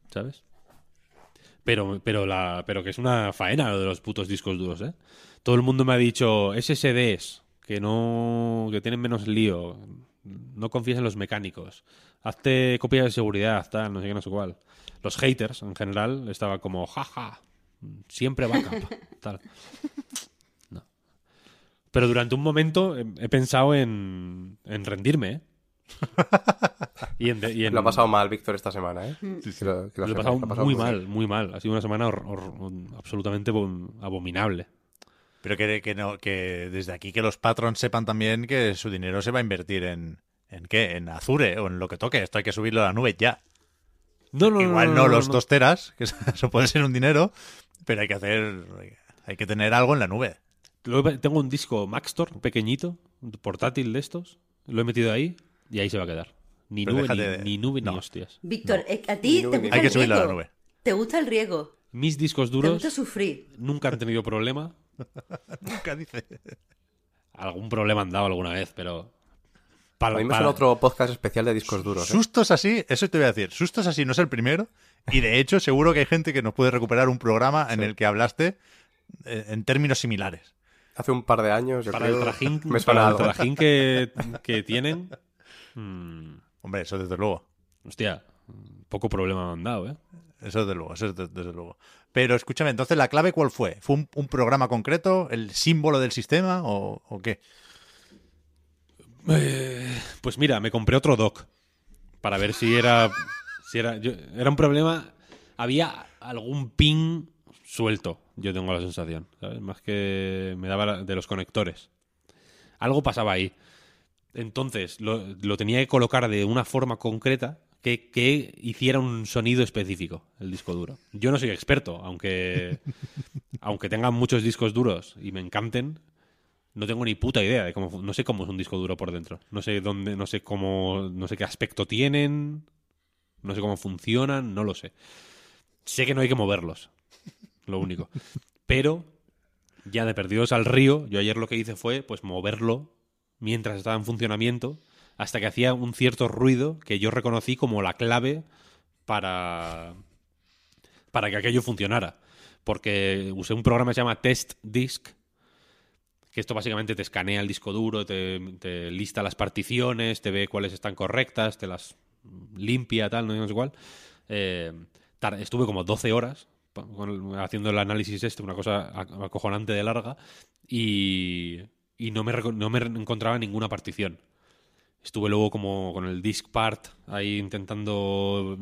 ¿Sabes? Pero, pero, la, pero que es una faena lo de los putos discos duros, ¿eh? Todo el mundo me ha dicho SSDs, que no. que tienen menos lío. No confíes en los mecánicos. Hazte copias de seguridad, tal, no sé qué, no sé cuál. Los haters, en general, estaba como, jaja, siempre backup, tal. No. Pero durante un momento he, he pensado en, en rendirme, ¿eh? Y en, de- y en- Lo ha pasado mal Víctor esta semana, ¿eh? Que lo- que ha pasado muy mal, muy mal. Ha sido una semana hor- hor- absolutamente bom- abominable. Pero que, que, no, que desde aquí que los patrons sepan también que su dinero se va a invertir en, ¿en qué? En Azure o en lo que toque. Esto hay que subirlo a la nube ya. No, no, Igual no, los no. dos teras, que eso puede ser un dinero, pero hay que hacer, hay que tener algo en la nube. Lo he- tengo un disco Maxtor pequeñito, portátil de estos. Lo he metido ahí y ahí se va a quedar. Ni Pero nube, ni, déjate de- ni nube no. ni hostias. Víctor, a ti te gusta Hay que el subirlo a la riego. nube. ¿Te gusta el riego? Mis discos ¿Te duros gusta sufrir? nunca han tenido problema. Nunca dice. Algún problema han dado alguna vez, pero. A mí me para- suena otro podcast especial de discos duros, ¿eh? Sustos así, eso te voy a decir. Sustos así no es el primero. Y de hecho, seguro que hay gente que nos puede recuperar un programa en el que hablaste eh, en términos similares. Hace un par de años, yo para creo, el trajín, me suena para el algo. trajín que, que tienen. Hombre, eso desde luego. hostia, poco problema me han dado, ¿eh? Eso desde luego, eso desde, desde luego. Pero escúchame, entonces la clave cuál fue? ¿Fue un, un programa concreto? ¿El símbolo del sistema? ¿O, o qué? Eh, pues mira, me compré otro dock para ver si era si era yo- era un problema. Había algún ping suelto. Yo tengo la sensación, ¿sabes? Más que me daba de los conectores. Algo pasaba ahí. Entonces lo, lo tenía que colocar de una forma concreta que, que hiciera un sonido específico el disco duro. Yo no soy experto, aunque aunque tenga muchos discos duros y me encanten, no tengo ni puta idea de cómo no sé cómo es un disco duro por dentro. No sé dónde, no sé cómo, no sé qué aspecto tienen, no sé cómo funcionan, no lo sé. Sé que no hay que moverlos. Lo único. Pero ya de perdidos al río, yo ayer lo que hice fue pues moverlo mientras estaba en funcionamiento hasta que hacía un cierto ruido que yo reconocí como la clave para para que aquello funcionara. Porque usé un programa que se llama Test Disk, que esto básicamente te escanea el disco duro, te, lista las particiones, te ve cuáles están correctas, te las limpia, tal, no no sé cuál. Eh, estuve como 12 horas haciendo el análisis este, una cosa ac- acojonante de larga, y, y no, me, no me encontraba ninguna partición. Estuve luego como con el disk part ahí intentando...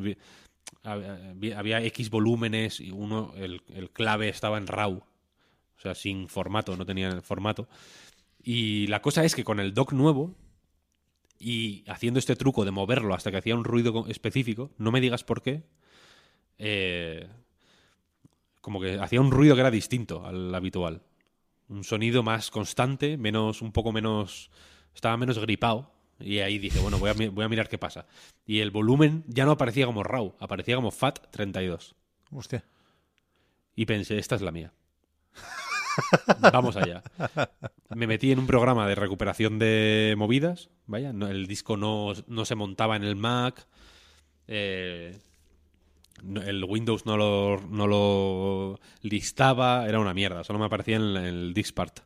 Había, X volúmenes y uno, el, el clave estaba en RAW. O sea, sin formato, no tenía el formato. Y la cosa es que con el dock nuevo y haciendo este truco de moverlo hasta que hacía un ruido co- específico, no me digas por qué, eh, como que hacía un ruido que era distinto al habitual. Un sonido más constante, menos, un poco menos, estaba menos gripado. Y ahí dije, bueno, voy a, voy a mirar qué pasa. Y el volumen ya no aparecía como RAW, aparecía como FAT32. Hostia. Y pensé, esta es la mía. Vamos allá. Me metí en un programa de recuperación de movidas. Vaya, no- el disco no, no se montaba en el Mac. eh, el Windows no lo, no lo listaba. Era una mierda. Solo me aparecía en, el- Diskpart.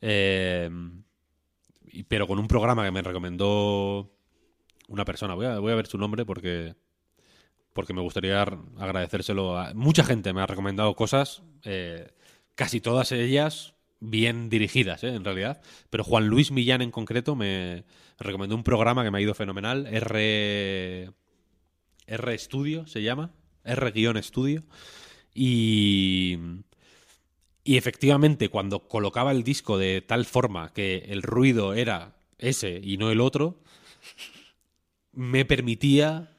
Eh, y- pero con un programa que me recomendó una persona. Voy a, voy a ver su nombre porque porque me gustaría ar- agradecérselo a mucha gente me ha recomendado cosas eh, casi todas ellas bien dirigidas ¿eh? en realidad pero Juan Luis Millán en concreto me recomendó un programa que me ha ido fenomenal R R Studio se llama R-Studio y y efectivamente cuando colocaba el disco de tal forma que el ruido era ese y no el otro me permitía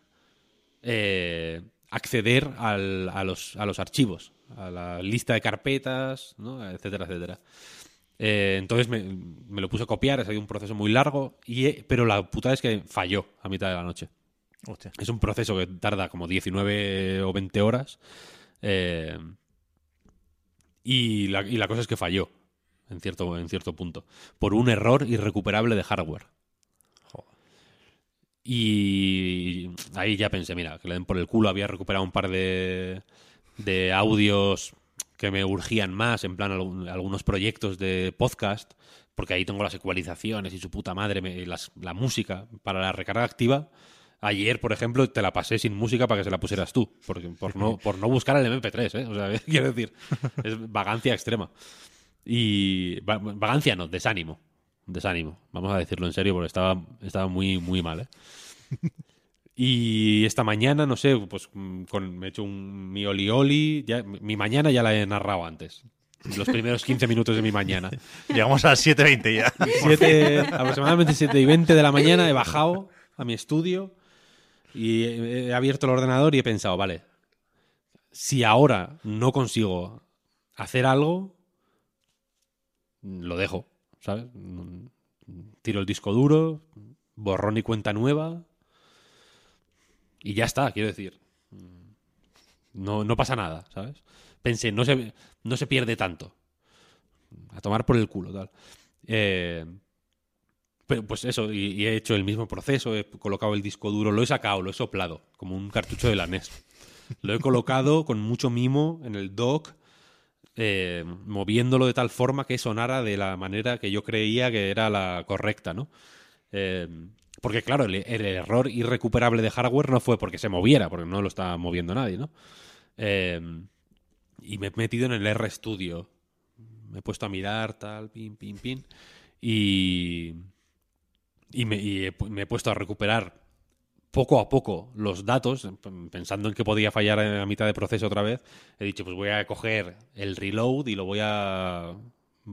eh, acceder al- a, los, a los archivos, a la lista de carpetas, ¿no? etcétera, etcétera. Eh, entonces me, me lo puse a copiar, ha sido un proceso muy largo, y pero la putada es que falló a mitad de la noche. Hostia. Es un proceso que tarda como 19 o 20 horas. eh, y, la, y la cosa es que falló, en cierto, en cierto punto, por un error irrecuperable de hardware. Y ahí ya pensé, mira, que le den por el culo. Había recuperado un par de, de audios que me urgían más, en plan algún- algunos proyectos de podcast, porque ahí tengo las ecualizaciones y su puta madre, me- las- la música para la recarga activa. Ayer, por ejemplo, te la pasé sin música para que se la pusieras tú, por, no, por no buscar el MP3, ¿eh? O sea, quiero decir, es vagancia extrema. Y va- vagancia no, desánimo. Desánimo. Vamos a decirlo en serio porque estaba, estaba muy, muy mal, ¿eh? Y esta mañana, no sé, pues mm, con, me he hecho un mi oli oli. Ya, mi mañana ya la he narrado antes. Los primeros 15 minutos de mi mañana. Llegamos a las 7.20 ya. Aproximadamente 7 y 20 de la mañana he bajado a mi estudio y he, abierto el ordenador y he pensado, vale, si ahora no consigo hacer algo, lo dejo, ¿sabes? Tiro el disco duro, borrón y cuenta nueva y ya está, quiero decir. No, no pasa nada, ¿sabes? Pensé, no se, no se pierde tanto. A tomar por el culo, tal. Eh, pues eso, y, he hecho el mismo proceso, he colocado el disco duro, lo he sacado, lo he soplado, como un cartucho de la NES. Lo he colocado con mucho mimo en el dock, eh, moviéndolo de tal forma que sonara de la manera que yo creía que era la correcta, ¿no? Eh, porque claro, el, el error irrecuperable de hardware no fue porque se moviera, porque no lo estaba moviendo nadie, ¿no? Eh, y me he metido en el RStudio. Me he puesto a mirar, tal, pin, pin, pin. Y, y, me, y he me he puesto a recuperar poco a poco los datos, p- pensando en que podía fallar a mitad de proceso otra vez. He dicho, pues voy a coger el reload y lo voy a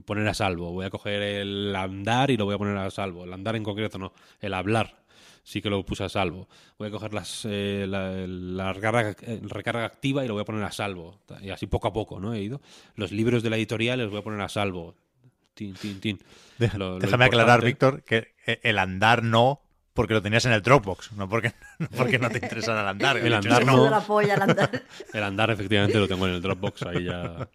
poner a salvo. Voy a coger el andar y lo voy a poner a salvo. El andar en concreto no, el hablar sí que lo puse a salvo. Voy a coger las, eh, la, la recarga, eh, recarga activa y lo voy a poner a salvo. Y así poco a poco, ¿no? He ido. Los libros de la editorial los voy a poner a salvo. Tin, tin, tin. Deja- Lo- lo Déjame aclarar, Víctor, que eh, el andar no porque lo tenías en el Dropbox, no porque no, porque no te interesa el andar. El andar no. andar. El andar, efectivamente, lo tengo en el Dropbox. Ahí ya.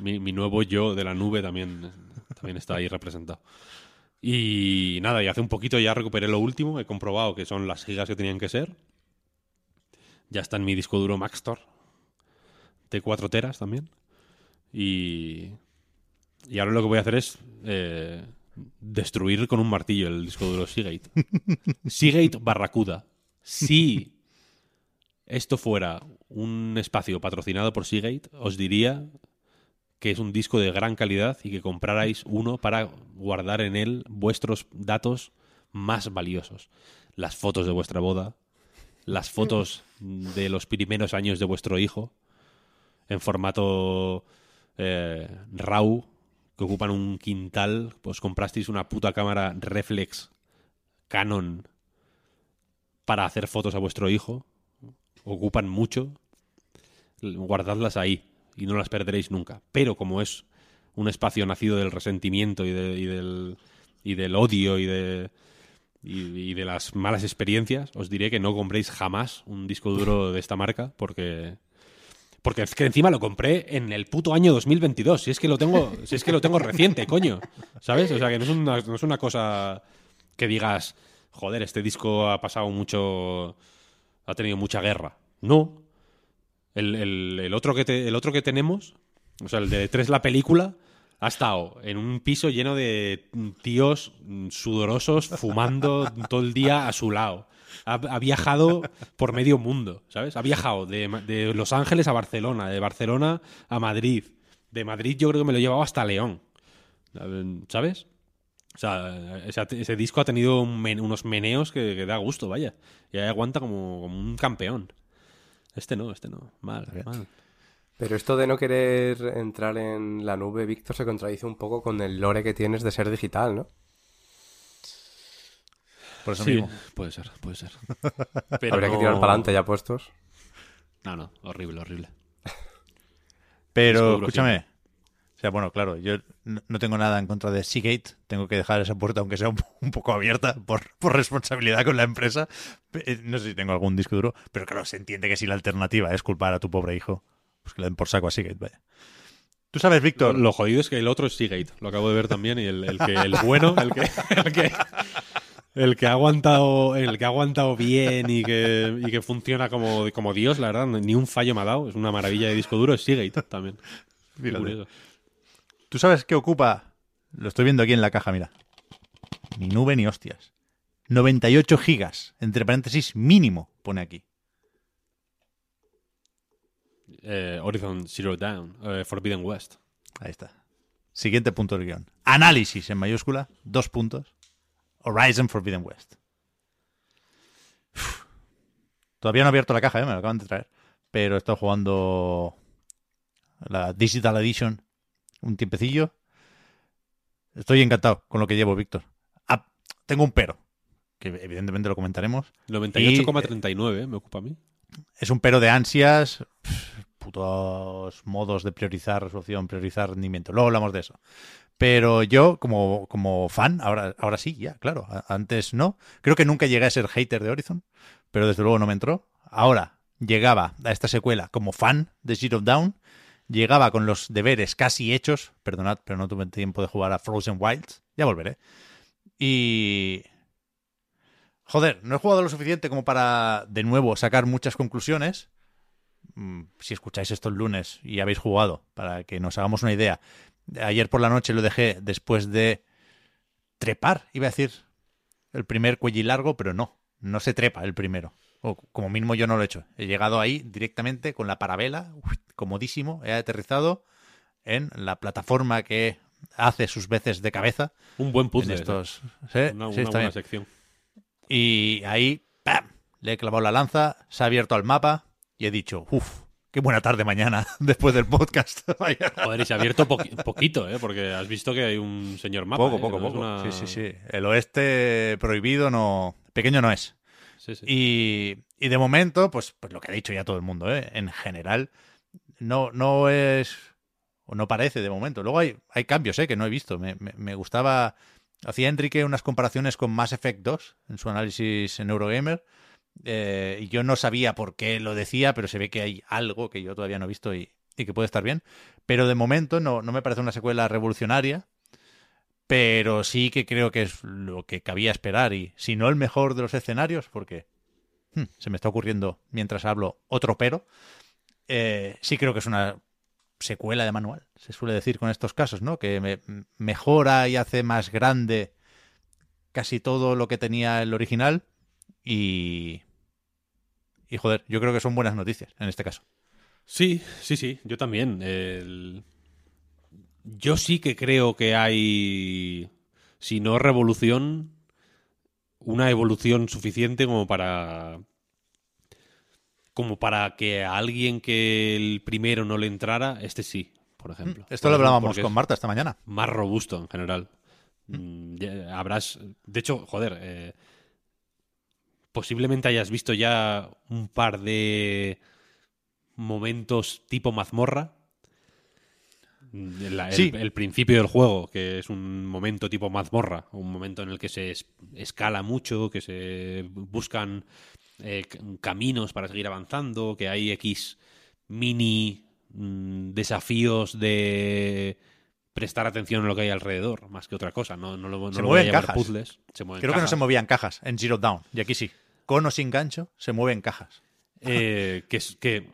Mi, mi nuevo yo de la nube también, también está ahí representado. Y nada, y hace un poquito ya recuperé lo último. He comprobado que son las gigas que tenían que ser. Ya está en mi disco duro Maxtor. De 4 teras también. Y. Y ahora lo que voy a hacer es. eh, destruir con un martillo el disco duro Seagate. Seagate Barracuda. Si esto fuera un espacio patrocinado por Seagate, os diría que es un disco de gran calidad y que comprarais uno para guardar en él vuestros datos más valiosos. Las fotos de vuestra boda, las fotos de los primeros años de vuestro hijo, en formato eh, RAW, que ocupan un quintal, pues comprasteis una puta cámara reflex Canon para hacer fotos a vuestro hijo, ocupan mucho, guardadlas ahí y no las perderéis nunca. Pero como es un espacio nacido del resentimiento y, de- y del, y del odio y de, y, y de las malas experiencias, os diré que no compréis jamás un disco duro de esta marca porque... Porque es que encima lo compré en el puto año 2022. Si es que lo tengo, si es que lo tengo reciente, coño. ¿Sabes? O sea, que no es una, no es una cosa que digas, joder, este disco ha pasado mucho, ha tenido mucha guerra. No. El, el- el otro, que te- el otro que tenemos, o sea, el de tres la película, ha estado en un piso lleno de tíos sudorosos fumando todo el día a su lado. Ha, ha viajado por medio mundo, ¿sabes? Ha viajado de, Los Ángeles a Barcelona, de Barcelona a Madrid. De Madrid yo creo que me lo he llevado hasta León. ¿Sabes? O sea, ese, ese disco ha tenido un men- unos meneos que, que da gusto, vaya. Y ahí aguanta como, como un campeón. Este no, este no. Mal, mal. Pero esto de no querer entrar en la nube, Víctor, se contradice un poco con el lore que tienes de ser digital, ¿no? Por eso Sí, mismo. puede ser, puede ser. Pero Habría que no- tirar para adelante ya puestos. No, no, horrible, horrible. Pero escúchame. O sea, bueno, claro, yo no tengo nada en contra de Seagate. Tengo que dejar esa puerta, aunque sea un, un poco abierta, por, por responsabilidad con la empresa. Eh, No sé si tengo algún disco duro, pero claro, se entiende que si la alternativa es culpar a tu pobre hijo, pues que le den por saco a Seagate, vaya. Tú sabes, Lo, Víctor, lo jodido es que el otro es Seagate. Lo acabo de ver también. Y el, el que, el bueno, el que, el que, el que ha aguantado, el que ha aguantado bien y que, y que funciona como, como Dios, la verdad, ni un fallo me ha dado. Es una maravilla de disco duro, es Seagate también. ¿tú sabes qué ocupa? Lo estoy viendo aquí en la caja, mira. Ni nube ni hostias. 98 gigas, entre paréntesis, mínimo, pone aquí. Eh, Horizon Zero Dawn, eh, Forbidden West. Ahí está. Siguiente punto del guion. Análisis en mayúscula, dos puntos. Horizon Forbidden West. Uf. Todavía no he abierto la caja, ¿eh? me lo acaban de traer. Pero he estado jugando la Digital Edition un tiempecillo. Estoy encantado con lo que llevo, Víctor. Ah, tengo un pero, que evidentemente lo comentaremos. 98,39 eh, me ocupa a mí. Es un pero de ansias, putos modos de priorizar resolución, priorizar rendimiento. Luego hablamos de eso. Pero yo, como, como fan, ahora, ahora sí, ya, claro. Antes no. Creo que nunca llegué a ser hater de Horizon, pero desde luego no me entró. Ahora llegaba a esta secuela como fan de Zero Down. Llegaba con los deberes casi hechos. Perdonad, pero no tuve tiempo de jugar a Frozen Wilds. Ya volveré. Y Joder, no he jugado lo suficiente como para, de nuevo, sacar muchas conclusiones. Mm, Si escucháis esto el lunes y habéis jugado, para que nos hagamos una idea. Ayer por la noche lo dejé después de trepar, iba a decir el primer cuello largo, pero no, no se trepa el primero. O como mínimo yo no lo he hecho. He llegado ahí directamente con la parabela, uf, comodísimo, he aterrizado en la plataforma que hace sus veces de cabeza Un buen en puzzle. estos. ¿Sí? Una, buena bien. sección. Y ahí, ¡pam! Le he clavado la lanza, se ha abierto al mapa y he dicho, uff, qué buena tarde mañana después del podcast. Joder, y se ha abierto poqui- poquito, ¿eh? Porque has visto que hay un señor mapa. poco, ¿eh? poco, No poco. una- Sí, sí, sí. El oeste prohibido no. Pequeño no es. Sí, sí. Y, y de momento, pues, pues lo que ha dicho ya todo el mundo, ¿eh? En general, no, no es. O no parece de momento. Luego hay, hay cambios, ¿eh? Que no he visto. Me, me- me gustaba. Hacía Enrique unas comparaciones con Mass Effect 2 en su análisis en Eurogamer. Eh, yo no sabía por qué lo decía, pero se ve que hay algo que yo todavía no he visto y, y que puede estar bien. Pero de momento no, no me parece una secuela revolucionaria. Pero sí que creo que es lo que cabía esperar. Y si no el mejor de los escenarios, porque hmm, se me está ocurriendo mientras hablo otro pero, eh, sí creo que es una secuela de manual, se suele decir con estos casos, ¿no? Que me- mejora y hace más grande casi todo lo que tenía el original y... Y joder, yo creo que son buenas noticias en este caso. Sí, sí, sí, yo también. El- Yo sí que creo que hay, si no revolución, una evolución suficiente como para como para que a alguien que el primero no le entrara, este sí, por ejemplo. Esto Por lo ejemplo, hablábamos con Marta esta mañana. Más robusto en general. Mm, ya habrás, de hecho, joder, eh, posiblemente hayas visto ya un par de momentos tipo mazmorra. La- el, Sí. el principio del juego, que es un momento tipo mazmorra, un momento en el que se es- escala mucho, que se buscan eh, caminos para seguir avanzando, que hay X mini mm, desafíos de prestar atención a lo que hay alrededor, más que otra cosa. No, no lo, no Se lo voy a mueven llamar cajas. puzzles. Se Creo que no se movían cajas en Zero Down, y aquí sí. Con o sin gancho, se mueven cajas. Eh, que, que,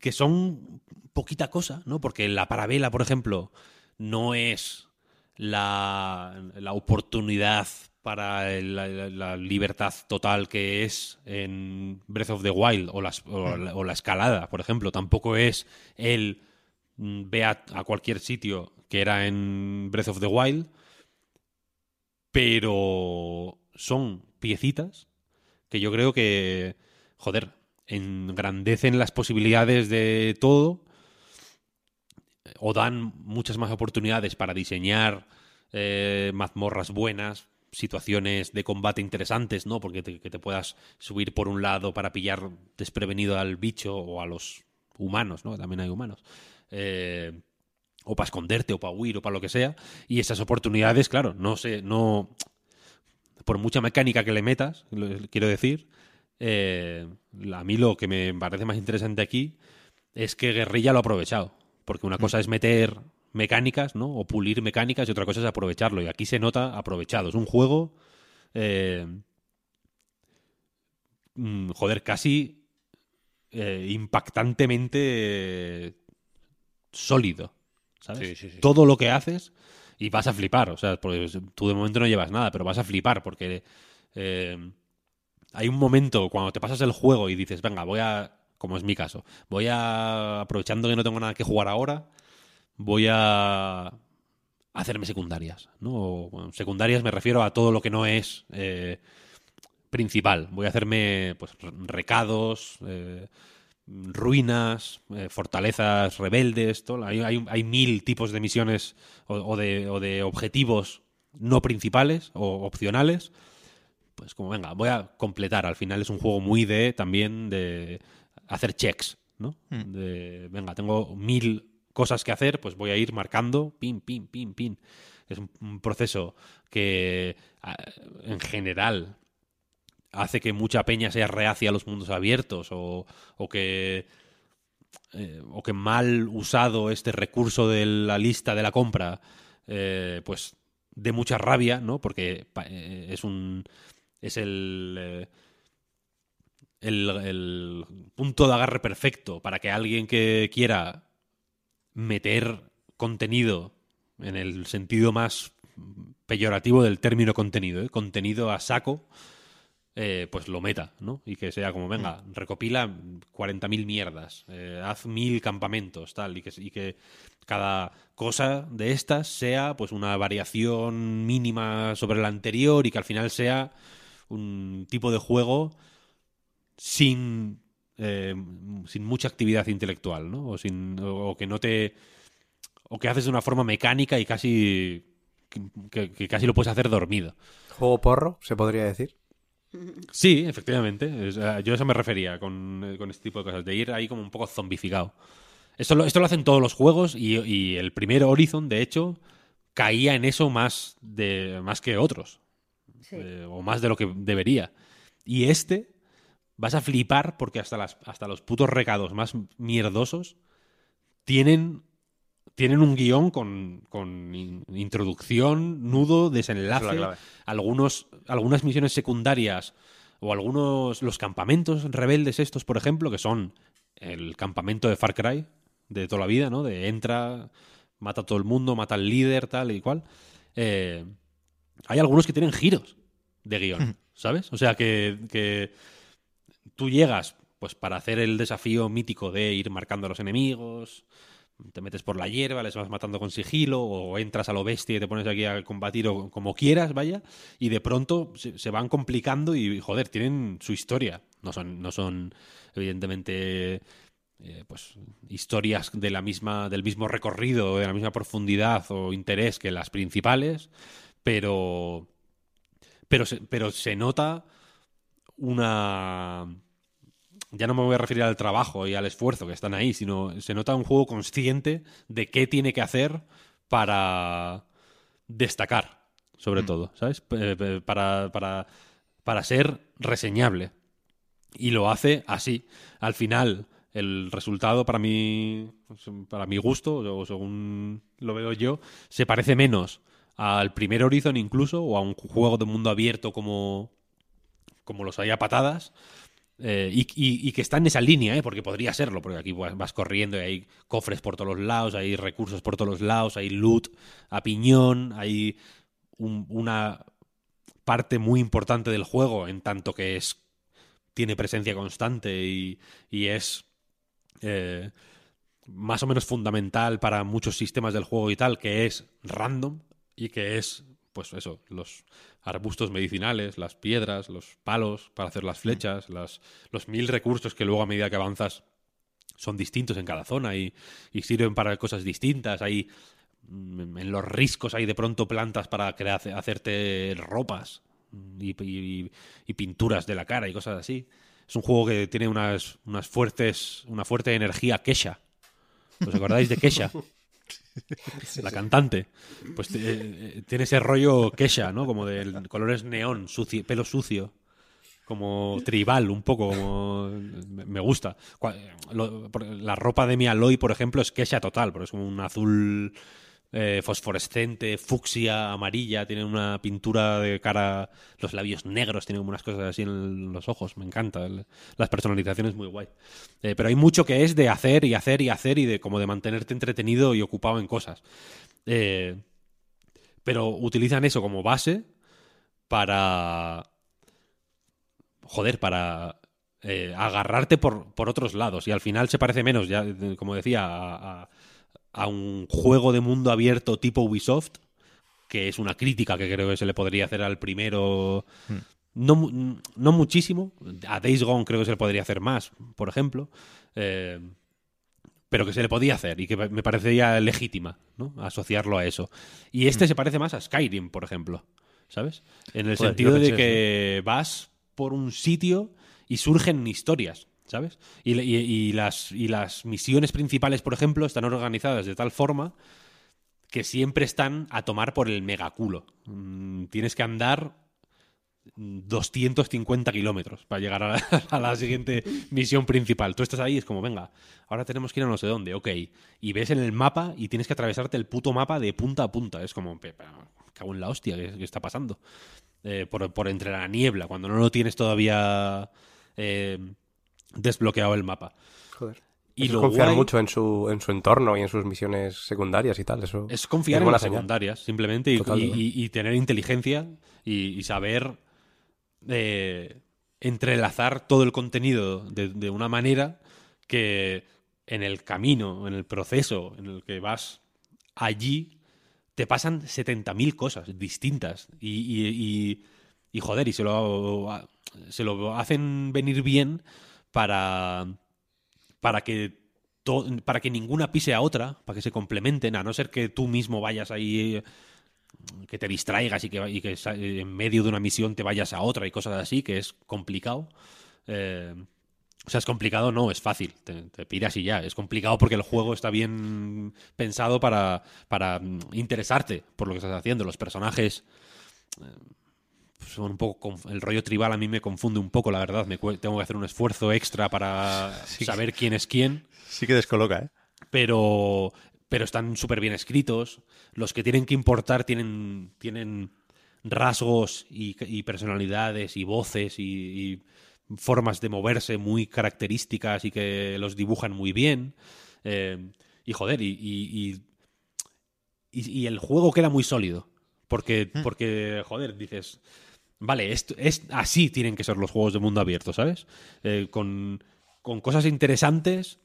que son poquita cosa, ¿no? Porque la parabela, por ejemplo, no es la, la oportunidad para la, libertad total que es en Breath of the Wild o, la, o la escalada, por ejemplo. Tampoco es el mm, ve a cualquier sitio que era en Breath of the Wild, pero son piecitas que yo creo que, joder, engrandecen las posibilidades de todo o dan muchas más oportunidades para diseñar eh, mazmorras buenas, situaciones de combate interesantes, ¿no? Porque te, que te puedas subir por un lado para pillar desprevenido al bicho o a los humanos, ¿no? También hay humanos. Eh, o para esconderte, o para huir, o para lo que sea. Y esas oportunidades, claro, no sé, no. Por mucha mecánica que le metas, lo- quiero decir, eh, a mí lo que me parece más interesante aquí es que Guerrilla lo ha aprovechado. Porque una cosa es meter mecánicas, ¿no? O pulir mecánicas y otra cosa es aprovecharlo. Y aquí se nota aprovechado. Es un juego. eh, mm, joder, casi eh, impactantemente sólido. ¿Sabes? Sí, sí, sí. Todo lo que haces y vas a flipar. O sea, pues, tú de momento no llevas nada, pero vas a flipar porque eh, hay un momento cuando te pasas el juego y dices, venga, voy a, como es mi caso, voy a, aprovechando que no tengo nada que jugar ahora, voy a hacerme secundarias, ¿no? Secundarias me refiero a todo lo que no es eh, principal. Voy a hacerme, pues, recados, eh, ruinas, eh, fortalezas rebeldes, todo. Hay, hay, hay mil tipos de misiones o, o de, o de objetivos no principales o opcionales. Pues como venga, voy a completar. Al final es un juego muy de también de hacer checks, ¿no? De venga, tengo mil cosas que hacer, pues voy a ir marcando, pin, pin, pin, pin. Es un, un proceso que a- en general hace que mucha peña sea reacia a los mundos abiertos o, o que eh, o que mal usado este recurso de la lista de la compra eh, pues de mucha rabia no porque eh, es un es el, el el punto de agarre perfecto para que alguien que quiera meter contenido en el sentido más peyorativo del término contenido, contenido a saco, eh, pues lo meta, ¿no? Y que sea como, venga, recopila 40.000 mierdas, eh, haz mil campamentos, tal, y que, y que cada cosa de estas sea pues una variación mínima sobre la anterior y que al final sea un tipo de juego sin, eh, sin mucha actividad intelectual, ¿no? O, sin, o, o que no te... o que haces de una forma mecánica y casi... que, que casi lo puedes hacer dormido. ¿Juego porro, se podría decir? Sí, efectivamente. Es, eh, yo a eso me refería con, eh, con este tipo de cosas, de ir ahí como un poco zombificado. Esto lo, esto lo hacen todos los juegos y, y el primer Horizon, de hecho, caía en eso más, de, más que otros. Sí. Eh, o más de lo que debería. Y este, vas a flipar porque hasta, las, hasta los putos recados más mierdosos tienen, tienen un guion con, con in- introducción, nudo, desenlace, es algunos, algunas misiones secundarias o algunos, los campamentos rebeldes estos, por ejemplo, que son el campamento de Far Cry de toda la vida, ¿no? De entra, mata a todo el mundo, mata al líder, tal y cual. Eh, hay algunos que tienen giros de guion, ¿sabes? O sea, que, que tú llegas pues para hacer el desafío mítico de ir marcando a los enemigos, te metes por la hierba, les vas matando con sigilo, o entras a lo bestia y te pones aquí a combatir o como quieras, vaya, y de pronto se, van complicando y, joder, tienen su historia. No son, no son evidentemente, eh, pues, historias de la misma, del mismo recorrido, de la misma profundidad o interés que las principales, pero, pero, se, pero se nota una ya no me voy a referir al trabajo y al esfuerzo que están ahí, sino se nota un juego consciente de qué tiene que hacer para destacar, sobre todo, ¿sabes? P- Para, para, para ser reseñable. Y lo hace así. Al final, el resultado para mí, para mi gusto, o según lo veo yo, se parece menos al primer Horizon incluso, o a un juego de mundo abierto como, como los hay a patadas, eh, y, que está en esa línea, ¿eh? porque podría serlo, porque aquí vas, corriendo y hay cofres por todos los lados, hay recursos por todos los lados, hay loot a piñón, hay un- una parte muy importante del juego en tanto que es tiene presencia constante y, y es eh, más o menos fundamental para muchos sistemas del juego y tal, que es random y que es, pues eso, los arbustos medicinales, las piedras, los palos para hacer las flechas, las, los mil recursos que luego a medida que avanzas son distintos en cada zona y, sirven para cosas distintas. Hay mm, en los riscos hay de pronto plantas para hacerte ropas y, pinturas de la cara y cosas así. Es un juego que tiene unas, unas fuertes, una fuerte energía Kesha. ¿Os acordáis de Kesha? la cantante. Pues eh, eh, tiene ese rollo Kesha, ¿no? Como de colores neón, sucio, pelo sucio. Como tribal, un poco, como... Me gusta. La ropa de mi Aloy, por ejemplo, es Kesha total, porque es como un azul eh, fosforescente, fucsia, amarilla, tiene una pintura de cara, los labios negros, tiene como unas cosas así en los ojos, me encanta, las personalizaciones muy guay. Eh, pero hay mucho que es de hacer y hacer y hacer y de como de mantenerte entretenido y ocupado en cosas. Eh, pero utilizan eso como base para... Joder, para eh, agarrarte por, por otros lados. Y al final se parece menos, ya, como decía, a- a un juego de mundo abierto tipo Ubisoft, que es una crítica que creo que se le podría hacer al primero. No, mu- no muchísimo. A Days Gone creo que se le podría hacer más, por ejemplo. Eh, pero que se le podía hacer y que me parecería legítima, ¿no? Asociarlo a eso. Y este se parece más a Skyrim, por ejemplo. ¿Sabes? En el Joder, sentido de que vas por un sitio y surgen historias, ¿sabes? Y, las, y las misiones principales, por ejemplo, están organizadas de tal forma que siempre están a tomar por el megaculo. Mm, tienes que andar 250 kilómetros para llegar a la, siguiente misión principal. Tú estás ahí y es como, venga, ahora tenemos que ir a no sé dónde, ok. Y ves en el mapa y tienes que atravesarte el puto mapa de punta a punta. Es como, "Pe- pe- cago en la hostia, ¿qué, qué está pasando? Eh, por, por entre la niebla, cuando no lo tienes todavía eh, desbloqueado el mapa. Joder. Y Eso lo es confiar guay- mucho en su, en su entorno y en sus misiones secundarias y tal. Eso Es confiar es en las señal. secundarias, simplemente, y, Total, y- total. y- y tener inteligencia y, y saber eh, entrelazar todo el contenido de, de una manera que en el camino, en el proceso en el que vas allí, te pasan 70.000 cosas distintas. Y, y- y- y, joder, y se lo, se lo hacen venir bien para, para que para que ninguna pise a otra, para que se complementen, a no ser que tú mismo vayas ahí, eh, que te distraigas y que, y que sa- en medio de una misión te vayas a otra y cosas así, que es complicado. Eh, o sea, es complicado, no, es fácil, te, te piras y ya. Es complicado porque el juego está bien pensado para, para mm, interesarte por lo que estás haciendo. Los personajes eh, son un poco... El rollo tribal a mí me confunde un poco, la verdad. Me tengo que hacer un esfuerzo extra para Sí. saber quién es quién Sí que descoloca, ¿eh? pero, pero están súper bien escritos. Los que tienen que importar tienen, tienen rasgos y, y personalidades y voces y, y formas de moverse muy características y que los dibujan muy bien. Eh, y joder, y, y, y- y- y el juego queda muy sólido. Porque, porque joder, dices, vale, esto, es, así tienen que ser los juegos de mundo abierto, ¿sabes? Eh, con, con cosas interesantes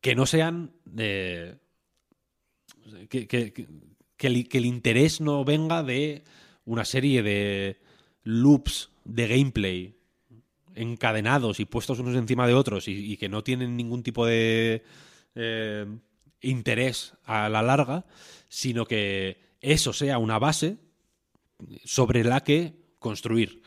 que no sean eh, que, que- el, interés no venga de una serie de loops de gameplay encadenados y puestos unos encima de otros y, y que no tienen ningún tipo de eh, interés a la larga, sino que eso sea una base sobre la que construir.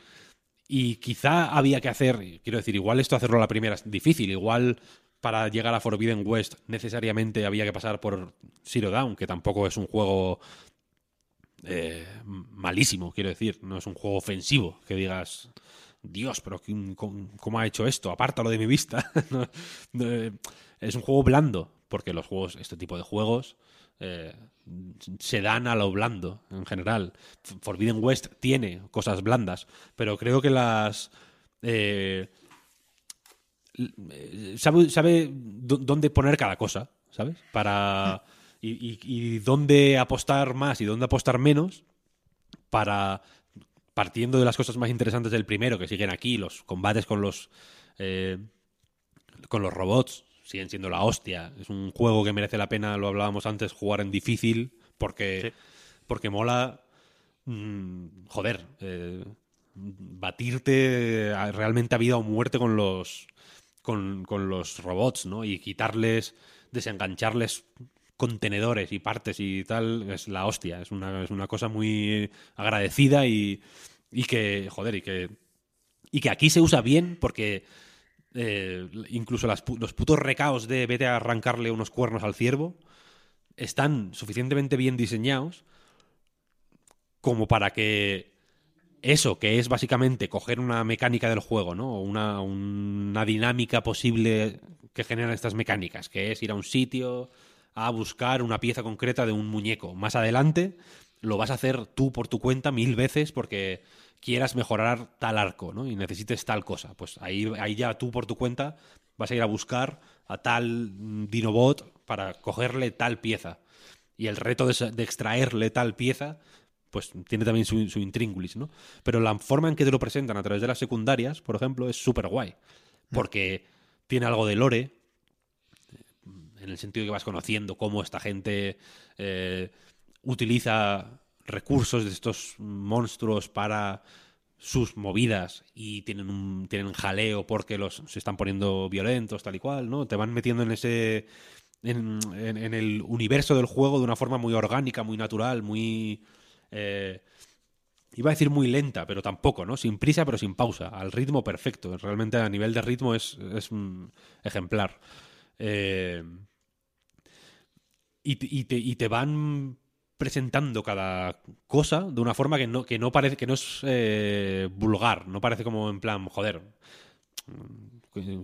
Y quizá había que hacer, quiero decir, igual esto hacerlo la primera es difícil, igual para llegar a Forbidden West necesariamente había que pasar por Zero Dawn, que tampoco es un juego eh, malísimo, quiero decir, no es un juego ofensivo, que digas, Dios, pero ¿quién- ¿cómo, ha hecho esto? Apártalo de mi vista. Es un juego blando, porque los juegos, este tipo de juegos, eh, se dan a lo blando en general. Forbidden West tiene cosas blandas, pero creo que las... eh, sabe, sabe dó- dónde poner cada cosa, ¿sabes? Para... Y dónde apostar más y dónde apostar menos para partiendo de las cosas más interesantes del primero que siguen aquí los combates con los eh, con los robots siguen siendo la hostia. Es un juego que merece la pena lo hablábamos antes jugar en difícil porque porque mola mm, joder eh, batirte realmente a vida o muerte con los con, con los robots no y quitarles desengancharles contenedores y partes y tal, es la hostia. Es una, es una cosa muy agradecida y, y que, joder, y que, y que aquí se usa bien porque eh, incluso las los putos recaos de vete a arrancarle unos cuernos al ciervo están suficientemente bien diseñados como para que eso, que es básicamente coger una mecánica del juego, ¿no? Una, una dinámica posible que generan estas mecánicas, que es ir a un sitio a buscar una pieza concreta de un muñeco. Más adelante lo vas a hacer tú por tu cuenta mil veces porque quieras mejorar tal arco, ¿no? Y necesites tal cosa. Pues ahí, ahí ya tú por tu cuenta vas a ir a buscar a tal mm, Dinobot para cogerle tal pieza. Y el reto de, extraerle tal pieza pues tiene también su, su intríngulis, ¿no? Pero la forma en que te lo presentan a través de las secundarias, por ejemplo, es súper guay. Porque tiene algo de lore, en el sentido que vas conociendo cómo esta gente eh, utiliza recursos de estos monstruos para sus movidas y tienen un tienen jaleo porque los se están poniendo violentos tal y cual no te van metiendo en ese en, en- el universo del juego de una forma muy orgánica muy natural muy eh, iba a decir muy lenta, pero tampoco, ¿no? Sin prisa, pero sin pausa, al ritmo perfecto. Realmente a nivel de ritmo es, es un ejemplar. Eh, y, y te, y te van presentando cada cosa de una forma que no, que no parece, que no es eh, vulgar, no parece como en plan, joder,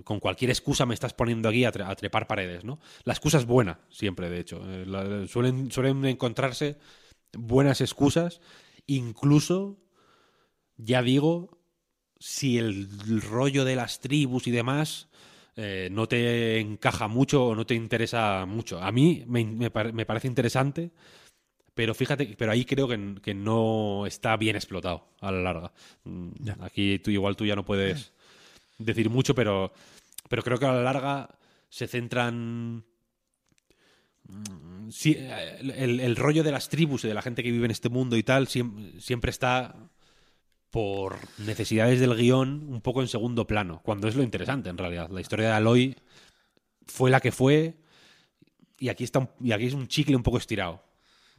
con cualquier excusa me estás poniendo aquí a, tre- a trepar paredes, ¿no? La excusa es buena, siempre, de hecho. Eh, suelen, suelen encontrarse buenas excusas, incluso, ya digo, si el rollo de las tribus y demás eh, no te encaja mucho o no te interesa mucho. A mí me, me me parece interesante, pero fíjate, pero ahí creo que, que no está bien explotado a la larga. Mm, Aquí tú igual tú ya no puedes decir mucho, pero, pero creo que a la larga se centran Mm, sí, el, el rollo de las tribus y de la gente que vive en este mundo y tal siem- siempre está por necesidades del guion un poco en segundo plano, cuando es lo interesante en realidad. La historia de Aloy fue la que fue y aquí, está un- y aquí es un chicle un poco estirado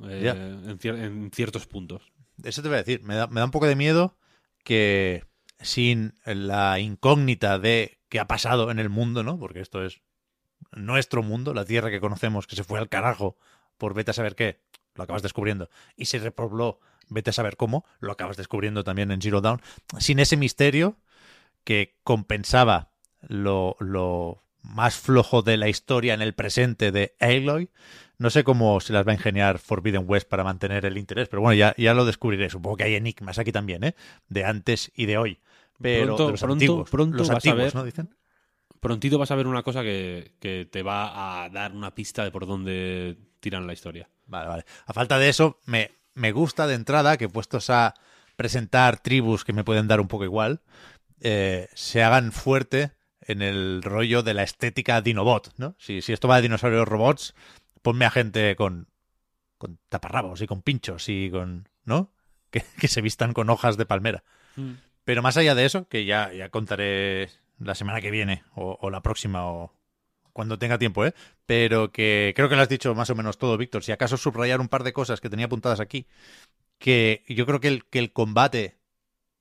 eh, en, cier- en ciertos puntos. Eso te voy a decir. Me da, me da un poco de miedo que sin la incógnita de qué ha pasado en el mundo, ¿no? Porque esto es nuestro mundo, la tierra que conocemos, que se fue al carajo por vete a saber qué, lo acabas descubriendo, y se repobló, vete a saber cómo, lo acabas descubriendo también en Zero Dawn, sin ese misterio que compensaba lo, lo más flojo de la historia en el presente de Aloy. No sé cómo se las va a ingeniar Forbidden West para mantener el interés, pero bueno, ya, ya lo descubriré. Supongo que hay enigmas aquí también, ¿eh? De antes y de hoy. Pero Pronto- de los pronto- antiguos. pronto los vas a antiguos, ver- ¿no? Dicen. Prontito vas a ver una cosa que, que te va a dar una pista de por dónde tiran la historia. Vale, vale. A falta de eso, me, me gusta de entrada que puestos a presentar tribus que me pueden dar un poco igual, eh, se hagan fuerte en el rollo de la estética Dinobot, ¿no? Si, si esto va de dinosaurios robots, ponme a gente con, con taparrabos y con pinchos y con, ¿no? Que, que se vistan con hojas de palmera. Pero más allá de eso, que ya, ya contaré la semana que viene o, o la próxima o cuando tenga tiempo, ¿eh? Pero que creo que lo has dicho más o menos todo, Víctor. Si acaso subrayar un par de cosas que tenía apuntadas aquí, que yo creo que el, que el combate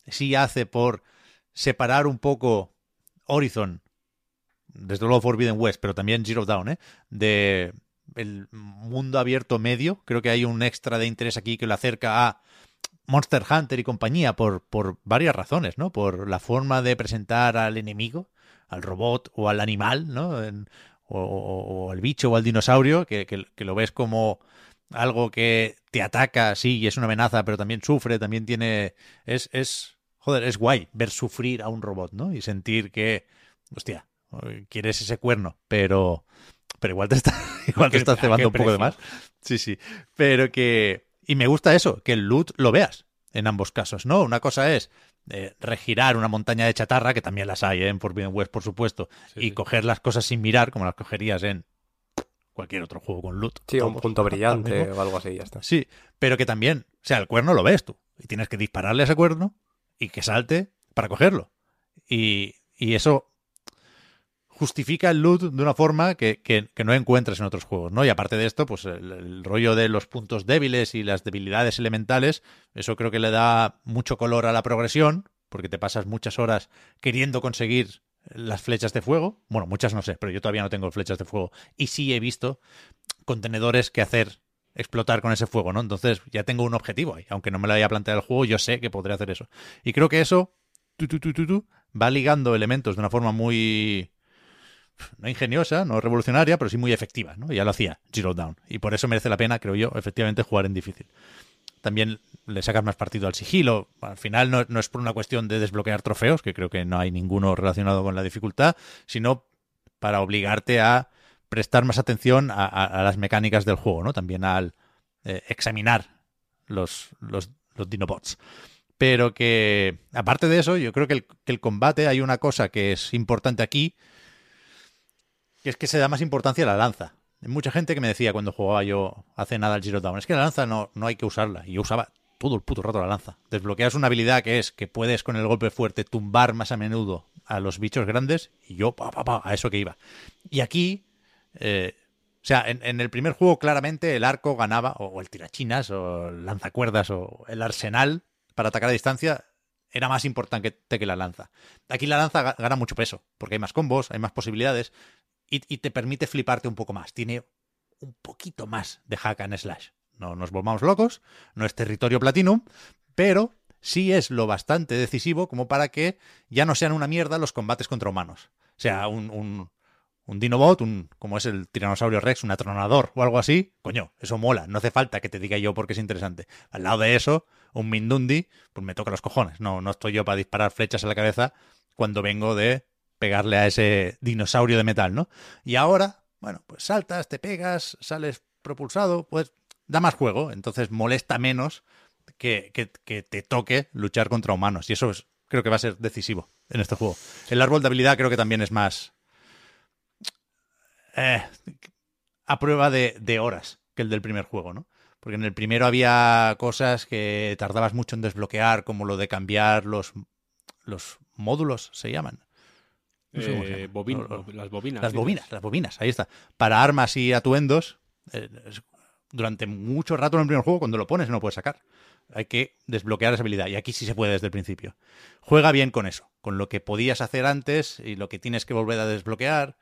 sí hace por separar un poco Horizon, desde luego Forbidden West, pero también Zero Dawn, ¿eh? De el mundo abierto medio. Creo que hay un extra de interés aquí que lo acerca a Monster Hunter y compañía por, por varias razones, ¿no? Por la forma de presentar al enemigo, al robot o al animal, ¿no? O al bicho o al dinosaurio, que, que- que lo ves como algo que te ataca, sí, y es una amenaza, pero también sufre, también tiene... Es, es, joder, es guay ver sufrir a un robot, ¿no? Y sentir que, hostia, quieres ese cuerno, pero... Pero igual te está, igual te estás cebando un poco de más. Sí, sí. Pero que. Y me gusta eso, que el loot lo veas en ambos casos, ¿no? Una cosa es eh, regirar una montaña de chatarra, que también las hay ¿eh? en Forbidden West, por supuesto, Sí, y sí. coger las cosas sin mirar, como las cogerías en cualquier otro juego con loot. Sí, un punto brillante o algo así, ya está. Sí, pero que también, o sea, el cuerno lo ves tú, y tienes que dispararle a ese cuerno y que salte para cogerlo. Y, y eso, justifica el loot de una forma que, que- no encuentras en otros juegos, ¿no? Y aparte de esto, pues el, el rollo de los puntos débiles y las debilidades elementales, eso creo que le da mucho color a la progresión, porque te pasas muchas horas queriendo conseguir las flechas de fuego. Bueno, muchas no sé, pero yo todavía no tengo flechas de fuego. Y sí he visto contenedores que hacer explotar con ese fuego, ¿no? Entonces ya tengo un objetivo ahí. Aunque no me lo haya planteado el juego, yo sé que podré hacer eso. Y creo que eso tu, tu, tu, va ligando elementos de una forma muy no ingeniosa, no revolucionaria, pero sí muy efectiva, ¿no? Ya lo hacía Zero Down. Y por eso merece la pena, creo yo, efectivamente jugar en difícil. También le sacas más partido al sigilo. Al final no, no es por una cuestión de desbloquear trofeos, que creo que no hay ninguno relacionado con la dificultad, sino para obligarte a prestar más atención a, las mecánicas del juego, ¿no? También al eh, examinar los, los, Dinobots. Pero que, aparte de eso, yo creo que el, el combate hay una cosa que es importante aquí, que es que se da más importancia a la lanza. Hay mucha gente que me decía cuando jugaba yo hace nada al Zero Dawn, es que la lanza no, no hay que usarla. Y yo usaba todo el puto rato la lanza. Desbloqueas una habilidad que es que puedes con el golpe fuerte tumbar más a menudo a los bichos grandes y yo pa, pa, pa, a eso que iba. Y aquí, eh, o sea, en, el primer juego claramente el arco ganaba, o, el tirachinas, o el lanzacuerdas, o el arsenal para atacar a distancia era más importante que la lanza. Aquí la lanza ga- gana mucho peso, porque hay más combos, hay más posibilidades, y, te permite fliparte un poco más. Tiene un poquito más de hack and slash. No nos volvamos locos, no es territorio platinum, pero sí es lo bastante decisivo como para que ya no sean una mierda los combates contra humanos. O sea, un, un Dinobot, un, como es el tiranosaurio Rex, un atronador o algo así, coño, eso mola. No hace falta que te diga yo porque es interesante. Al lado de eso, un Mindundi, pues me toca los cojones. No, no estoy yo para disparar flechas a la cabeza cuando vengo de pegarle a ese dinosaurio de metal, ¿no? Y ahora, bueno, pues saltas, te pegas, sales propulsado, pues da más juego, entonces molesta menos que, que- que te toque luchar contra humanos. Y eso es, creo que va a ser decisivo en este juego. El árbol de habilidad creo que también es más eh, a prueba de, de horas que el del primer juego, ¿no? Porque en el primero había cosas que tardabas mucho en desbloquear, como lo de cambiar los, los módulos, se llaman. No sé Eh, llama. las bobinas. Las dices. bobinas, las bobinas, ahí está. Para armas y atuendos, eh, durante mucho rato en el primer juego, cuando lo pones no lo puedes sacar. Hay que desbloquear esa habilidad. Y aquí sí se puede desde el principio. Juega bien con eso, con lo que podías hacer antes y lo que tienes que volver a desbloquear.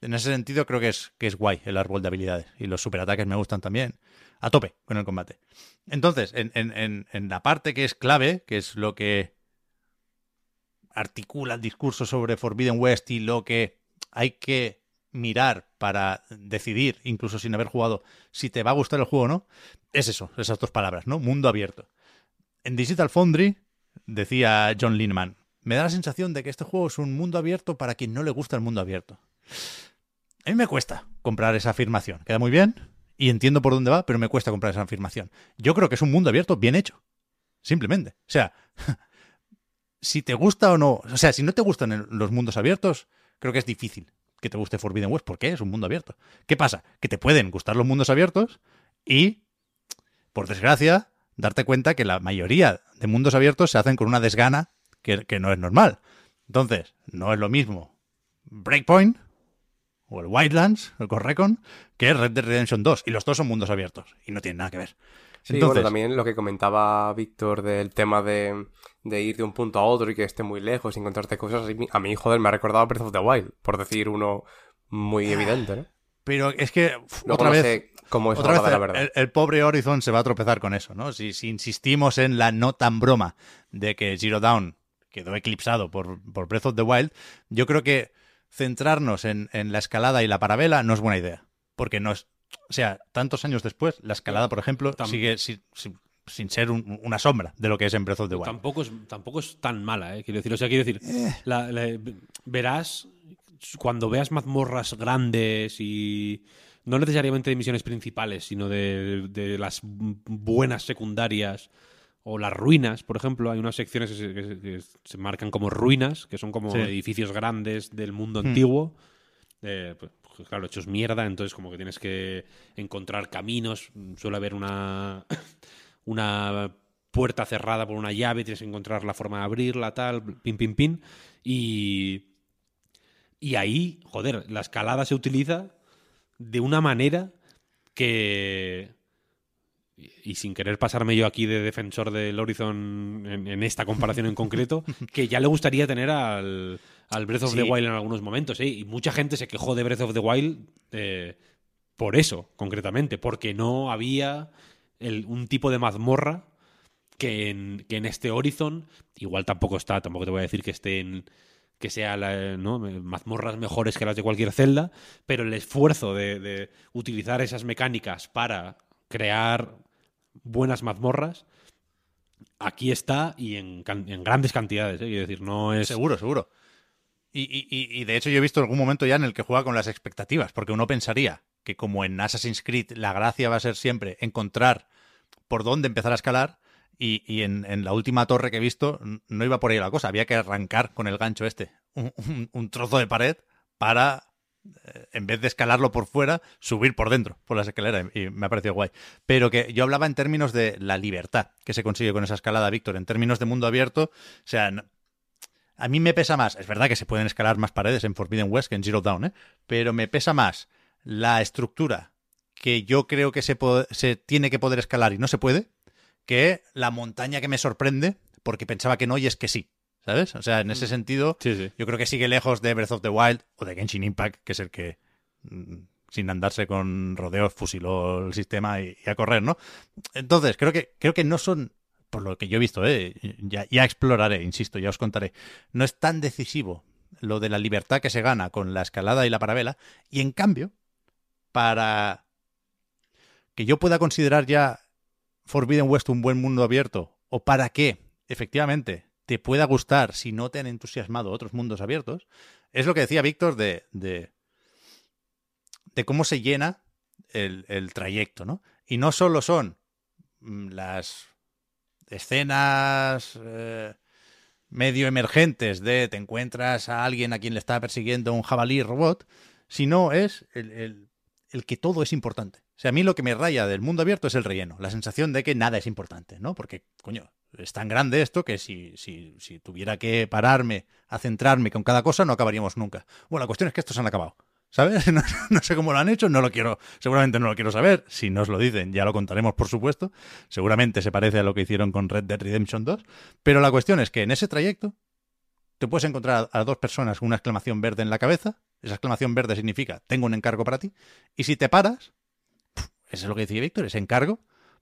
En ese sentido creo que es, que es guay el árbol de habilidades. Y los superataques me gustan también. A tope con el combate. Entonces, en, en- en- la parte que es clave, que es lo que articula el discurso sobre Forbidden West y lo que hay que mirar para decidir, incluso sin haber jugado, si te va a gustar el juego o no, es eso, esas dos palabras, ¿no? Mundo abierto. En Digital Foundry, decía John Lineman, me da la sensación de que este juego es un mundo abierto para quien no le gusta el mundo abierto. A mí me cuesta comprar esa afirmación. Queda muy bien y entiendo por dónde va, pero me cuesta comprar esa afirmación. Yo creo que es un mundo abierto bien hecho. Simplemente. O sea, si te gusta o no, o sea, si no te gustan los mundos abiertos, creo que es difícil que te guste Forbidden West. ¿Por qué? Es un mundo abierto. ¿Qué pasa? Que te pueden gustar los mundos abiertos y, por desgracia, darte cuenta que la mayoría de mundos abiertos se hacen con una desgana que, que no es normal. Entonces, no es lo mismo Breakpoint o el Wildlands, el Correcon, que Red Dead Redemption 2. Y los dos son mundos abiertos y no tienen nada que ver. Sí, Entonces, bueno, también lo que comentaba Víctor del tema de, de ir de un punto a otro y que esté muy lejos y encontrarte cosas. A mí, joder, me ha recordado Breath of the Wild, por decir uno muy evidente, ¿no? pero es que uf, Luego otra no vez sé cómo es Otra vez la verdad. el- el pobre Horizon se va a tropezar con eso, ¿no? Si, si insistimos en la no tan broma de que Zero Dawn quedó eclipsado por, por Breath of the Wild, yo creo que centrarnos en, en la escalada y la parabela no es buena idea. Porque no es. O sea, tantos años después, la escalada, por ejemplo, Tam- sigue sin, ser un- una sombra de lo que es en Breath of the Wild. Tampoco es, tampoco es tan mala, ¿eh? Quiero decir, o sea, quiero decir, Eh. la- la- verás cuando veas mazmorras grandes y no necesariamente de misiones principales, sino de, de las buenas secundarias o las ruinas, por ejemplo, hay unas secciones que se, que- que se marcan como ruinas, que son como Sí. edificios grandes del mundo Hmm. antiguo. eh, pues, pues, claro, hechos mierda, entonces como que tienes que encontrar caminos, suele haber una una puerta cerrada por una llave, tienes que encontrar la forma de abrirla, tal, pin, pin, pin. Y. Y ahí, joder, la escalada se utiliza de una manera que. Y sin querer pasarme yo aquí de defensor del Horizon en, en esta comparación en concreto, que ya le gustaría tener al, al Breath of the. Wild en algunos momentos. ¿eh? Y mucha gente se quejó de Breath of the Wild eh, por eso, concretamente, porque no había el- un tipo de mazmorra que en, que en este Horizon igual tampoco está, tampoco te voy a decir que esté en que sea la, ¿no? mazmorras mejores que las de cualquier celda, pero el esfuerzo de, de utilizar esas mecánicas para crear buenas mazmorras aquí está y en, grandes cantidades, ¿eh? Quiero decir, no es Seguro, seguro. Y, y- y- de hecho yo he visto algún momento ya en el que juega con las expectativas, porque uno pensaría que como en Assassin's Creed la gracia va a ser siempre encontrar por dónde empezar a escalar, y, y en, en la última torre que he visto no iba por ahí la cosa, había que arrancar con el gancho este, un, un- trozo de pared para, en vez de escalarlo por fuera, subir por dentro, por las escaleras, y me ha parecido guay. Pero que yo hablaba en términos de la libertad que se consigue con esa escalada, Víctor, en términos de mundo abierto, o sea, a mí me pesa más, es verdad que se pueden escalar más paredes en Forbidden West que en Zero Dawn, ¿eh? pero me pesa más la estructura que yo creo que se, se tiene que poder escalar y no se puede, que la montaña que me sorprende porque pensaba que no y es que sí, ¿sabes? O sea, en ese sentido, Sí, sí. yo creo que sigue lejos de Breath of the Wild o de Genshin Impact, que es el que, mm, sin andarse con rodeos, fusiló el sistema y, y a correr, ¿no? Entonces, creo que, creo que no son, por lo que yo he visto, ¿eh? ya, ya exploraré, insisto, ya os contaré, no es tan decisivo lo de la libertad que se gana con la escalada y la parabela, y en cambio, para que yo pueda considerar ya Forbidden West un buen mundo abierto, o para que, efectivamente, te pueda gustar si no te han entusiasmado otros mundos abiertos, es lo que decía Víctor de, de, cómo se llena el, el trayecto, ¿no? Y no solo son mm, las escenas eh, medio emergentes de te encuentras a alguien a quien le está persiguiendo un jabalí robot, sino es el, el- el que todo es importante. O sea, a mí lo que me raya del mundo abierto es el relleno, la sensación de que nada es importante, ¿no? Porque, coño, es tan grande esto que si, si, si tuviera que pararme a centrarme con cada cosa, no acabaríamos nunca. Bueno, la cuestión es que estos han acabado. ¿Sabes? No, no sé cómo lo han hecho, no lo quiero, seguramente no lo quiero saber. Si nos lo dicen, ya lo contaremos, por supuesto. Seguramente se parece a lo que hicieron con Red Dead Redemption 2. Pero la cuestión es que en ese trayecto te puedes encontrar a, a dos personas con una exclamación verde en la cabeza. Esa exclamación verde significa tengo un encargo para ti. Y si te paras, eso es lo que decía Víctor, ese encargo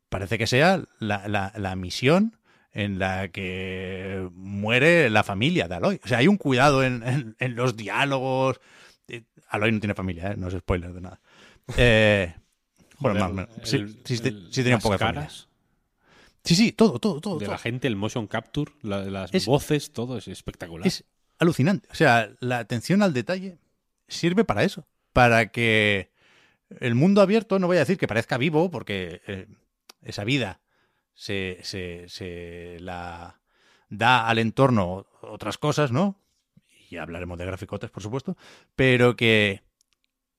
parece que sea la, la- la misión en la que muere la familia de Aloy. O sea, hay un cuidado en, en- en los diálogos. Eh, Aloy no tiene familia, ¿eh? no es spoiler de nada. Eh, más- más- sí, el- sí, sí, el- tenía familia. caras Sí, sí, todo, todo, todo. de todo. la gente, el motion capture, la- las Es- voces, todo es espectacular. Es alucinante. O sea, la atención al detalle sirve para eso. Para que el mundo abierto, no voy a decir que parezca vivo, porque eh, esa vida se, se, se la da al entorno otras cosas, ¿no? Y hablaremos de graficotes, por supuesto. Pero que,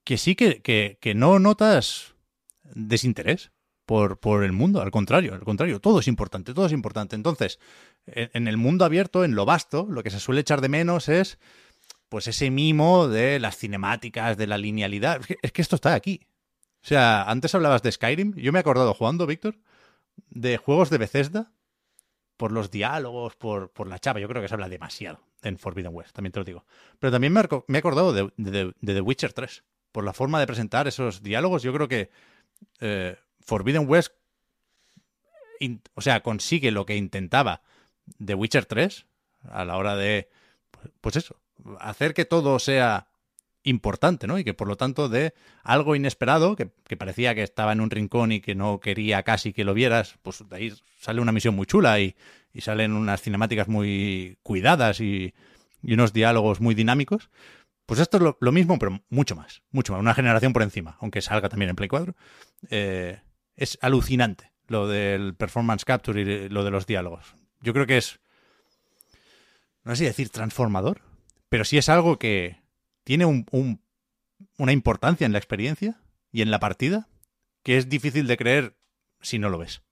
que sí que, que, que no notas desinterés por, por el mundo. Al contrario, al contrario, todo es importante, todo es importante. Entonces, en, en el mundo abierto, en lo vasto, lo que se suele echar de menos es pues ese mimo de las cinemáticas, de la linealidad. Es que, es que esto está aquí. O sea, antes hablabas de Skyrim. Yo me he acordado jugando, Víctor, de juegos de Bethesda por los diálogos, por, por la chava. Yo creo que se habla demasiado en Forbidden West, también te lo digo. Pero también me, me he acordado de, de- The Witcher 3. Por la forma de presentar esos diálogos, yo creo que eh, Forbidden West, o sea, consigue lo que intentaba The Witcher 3 a la hora de, pues eso, hacer que todo sea importante, ¿no? Y que por lo tanto de algo inesperado, que, parecía que estaba en un rincón y que no quería casi que lo vieras, pues de ahí sale una misión muy chula y, salen unas cinemáticas muy cuidadas y, unos diálogos muy dinámicos. Pues esto es lo, lo mismo, pero mucho más, mucho más, una generación por encima, aunque salga también en Play 4. Eh, es alucinante lo del performance capture y lo de los diálogos. Yo creo que es, no sé si decir transformador, pero sí es algo que tiene un- un- una importancia en la experiencia y en la partida que es difícil de creer si no lo ves.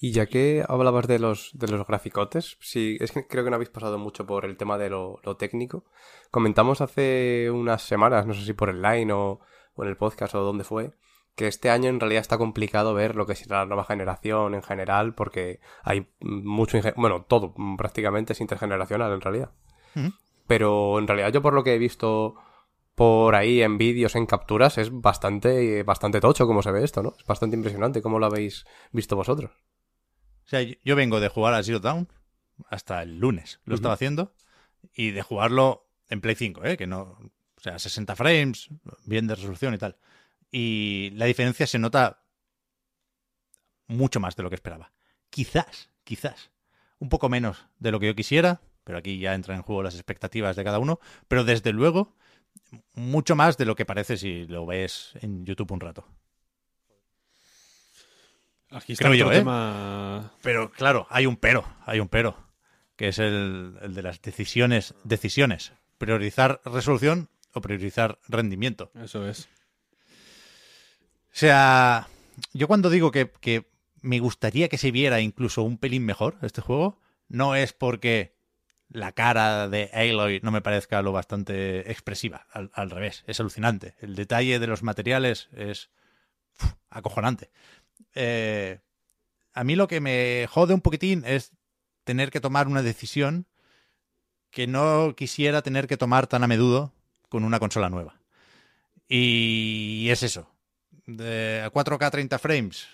Y ya que hablabas de los, de los graficotes, sí, es que creo que no habéis pasado mucho por el tema de lo, lo técnico. Comentamos hace unas semanas, no sé si por el line o, o en el podcast o dónde fue, que este año en realidad está complicado ver lo que será la nueva generación en general, porque hay mucho, bueno, todo prácticamente es intergeneracional en realidad. Pero en realidad yo por lo que he visto por ahí en vídeos, en capturas, es bastante, bastante tocho como se ve esto, ¿no? Es bastante impresionante cómo lo habéis visto vosotros. O sea, yo- vengo de jugar a Zero Dawn hasta el lunes. Lo estaba haciendo. Y de jugarlo en Play 5, ¿eh? Que no. O sea, 60 frames, bien de resolución y tal. Y la diferencia se nota mucho más de lo que esperaba. Quizás, quizás. Un poco menos de lo que yo quisiera, pero aquí ya entran en juego las expectativas de cada uno. Pero desde luego, mucho más de lo que parece si lo ves en YouTube un rato. Aquí está Creo yo, ¿eh? tema. Pero claro, hay un pero, hay un pero, que es el, el de las decisiones, decisiones. Priorizar resolución o priorizar rendimiento. Eso es. O sea, yo cuando digo que, que me gustaría que se viera incluso un pelín mejor este juego, no es porque la cara de Aloy no me parezca lo bastante expresiva, al, revés, es alucinante. El detalle de los materiales es acojonante. Eh, a mí lo que me jode un poquitín es tener que tomar una decisión que no quisiera tener que tomar tan a menudo con una consola nueva. Y es eso. De a 4K 30 frames.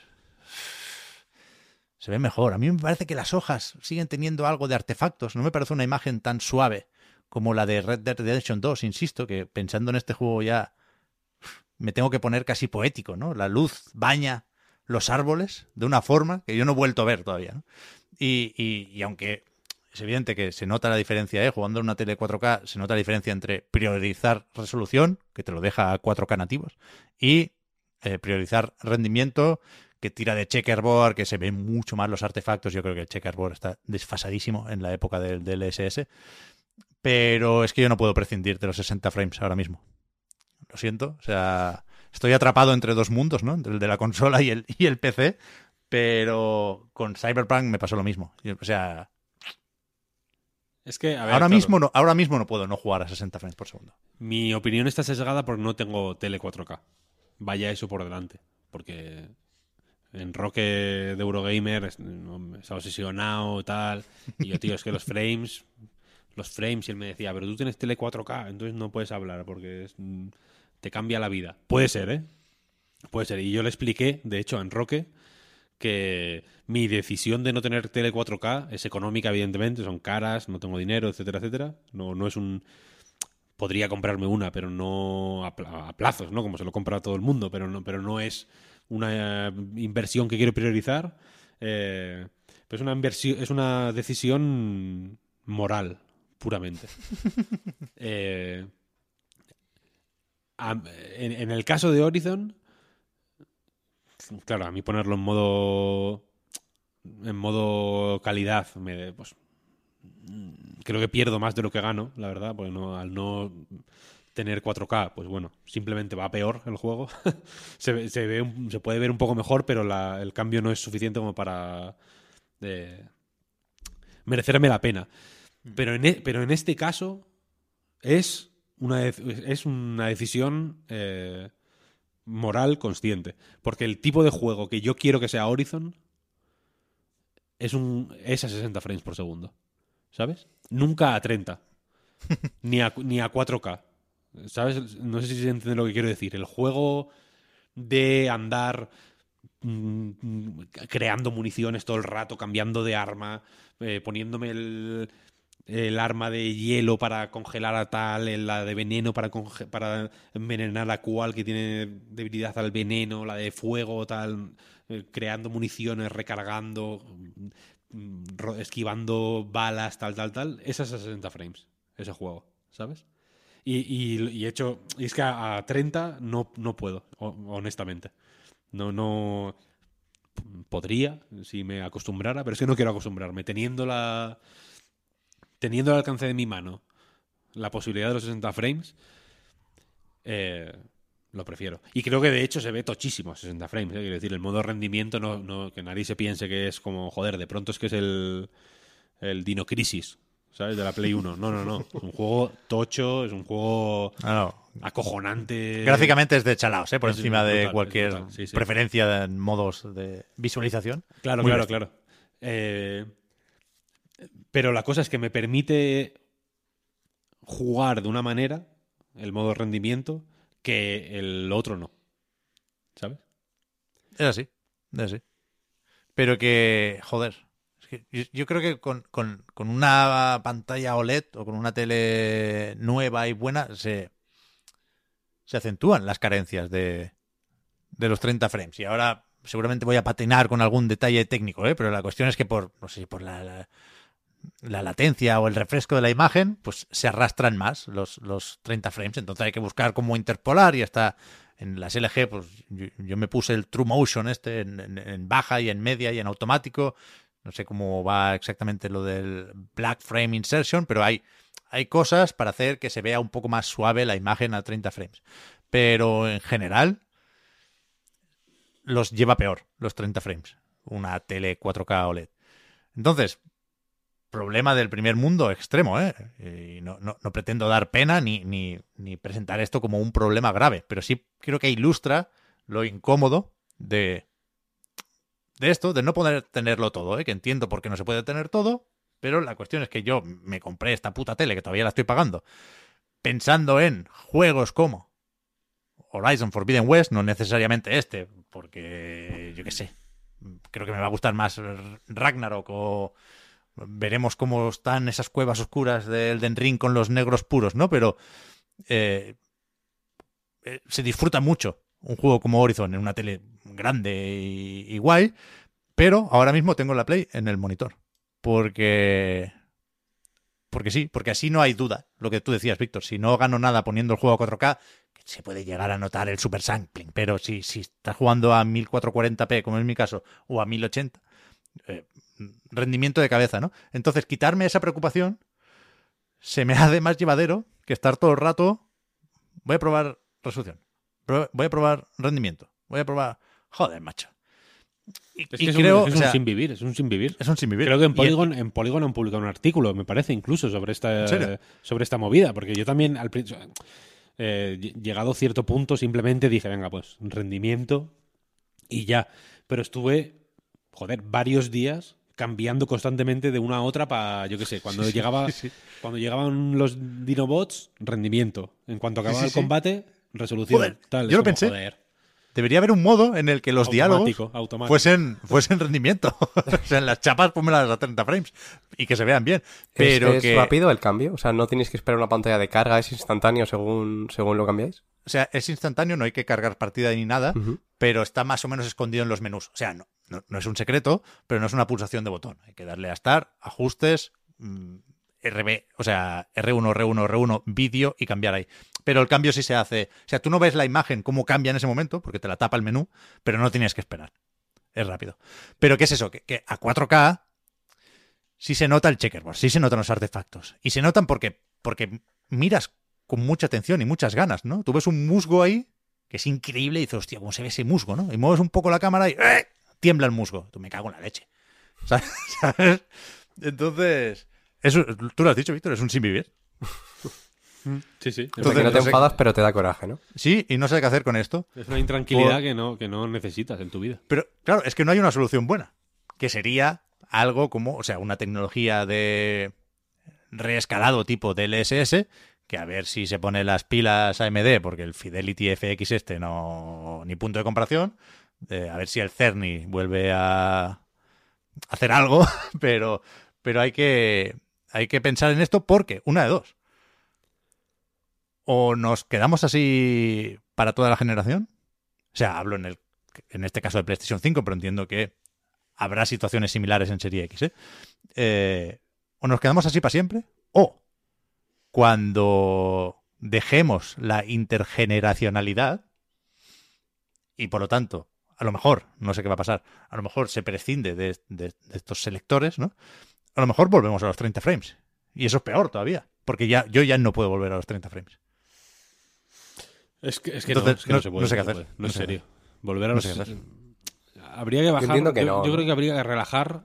Se ve mejor. A mí me parece que las hojas siguen teniendo algo de artefactos. No me parece una imagen tan suave como la de Red Dead Redemption 2, insisto, que pensando en este juego ya me tengo que poner casi poético, ¿no? La luz baña los árboles de una forma que yo no he vuelto a ver todavía. y- y aunque es evidente que se nota la diferencia, ¿eh? jugando en una tele 4K, se nota la diferencia entre priorizar resolución, que te lo deja a 4K nativos, y eh, priorizar rendimiento, que tira de checkerboard, que se ven mucho más los artefactos. Yo creo que el checkerboard está desfasadísimo en la época del DLSS. Pero es que yo no puedo prescindir de los 60 frames ahora mismo. Lo siento. O sea, estoy atrapado entre dos mundos, ¿no? Entre el de la consola y el, y el PC. Pero con Cyberpunk me pasó lo mismo. O sea, Es que, a ver, ahora, claro, mismo no, ahora mismo no puedo no jugar a 60 frames por segundo. Mi opinión está sesgada porque no tengo tele 4K. Vaya eso por delante. Porque en Roque de Eurogamer está obsesionado tal. Y yo, tío, es que los frames. Los frames, y él me decía, pero tú tienes tele 4K, entonces no puedes hablar porque es- mm, te cambia la vida. Puede ser, ¿eh? Puede ser. Y yo le expliqué, de hecho, en Roque, que mi decisión de no tener tele 4K es económica, evidentemente, son caras, no tengo dinero, etcétera, etcétera. No, no es un. Podría comprarme una, pero no a, pla- a plazos, ¿no? Como se lo compra todo el mundo, pero no, pero no es una eh, inversión que quiero priorizar. Eh, pero es una inversión, es una decisión moral, puramente. Eh, a- en, en el caso de Horizon, claro, a mí ponerlo en modo en modo calidad me pues creo que pierdo más de lo que gano, la verdad, porque no, al no tener 4K, pues bueno, simplemente va peor el juego. se, se, ve un- se puede ver un poco mejor, pero la- el cambio no es suficiente como para eh, merecerme la pena. Pero en, e- pero en este caso es una, es una decisión eh, moral consciente. Porque el tipo de juego que yo quiero que sea Horizon es, un, es a 60 frames por segundo. ¿Sabes? Nunca a 30. ni, a, ni a 4K. ¿Sabes? No sé si se entiende lo que quiero decir. El juego de andar mm, mm, creando municiones todo el rato, cambiando de arma, eh, poniéndome el, arma de hielo para congelar a tal, la de veneno para, envenenar a cual que tiene debilidad al veneno, la de fuego tal, eh, creando municiones, recargando, mm, ro- esquivando balas, tal, tal, tal. Esa es a 60 frames, ese juego, ¿sabes? Y, y, hecho, es que a, a 30 no, no puedo, ho- honestamente. No, no. Podría, si me acostumbrara, pero es que no quiero acostumbrarme. Teniendo la. Teniendo al alcance de mi mano la posibilidad de los 60 frames, eh, Lo prefiero. Y creo que de hecho se ve tochísimo a 60 frames. ¿eh? Quiero decir, el modo rendimiento, no, no, que nadie se piense que es como, joder, de pronto es que es el, el Dino Crisis, ¿sabes? De la Play 1. No, no, no. Es un juego tocho, es un juego no. acojonante. Gráficamente es de chalaos, ¿eh? por Es encima de brutal, cualquier brutal, sí, sí. preferencia en modos de visualización. Claro, Muy claro, bestia. claro. Eh, pero la cosa es que me permite jugar de una manera, el modo rendimiento, que el otro no. ¿Sabes? Es así, es así. Pero que, joder, yo, yo creo que con, con- con una pantalla OLED o con una tele nueva y buena se, se acentúan las carencias de, de los 30 frames. Y ahora seguramente voy a patinar con algún detalle técnico, ¿eh? pero la cuestión es que por, no sé, por la, la, la latencia o el refresco de la imagen, pues se arrastran más los, los 30 frames. Entonces hay que buscar cómo interpolar y hasta en las LG, pues yo, yo me puse el True Motion este en baja y en media y en automático. No sé cómo va exactamente lo del Black Frame Insertion, pero hay, hay cosas para hacer que se vea un poco más suave la imagen a 30 frames. Pero en general los lleva peor, los 30 frames. Una tele 4K OLED. Entonces, problema del primer mundo extremo, ¿eh? Y no, no- no pretendo dar pena ni, ni, ni presentar esto como un problema grave, pero sí creo que ilustra lo incómodo de, de esto, de no poder tenerlo todo, ¿eh? Que entiendo por qué no se puede tener todo, pero la cuestión es que yo me compré esta puta tele, que todavía la estoy pagando, pensando en juegos como Horizon Forbidden West, no necesariamente este, porque yo qué sé, creo que me va a gustar más Ragnarok o veremos cómo están esas cuevas oscuras de Elden Ring con los negros puros, ¿no? Pero eh, eh, se disfruta mucho un juego como Horizon en una tele grande y, guay, pero ahora mismo tengo la Play en el monitor. Porque. Porque sí, porque así no hay duda. Lo que tú decías, Víctor. Si no gano nada poniendo el juego a 4K, que se puede llegar a notar el super sampling. Pero si, si estás jugando a 1440p, como es mi caso, o a 1080, eh, rendimiento de cabeza, ¿no? Entonces, quitarme esa preocupación se me hace más llevadero que estar todo el rato. Voy a probar resolución. Voy a probar rendimiento. Voy a probar. Joder, macho. Y, Es y que es, creo. un, es o sea, un sin vivir, es un sin vivir. es un sin vivir. Creo que en Polygon, en Polygon han publicado un artículo, me parece, incluso sobre esta, sobre esta movida, porque yo también, al principio, eh, ll- llegado a cierto punto, simplemente dije, venga, pues rendimiento y ya. Pero estuve, joder, varios días cambiando constantemente de una a otra para, yo qué sé, cuando llegaba, sí. cuando llegaban los Dinobots, rendimiento. En cuanto acababa sí, el combate, resolución. Joder, tal. yo lo como, pensé. joder, Debería haber un modo en el que los diálogos automático, fuesen, fuesen rendimiento. o sea, en las chapas pónmelas a 30 frames y que se vean bien. Pero ¿Es, rápido el cambio? O sea, no tenéis que esperar una pantalla de carga, es instantáneo según, según lo cambiáis. O sea, es instantáneo, no hay que cargar partida ni nada, pero está más o menos escondido en los menús. O sea, no, no, no es un secreto, pero no es una pulsación de botón. Hay que darle a Start, ajustes, mm, RB, o sea, R1, R1, R1, vídeo y cambiar ahí. Pero el cambio sí se hace. O sea, tú no ves la imagen cómo cambia en ese momento, porque te la tapa el menú, pero no tienes que esperar. Es rápido. Pero ¿qué es eso? Que, a 4K sí se nota el checkerboard, sí se notan los artefactos. Y se notan porque, porque miras con mucha atención y muchas ganas, ¿no? Tú ves un musgo ahí que es increíble y dices, hostia, ¿cómo se ve ese musgo, no? Y mueves un poco la cámara y ¡eh! tiembla el musgo. Tú me cago en la leche. ¿Sabes? Entonces, tú lo has dicho, Víctor, es un sin vivir. Sí, sí. Que no te enfadas, pero te da coraje, ¿no? Sí, y no sé qué hacer con esto. Es una intranquilidad Por- que, no, que no necesitas en tu vida. Pero claro, es que no hay una solución buena. Que sería algo como, o sea, una tecnología de reescalado tipo DLSS, que a ver si se pone las pilas AMD, porque el Fidelity FX este no, ni punto de comparación. Eh, a ver si el Cerny vuelve a hacer algo, pero, pero hay que, hay que pensar en esto porque, una de dos. O nos quedamos así para toda la generación. O sea, hablo en, el, en este caso de PlayStation 5, pero entiendo que habrá situaciones similares en Serie X. ¿eh? Eh, o nos quedamos así para siempre, o cuando dejemos la intergeneracionalidad y por lo tanto, a lo mejor, no sé qué va a pasar, a lo mejor se prescinde de, de- estos selectores, ¿no? A lo mejor volvemos a los 30 frames. Y eso es peor todavía, porque ya, yo ya no puedo volver a los 30 frames. Es que, es que Entonces, no, es que no- no se puede. no sé qué hacer. No, en sé qué serio. Volver a No los. sé qué hacer. Habría que bajar. que yo, no, yo ¿no? creo que habría que relajar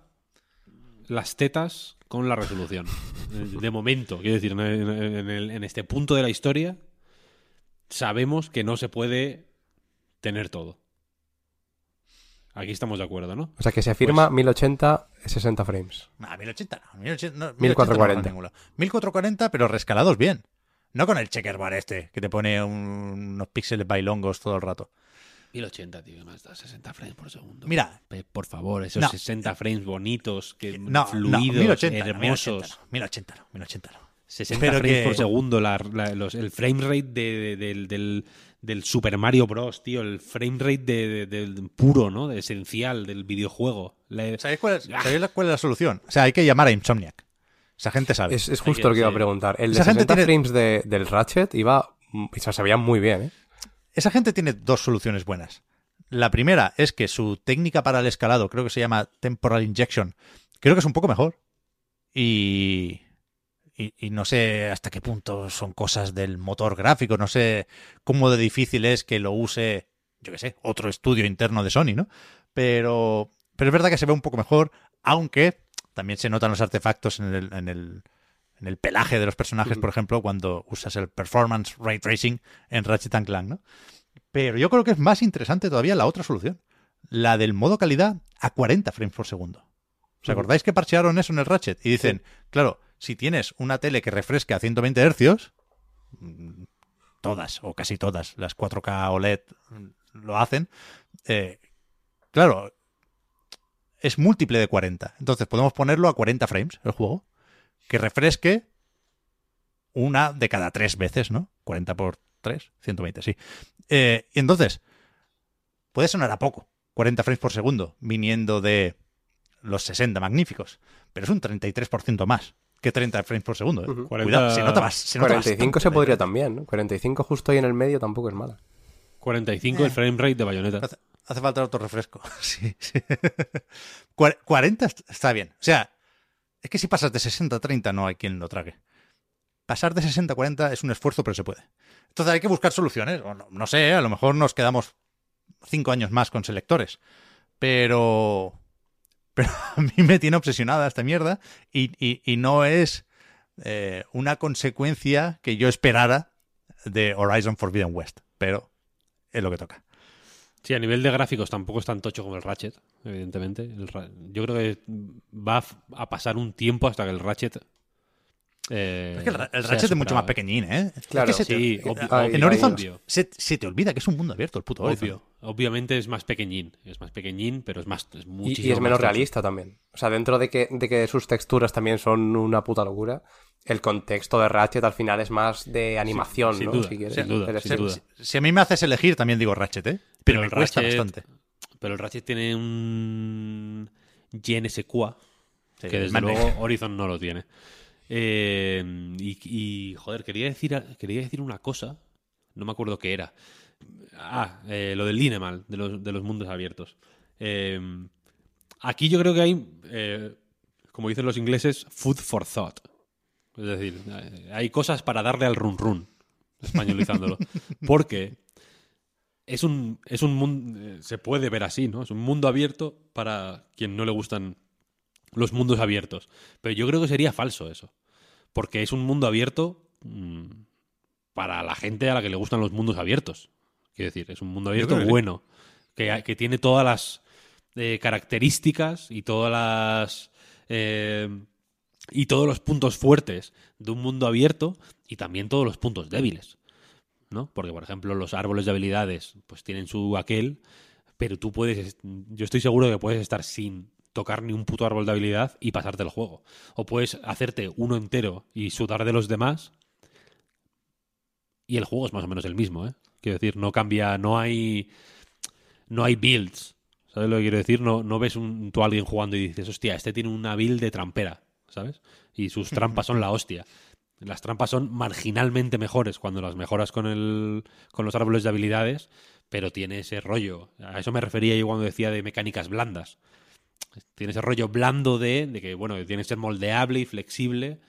las tetas con la resolución. De momento, quiero decir, en, en el- en este punto de la historia, sabemos que no se puede tener todo. Aquí estamos de acuerdo, ¿no? O sea que se afirma Pues- 1080 60 frames. Nah, 1080 no. 1080, no, 1440. no va a ningún lado. 1440, pero rescalados bien. No con el checkerbar este, que te pone un- unos píxeles bailongos todo el rato. 1080, tío, más da 60 frames por segundo. Mira. Por favor, esos No. 60 frames bonitos, que No, no, fluidos, 1080, no, hermosos. 1080 no, 1080 no. 60 Pero frames que- por segundo, la- la- los- el frame rate de- de- del, del- del Super Mario Bros, tío, el frame rate de- de- del puro, ¿no? De esencial del videojuego. La- ¿Sabéis cuál, es, sabéis la- cuál es la solución? O sea, hay que llamar a Insomniac. Esa gente sabe. Es, justo lo que iba a preguntar. El de Esa gente 60 tiene- frames de- del Ratchet iba. O sea, se veía muy bien, ¿eh? Esa gente tiene dos soluciones buenas. La primera es que su técnica para el escalado, creo que se llama Temporal Injection, creo que es un poco mejor. Y, y, y no sé hasta qué punto son cosas del motor gráfico, no sé cómo de difícil es que lo use, yo qué sé, otro estudio interno de Sony, ¿no? Pero, pero es verdad que se ve un poco mejor, aunque también se notan los artefactos en el, en el, en el pelaje de los personajes, por ejemplo, cuando usas el Performance Ray Tracing en Ratchet and Clank, ¿no? Pero yo creo que es más interesante todavía la otra solución, la del modo calidad a 40 frames por segundo. ¿Os acordáis que parchearon eso en el Ratchet? Y dicen, claro, si tienes una tele que refresque a 120 hercios, mm, todas o casi todas las 4K OLED mm, lo hacen, eh, claro, es múltiple de 40. Entonces podemos ponerlo a 40 frames el juego, que refresque una de cada tres veces, ¿no? 40 por 3, 120, sí. Eh, y entonces, puede sonar a poco, 40 frames por segundo, viniendo de los 60 magníficos, pero es un 33% más que 30 frames por segundo. ¿eh? Ujú. Cuidado, se nota más. Se nota 45 se podría también, ¿no? 45 justo ahí en el medio tampoco es mala. 45 el frame rate de Bayonetta. Hace, falta otro refresco. Sí, sí. Cuar- 40 est- está bien. O sea, es que si pasas de 60 a 30 no hay quien lo trague. Pasar de 60 a 40 es un esfuerzo, pero se puede. Entonces hay que buscar soluciones. No, sé, a lo mejor nos quedamos 5 años más con selectores. Pero. A mí me tiene obsesionada esta mierda y no es eh, una consecuencia que yo esperara de Horizon Forbidden West. Pero es lo que toca. Sí, a nivel de gráficos tampoco es tan tocho como el Ratchet, evidentemente. El Ra- yo creo que va a pasar un tiempo hasta que el Ratchet. eh, Es que el, Ra- el sea Ratchet es mucho más pequeñín, ¿eh? Es Claro. que se te- Sí, eh, obvio, Ay, en Horizon se, se te olvida que es un mundo abierto el puto Horizon. Obvio. Obviamente es más pequeñín. Es más pequeñín, pero es más. Es Y, muchísimo y es menos realista también. O sea, dentro de que, de que sus texturas también son una puta locura, el contexto de Ratchet al final es más de animación, sin ¿no? duda, Si quieres. sin duda, sin duda. Si, si a mí me haces elegir, también digo Ratchet, ¿eh? Pero, Pero me el cuesta Ratchet- bastante. Pero el Ratchet tiene un. quoi, Sí, que desde luego Horizon no lo tiene. Eh, y, y, joder, quería decir, quería decir una cosa, no me acuerdo qué era. Ah, eh, lo del Linemal, de los, de los mundos abiertos. Eh, aquí yo creo que hay, como dicen los ingleses, food for thought. Es decir, hay cosas para darle al run run, españolizándolo. Porque es un, es un mundo, se puede ver así, ¿no? Es un mundo abierto para quien no le gustan los mundos abiertos. Pero yo creo que sería falso eso. Porque es un mundo abierto mm, para la gente a la que le gustan los mundos abiertos. Quiero decir, es un mundo abierto que bueno, que, que tiene todas las eh, características y todas las... eh, y todos los puntos fuertes de un mundo abierto y también todos los puntos débiles. ¿No? Porque, por ejemplo, los árboles de habilidades pues tienen su aquel, pero tú puedes, yo estoy seguro de que puedes estar sin tocar ni un puto árbol de habilidad y pasarte el juego. O puedes hacerte uno entero y sudar de los demás y el juego es más o menos el mismo, ¿eh? Quiero decir, no cambia, no hay no hay builds. ¿Sabes lo que quiero decir? No, no ves un, tú a alguien jugando y dices, hostia, este tiene una build de trampera, ¿sabes? Y sus trampas son la hostia. Las trampas son marginalmente mejores cuando las mejoras con, el, con los árboles de habilidades, pero tiene ese rollo. A eso me refería yo cuando decía de mecánicas blandas. Tiene ese rollo blando de, de que, bueno, tiene que ser moldeable y flexible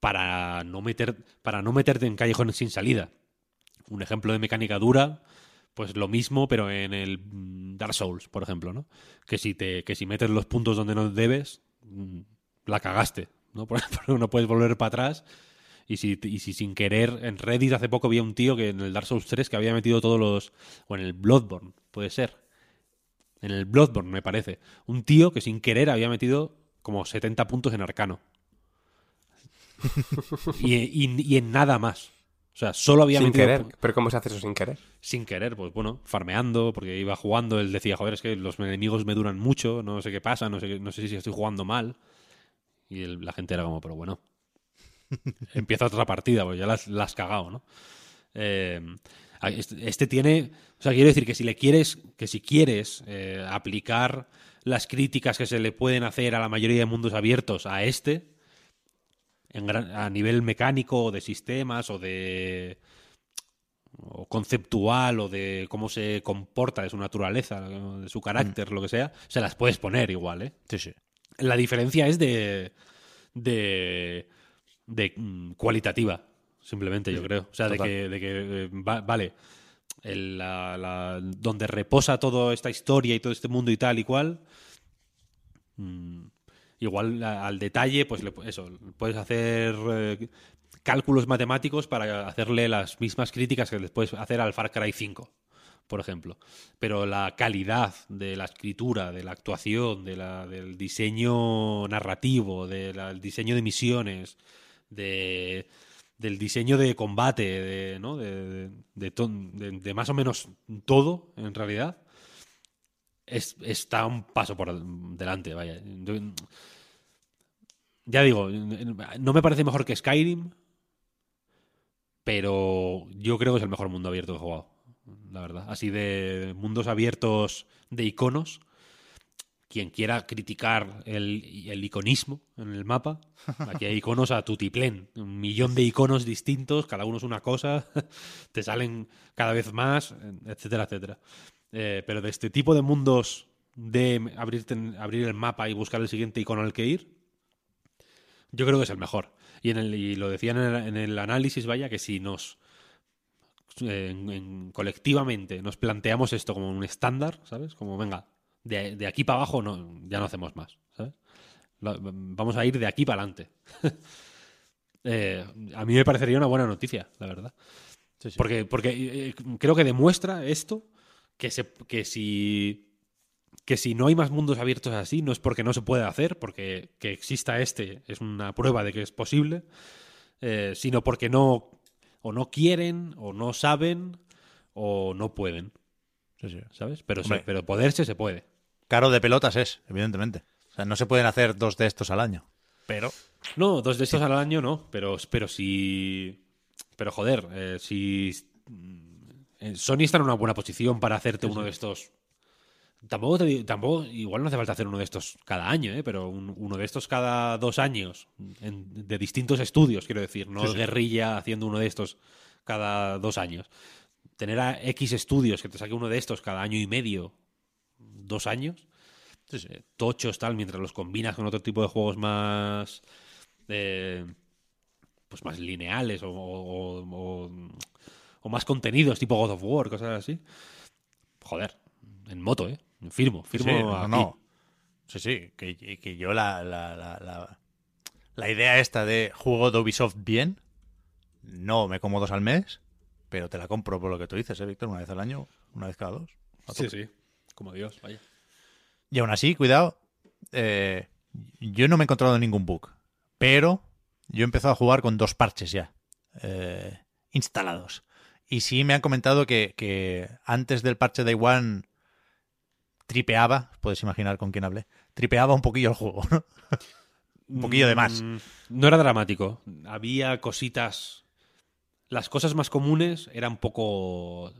para no, meter, para no meterte en callejones sin salida. un ejemplo de mecánica dura, pues lo mismo, pero en el mm, Dark Souls, por ejemplo, ¿no? Que si te, que si metes los puntos donde no debes, mm, la cagaste, ¿no? Por ejemplo, no puedes volver para atrás. Y si, y si sin querer, en Reddit hace poco había un tío que en el Dark Souls 3 que había metido todos los. O en el Bloodborne, puede ser. En el Bloodborne, me parece. Un tío que sin querer había metido como 70 puntos en arcano. y, y- y en nada más. O sea, solo había Sin metido querer. pu- ¿Pero cómo se hace eso sin querer? sin querer, pues bueno, farmeando, porque iba jugando, él decía, joder, es que los enemigos me duran mucho, no sé qué pasa, no sé, no sé si estoy jugando mal. Y el- la gente era como, pero bueno, empieza otra partida, pues ya la has, cagado, ¿no? Eh, este, este tiene, o sea, quiero decir que si le quieres, que si quieres eh, aplicar las críticas que se le pueden hacer a la mayoría de mundos abiertos a este, en gran- a nivel mecánico o de sistemas o de o conceptual o de cómo se comporta de su naturaleza, de su carácter, lo que sea, se las puedes poner igual, ¿eh? Sí, sí. La diferencia es de de, de mm, cualitativa, simplemente yo creo. O sea, de que, de que eh, va- vale, el- la- la- donde reposa toda esta historia y todo este mundo y tal y cual, mm, igual al detalle, pues le- eso, puedes hacer eh, cálculos matemáticos para hacerle las mismas críticas que les puedes hacer al Far Cry 5, por ejemplo. Pero la calidad de la escritura, de la actuación, de la- del diseño narrativo, del diseño de misiones, de, del diseño de combate, de, ¿no? de, más o menos todo, en realidad, es- está un paso por delante, vaya. Ya digo, no me parece mejor que Skyrim, pero yo creo que es el mejor mundo abierto que he jugado, la verdad. Así de mundos abiertos de iconos. Quien quiera criticar el, el iconismo en el mapa, aquí hay iconos a tutiplén, un millón de iconos distintos, cada uno es una cosa, te salen cada vez más, etcétera, etcétera. Eh, pero de este tipo de mundos de abrirte, abrir el mapa y buscar el siguiente icono al que ir, yo creo que es el mejor. Y, en el, y lo decían en el, en el análisis, vaya, que si nos en- en- colectivamente nos planteamos esto como un estándar, ¿sabes? Como, venga, de, de aquí para abajo no, ya no hacemos más, ¿sabes? Vamos a ir de aquí para adelante. Eh, a mí me parecería una buena noticia, la verdad. Sí, sí. Porque, porque eh, creo que demuestra esto que, se, que si que si no hay más mundos abiertos así, no es porque no se puede hacer, porque que exista este es una prueba de que es posible, eh, sino porque no o no quieren, o no saben, o no pueden, Sí, sí. ¿sabes? Pero, se- pero poderse se puede. Caro de pelotas es, evidentemente. O sea, no se pueden hacer dos de estos al año. Pero. No, dos de estos al año no, pero, pero si... Pero joder, eh, si... eh, Sony está en una buena posición para hacerte uno de estos... Tampoco, te digo- tampoco, igual no hace falta hacer uno de estos cada año, ¿eh? pero un- uno de estos cada dos años, en- de distintos estudios, quiero decir, no Sí, sí. guerrilla haciendo uno de estos cada dos años. Tener a X estudios que te saque uno de estos cada año y medio, dos años, eh, tochos tal, mientras los combinas con otro tipo de juegos más eh, pues más lineales o, o- o- o más contenidos, tipo God of War, cosas así. Joder, en moto, ¿eh? Firmo, firmo Sí, no, aquí. no. Sí, sí, que, que yo la, la, la, la, la idea esta de juego de Ubisoft bien, no me como dos al mes, pero te la compro por lo que tú dices, ¿eh, Víctor? Una vez al año, una vez cada dos. Sí, sí. Como Dios, vaya. Y aún así, cuidado, eh, yo no me he encontrado ningún bug, pero yo he empezado a jugar con dos parches ya eh, instalados. Y sí me han comentado que, que antes del parche Day One tripeaba, puedes imaginar con quién hablé, tripeaba un poquillo el juego, ¿no? Un poquillo de más. Mm, No era dramático. Había cositas. Las cosas más comunes eran poco.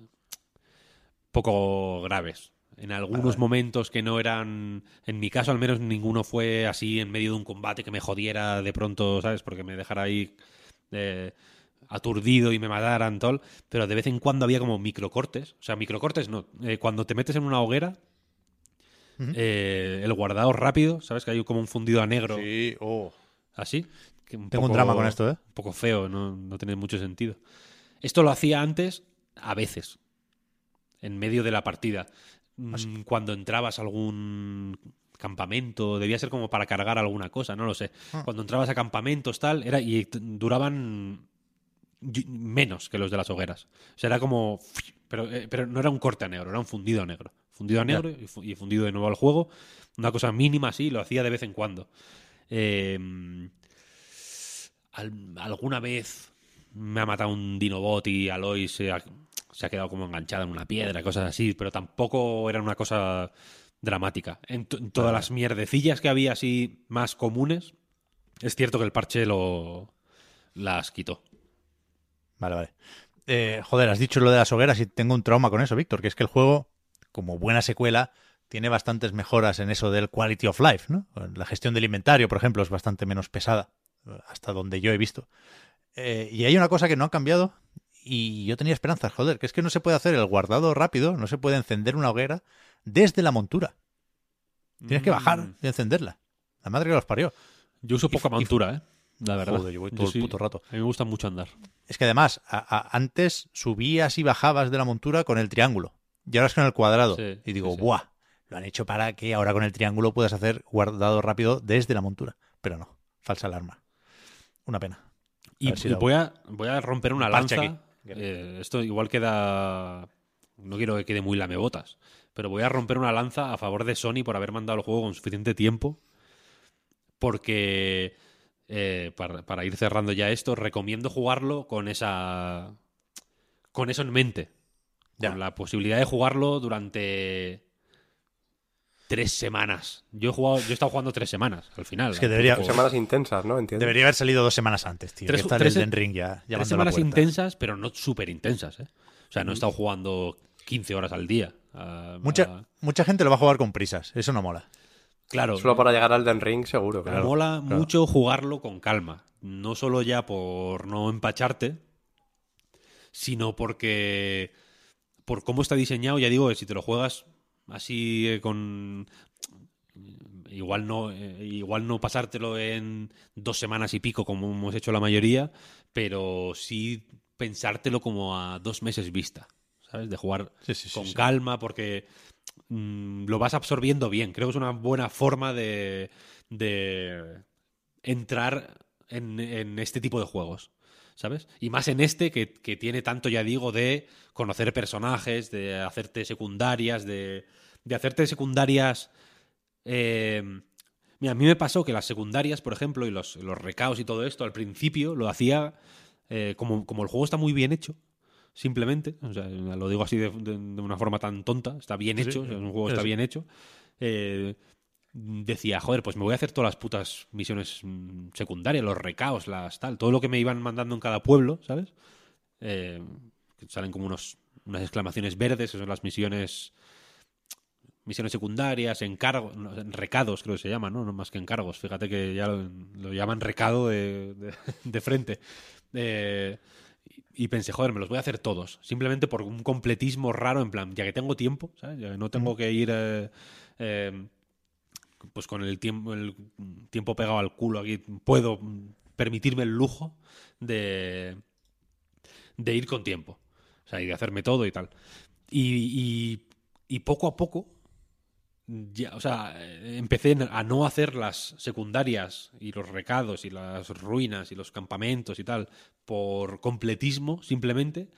poco graves. En algunos momentos que no eran. En mi caso, al menos, ninguno fue así en medio de un combate que me jodiera de pronto, ¿sabes? Porque me dejara ahí. eh, aturdido y me mataran tal, pero de vez en cuando había como microcortes, o sea, microcortes no, eh, cuando te metes en una hoguera, eh, el guardado rápido, ¿sabes? Que hay como un fundido a negro Sí, oh. así. que un Tengo un drama con esto, ¿eh? Un poco feo, no, no tiene mucho sentido. Esto lo hacía antes a veces, en medio de la partida. Mm, Cuando entrabas a algún campamento, debía ser como para cargar alguna cosa, no lo sé. Ah. Cuando entrabas a campamentos, tal, era y duraban menos que los de las hogueras. O sea, era como. Pero, eh, pero no era un corte a negro, era un fundido a negro. Fundido a negro y fu- y fundido de nuevo al juego. Una cosa mínima, sí, lo hacía de vez en cuando. Eh, al- alguna vez me ha matado un Dinobot y Aloy se ha, se ha quedado como enganchada en una piedra, cosas así, pero tampoco era una cosa dramática. En todas las mierdecillas que había así más comunes, es cierto que el parche lo las quitó. Vale, vale. Eh, joder, has dicho lo de las hogueras y tengo un trauma con eso, Víctor, que es que el juego, como buena secuela, tiene bastantes mejoras en eso del quality of life, ¿no? La gestión del inventario, por ejemplo, es bastante menos pesada, hasta donde yo he visto. Eh, y hay una cosa que no ha cambiado y yo tenía esperanzas, joder, que es que no se puede hacer el guardado rápido, no se puede encender una hoguera desde la montura. Tienes que bajar Mm. y encenderla. La madre que los parió. Yo uso poca y montura, ¿eh? La verdad. Joder, yo voy todo el sí- puto rato. A mí me gusta mucho andar. Es que además, a- a- antes subías y bajabas de la montura con el triángulo. Y ahora es con el cuadrado. Sí, y digo, sí, sí. ¡buah! Lo han hecho para que ahora con el triángulo puedas hacer guardado rápido desde la montura. Pero no, falsa alarma. Una pena. Y, si voy, a, voy a romper una lanza. aquí. Eh, esto igual queda. No quiero que quede muy lamebotas. Pero voy a romper una lanza a favor de Sony por haber mandado el juego con suficiente tiempo. Porque. eh, para, para ir cerrando ya esto, recomiendo jugarlo con esa. Con eso en mente. Ya. Con la posibilidad de jugarlo durante. Tres semanas. Yo he jugado, yo he estado jugando tres semanas al final. Es que debería-. Semanas intensas, ¿no? Entiendo. Debería haber salido dos semanas antes, tío. Tres- que está tres- el Elden Ring ya Tres semanas intensas, pero no súper intensas, ¿eh? O sea, no he estado jugando 15 horas al día. a- Mucha, a- mucha gente lo va a jugar con prisas. Eso no mola. claro, Solo para llegar al Den Ring, seguro, me claro. mola claro. mucho jugarlo con calma. No solo ya por no empacharte, sino porque por cómo está diseñado, ya digo, si te lo juegas así eh, con igual no eh, igual no pasártelo en dos semanas y pico como hemos hecho la mayoría, pero sí pensártelo como a dos meses vista, ¿sabes? De jugar Sí, sí, sí, con sí. calma porque mm, lo vas absorbiendo bien. Creo que es una buena forma de, de entrar en, en este tipo de juegos. ¿Sabes? Y más en este que, que tiene tanto, ya digo, de conocer personajes, de hacerte secundarias, de, de hacerte secundarias. eh, mira, a mí me pasó que las secundarias, por ejemplo, y los, los recaos y todo esto, al principio lo hacía eh, como, como el juego está muy bien hecho, simplemente, o sea, lo digo así de, de- de una forma tan tonta, está bien sí, hecho, o sea, un juego es está bien hecho. eh, decía, joder, pues me voy a hacer todas las putas misiones mm, secundarias, los recaos, las tal, todo lo que me iban mandando en cada pueblo, ¿sabes? Eh, salen como unos, unas exclamaciones verdes, que son las misiones misiones secundarias, encargos, recados creo que se llaman, ¿no? No más que encargos. Fíjate que ya lo, lo llaman recado de, de- de frente. Eh, y y pensé, joder, me los voy a hacer todos. Simplemente por un completismo raro, en plan, ya que tengo tiempo, ¿sabes? Ya que no tengo que ir eh, eh, pues con el tiempo, el tiempo pegado al culo aquí, puedo permitirme el lujo de, de ir con tiempo. O sea, y de hacerme todo y tal. Y, y- poco a poco, ya, o sea, empecé a no hacer las secundarias y los recados y las ruinas y los campamentos y tal por completismo simplemente,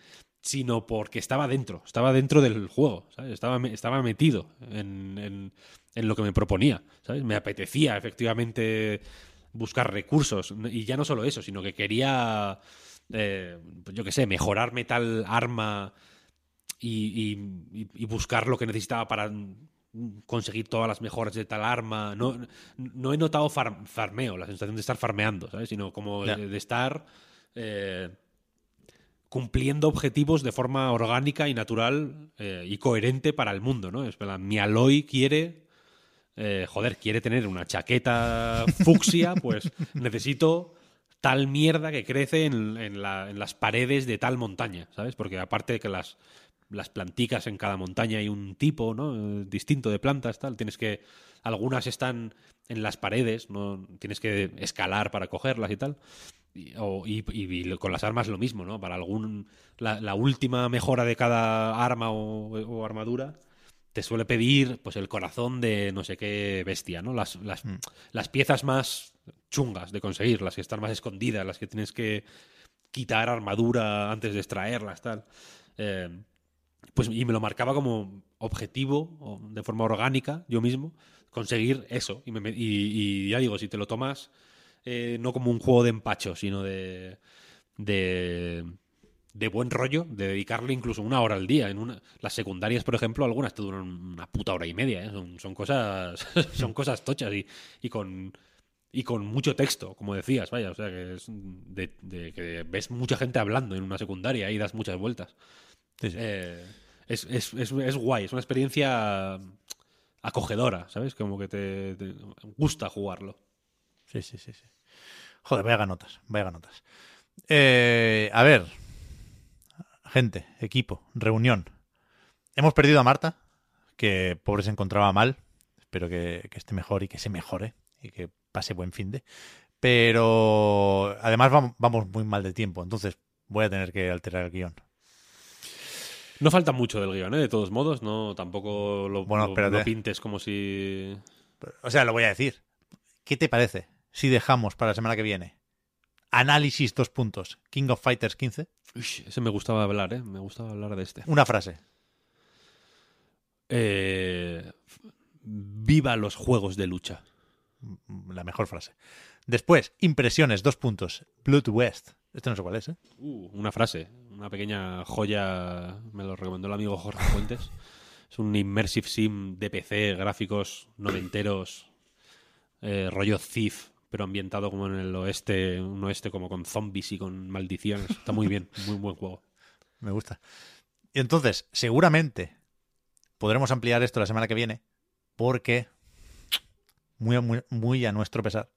sino porque estaba dentro, estaba dentro del juego. Estaba, estaba metido en- en lo que me proponía, ¿sabes? Me apetecía efectivamente buscar recursos y ya no solo eso, sino que quería, eh, pues yo qué sé, mejorarme tal arma y, y- y- y buscar lo que necesitaba para conseguir todas las mejoras de tal arma. No, no he notado far- farmeo, la sensación de estar farmeando, ¿sabes? Sino como de, de estar eh, cumpliendo objetivos de forma orgánica y natural eh, y coherente para el mundo, ¿no? Es plan, mi Aloy quiere... eh, joder, quiere tener una chaqueta fucsia, pues necesito tal mierda que crece en, en la- en las paredes de tal montaña, ¿sabes? Porque aparte de que las, las planticas en cada montaña hay un tipo, ¿no? Eh, distinto de plantas, tal. Tienes que. Algunas están en las paredes, ¿no? Tienes que escalar para cogerlas y tal. Y, o- y- y con las armas lo mismo, ¿no? Para algún. La, la última mejora de cada arma o, o armadura te suele pedir pues el corazón de no sé qué bestia, ¿no? Las, las, las piezas más chungas de conseguir, las que están más escondidas, las que tienes que quitar armadura antes de extraerlas, tal. Eh, pues y me lo marcaba como objetivo, de forma orgánica, yo mismo, conseguir eso. Y, me me- y- y ya digo, si te lo tomas eh, no como un juego de empacho, sino de, de, de buen rollo, de dedicarle incluso una hora al día. En una, las secundarias, por ejemplo, algunas te duran una puta hora y media. ¿eh? Son, son cosas son cosas tochas y, y con y con mucho texto, como decías, vaya, o sea que es de, de que ves mucha gente hablando en una secundaria y das muchas vueltas. Sí, sí. Eh, es, es, es, es guay, es una experiencia acogedora, ¿sabes? Como que te, te gusta jugarlo. Sí, sí, sí, sí. Joder, vaya notas, vaya notas. Eh, a ver, gente, equipo, reunión. Hemos perdido a Marta, que pobre se encontraba mal. Espero que, que esté mejor y que se mejore y que pase buen fin de. Pero además vam- vamos muy mal de tiempo, entonces voy a tener que alterar el guion. No falta mucho del guion, ¿eh? De todos modos, no tampoco lo, Bueno, lo- lo pintes como si... O sea, lo voy a decir. ¿Qué te parece si dejamos para la semana que viene análisis dos puntos, King of Fighters 15? Uy, ese me gustaba hablar, ¿eh? Me gustaba hablar de este. Una frase. Eh, viva los juegos de lucha. la mejor frase. Después, impresiones, dos puntos. Blood West. Este no sé cuál es, ¿eh? Uh, una frase, una pequeña joya, me lo recomendó el amigo Jorge Fuentes. Es un immersive sim de PC, gráficos noventeros, eh, rollo Thief, pero ambientado como en el oeste, un oeste como con zombies y con maldiciones. Está muy bien, muy buen juego. Me gusta. Y entonces, seguramente podremos ampliar esto la semana que viene, porque, muy, muy, muy a nuestro pesar,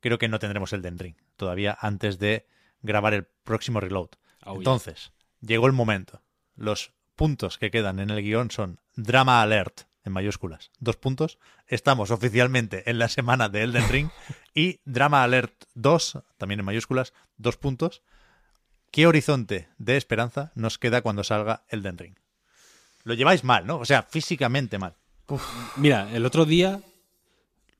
creo que no tendremos el Den Ring todavía antes de grabar el próximo reload. Oh, yeah. Entonces, llegó el momento. Los puntos que quedan en el guion son Drama Alert, en mayúsculas, dos puntos. Estamos oficialmente en la semana de Elden Ring. y Drama Alert 2, también en mayúsculas, dos puntos. ¿Qué horizonte de esperanza nos queda cuando salga Elden Ring? Lo lleváis mal, ¿no? O sea, físicamente mal. Mira, el otro día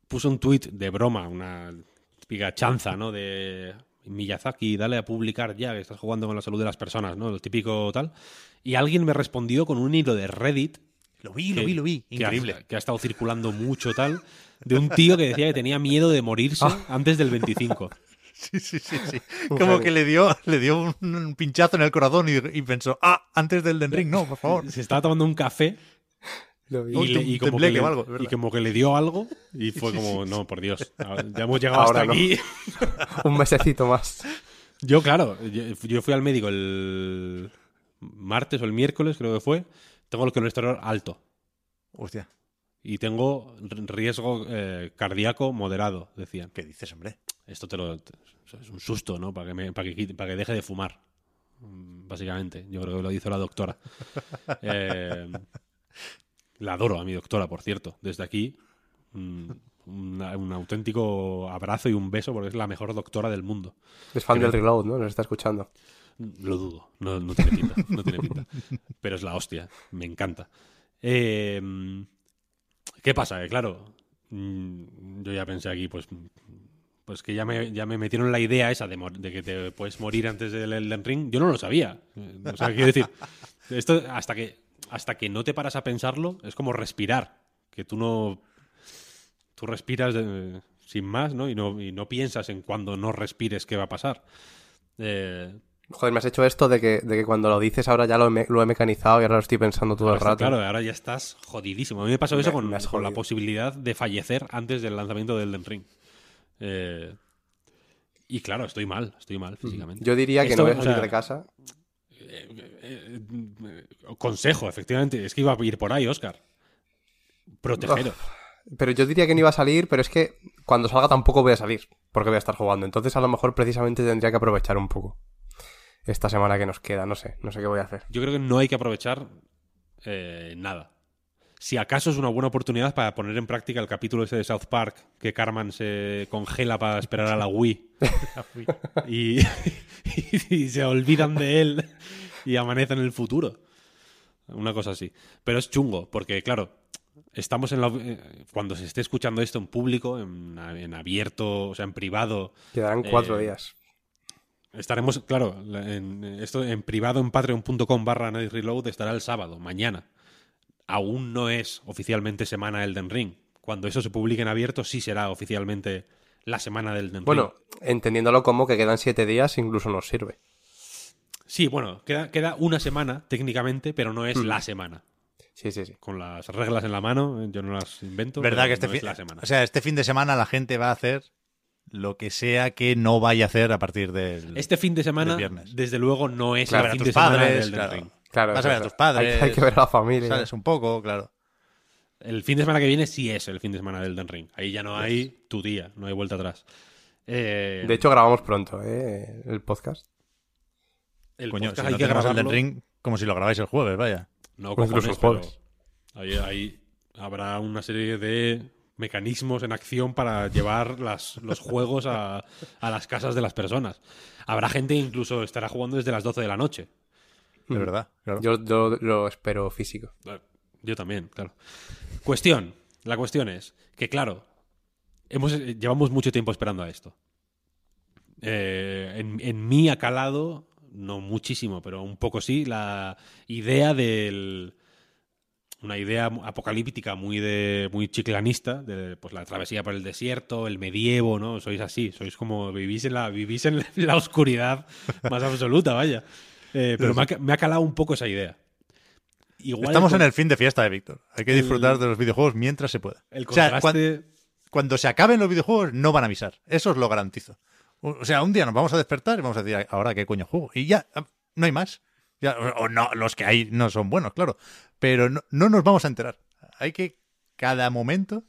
puso un tuit de broma, una típica chanza, ¿no? De Miyazaki, dale a publicar ya que estás jugando con la salud de las personas, ¿no? Lo típico tal. Y alguien me respondió con un hilo de Reddit. Lo vi, lo que- vi, lo vi. que ha- Increíble. Que ha, estado circulando mucho tal. De un tío que decía que tenía miedo de morirse antes del 25. Sí, sí, sí, sí. Como que le dio, le dio un, pinchazo en el corazón y, y pensó, ah, antes del Elden Ring, no, por favor. Se estaba tomando un café Lo vi. y, como, que le, o algo, es verdad. y como que le dio algo y fue como, no, por Dios, ya hemos llegado Ahora hasta no. aquí. Un mesecito más. Yo, claro, yo, yo fui al médico el martes o el miércoles, creo que fue. Tengo el colesterol alto Hostia, y tengo riesgo eh, cardíaco moderado, decían. ¿qué dices, hombre? Esto te lo es un susto, ¿no? Para que, me- para que, para que deje de fumar, mm, básicamente. Yo creo que lo hizo la doctora. Eh, la adoro a mi doctora, por cierto. Desde aquí, mm, una- un auténtico abrazo y un beso porque es la mejor doctora del mundo. Es fan del reload, ¿no? Nos está escuchando. Lo dudo, no, no tiene pinta, no tiene pinta. Pero es la hostia, me encanta. Eh, ¿Qué pasa? Claro, mm, yo ya pensé aquí, pues, pues que ya me, ya me metieron la idea esa de, que te puedes morir antes del Elden Ring. Yo no lo sabía. Eh, O sea, quiero decir, esto hasta que, hasta que no te paras a pensarlo, es como respirar. Que tú no. Tú respiras de- sin más, ¿no? Y, ¿no? y no piensas en cuando no respires qué va a pasar. Eh, Joder, me has hecho esto de que, de que cuando lo dices ahora ya lo he, me- lo he mecanizado y ahora lo estoy pensando todo el Ahora rato. Claro, ahora ya estás jodidísimo. A mí me pasó eso Me- con, me has con la posibilidad de fallecer antes del lanzamiento del Elden Ring. Eh, y claro, estoy mal, estoy mal físicamente. Yo diría que Esto, no voy a o salir sea, de casa. Eh, eh, consejo, efectivamente. Es que iba a ir por ahí, Oscar. Protegeros. Pero yo diría que no iba a salir, pero es que cuando salga tampoco voy a salir, porque voy a estar jugando. Entonces a lo mejor precisamente tendría que aprovechar un poco esta semana que nos queda. No sé, no sé qué voy a hacer. Yo creo que no hay que aprovechar eh, nada. si acaso es una buena oportunidad para poner en práctica el capítulo ese de South Park, que Carman se congela para esperar a la Wii y, y se olvidan de él y amanece en el futuro. Una cosa así. Pero es chungo, porque claro, estamos en la, eh, cuando se esté escuchando esto en público, en, en abierto, o sea, en privado. Quedarán cuatro eh, días. Estaremos, claro, en, esto en privado en patreon.com barra Reload estará el sábado, mañana. Aún no es oficialmente semana Elden Ring. Cuando eso se publique en abierto, sí será oficialmente la semana del Elden Bueno, Ring. entendiéndolo como que quedan siete días, incluso nos sirve. Sí, bueno, queda, queda una semana técnicamente, pero no es la semana. Sí, sí, sí. Con las reglas en la mano, yo no las invento. ¿Verdad que este no fin, es la semana. o sea, este fin de semana la gente va a hacer lo que sea que no vaya a hacer a partir del Este fin de semana, del viernes. desde luego, no es Claro, el a fin tus de semana padres, del Elden claro. Ring. Claro, Vas a ver a tus padres. Hay, hay que ver a la familia. Sales un poco, claro. El fin de semana que viene sí es el fin de semana del Elden Ring. Ahí ya no hay tu día, no hay vuelta atrás. Eh, De hecho, grabamos pronto, ¿eh? El podcast. el Coño, podcast si hay no que grabarlo. Elden Ring como si lo grabáis el jueves, vaya. No, O incluso cojones, el jueves. pero ahí, ahí habrá una serie de mecanismos en acción para llevar las, los juegos a, a las casas de las personas. Habrá gente que incluso estará jugando desde las 12 de la noche. De verdad, claro. Yo, yo lo espero físico. Yo también, claro. Cuestión. La cuestión es que, claro, hemos, eh, llevamos mucho tiempo esperando a esto. Eh, en, en mí ha calado, no muchísimo, pero un poco sí, la idea del. Una idea apocalíptica muy de muy chiclanista, de pues la travesía por el desierto, el medievo, ¿no? Sois así, sois como vivís en la, vivís en la oscuridad más absoluta, vaya. Eh, pero me ha, ca- me ha calado un poco esa idea. Igual Estamos en el fin de fiesta de Víctor. Hay que El- disfrutar de los videojuegos mientras se pueda. el O sea, contraste. cuan- cuando se acaben los videojuegos no van a avisar. Eso os lo garantizo. O o sea, un día nos vamos a despertar y vamos a decir, ahora qué coño juego. Y ya, ah, no hay más. Ya, o no, los que hay no son buenos, claro. Pero no, no nos vamos a enterar. Hay que cada momento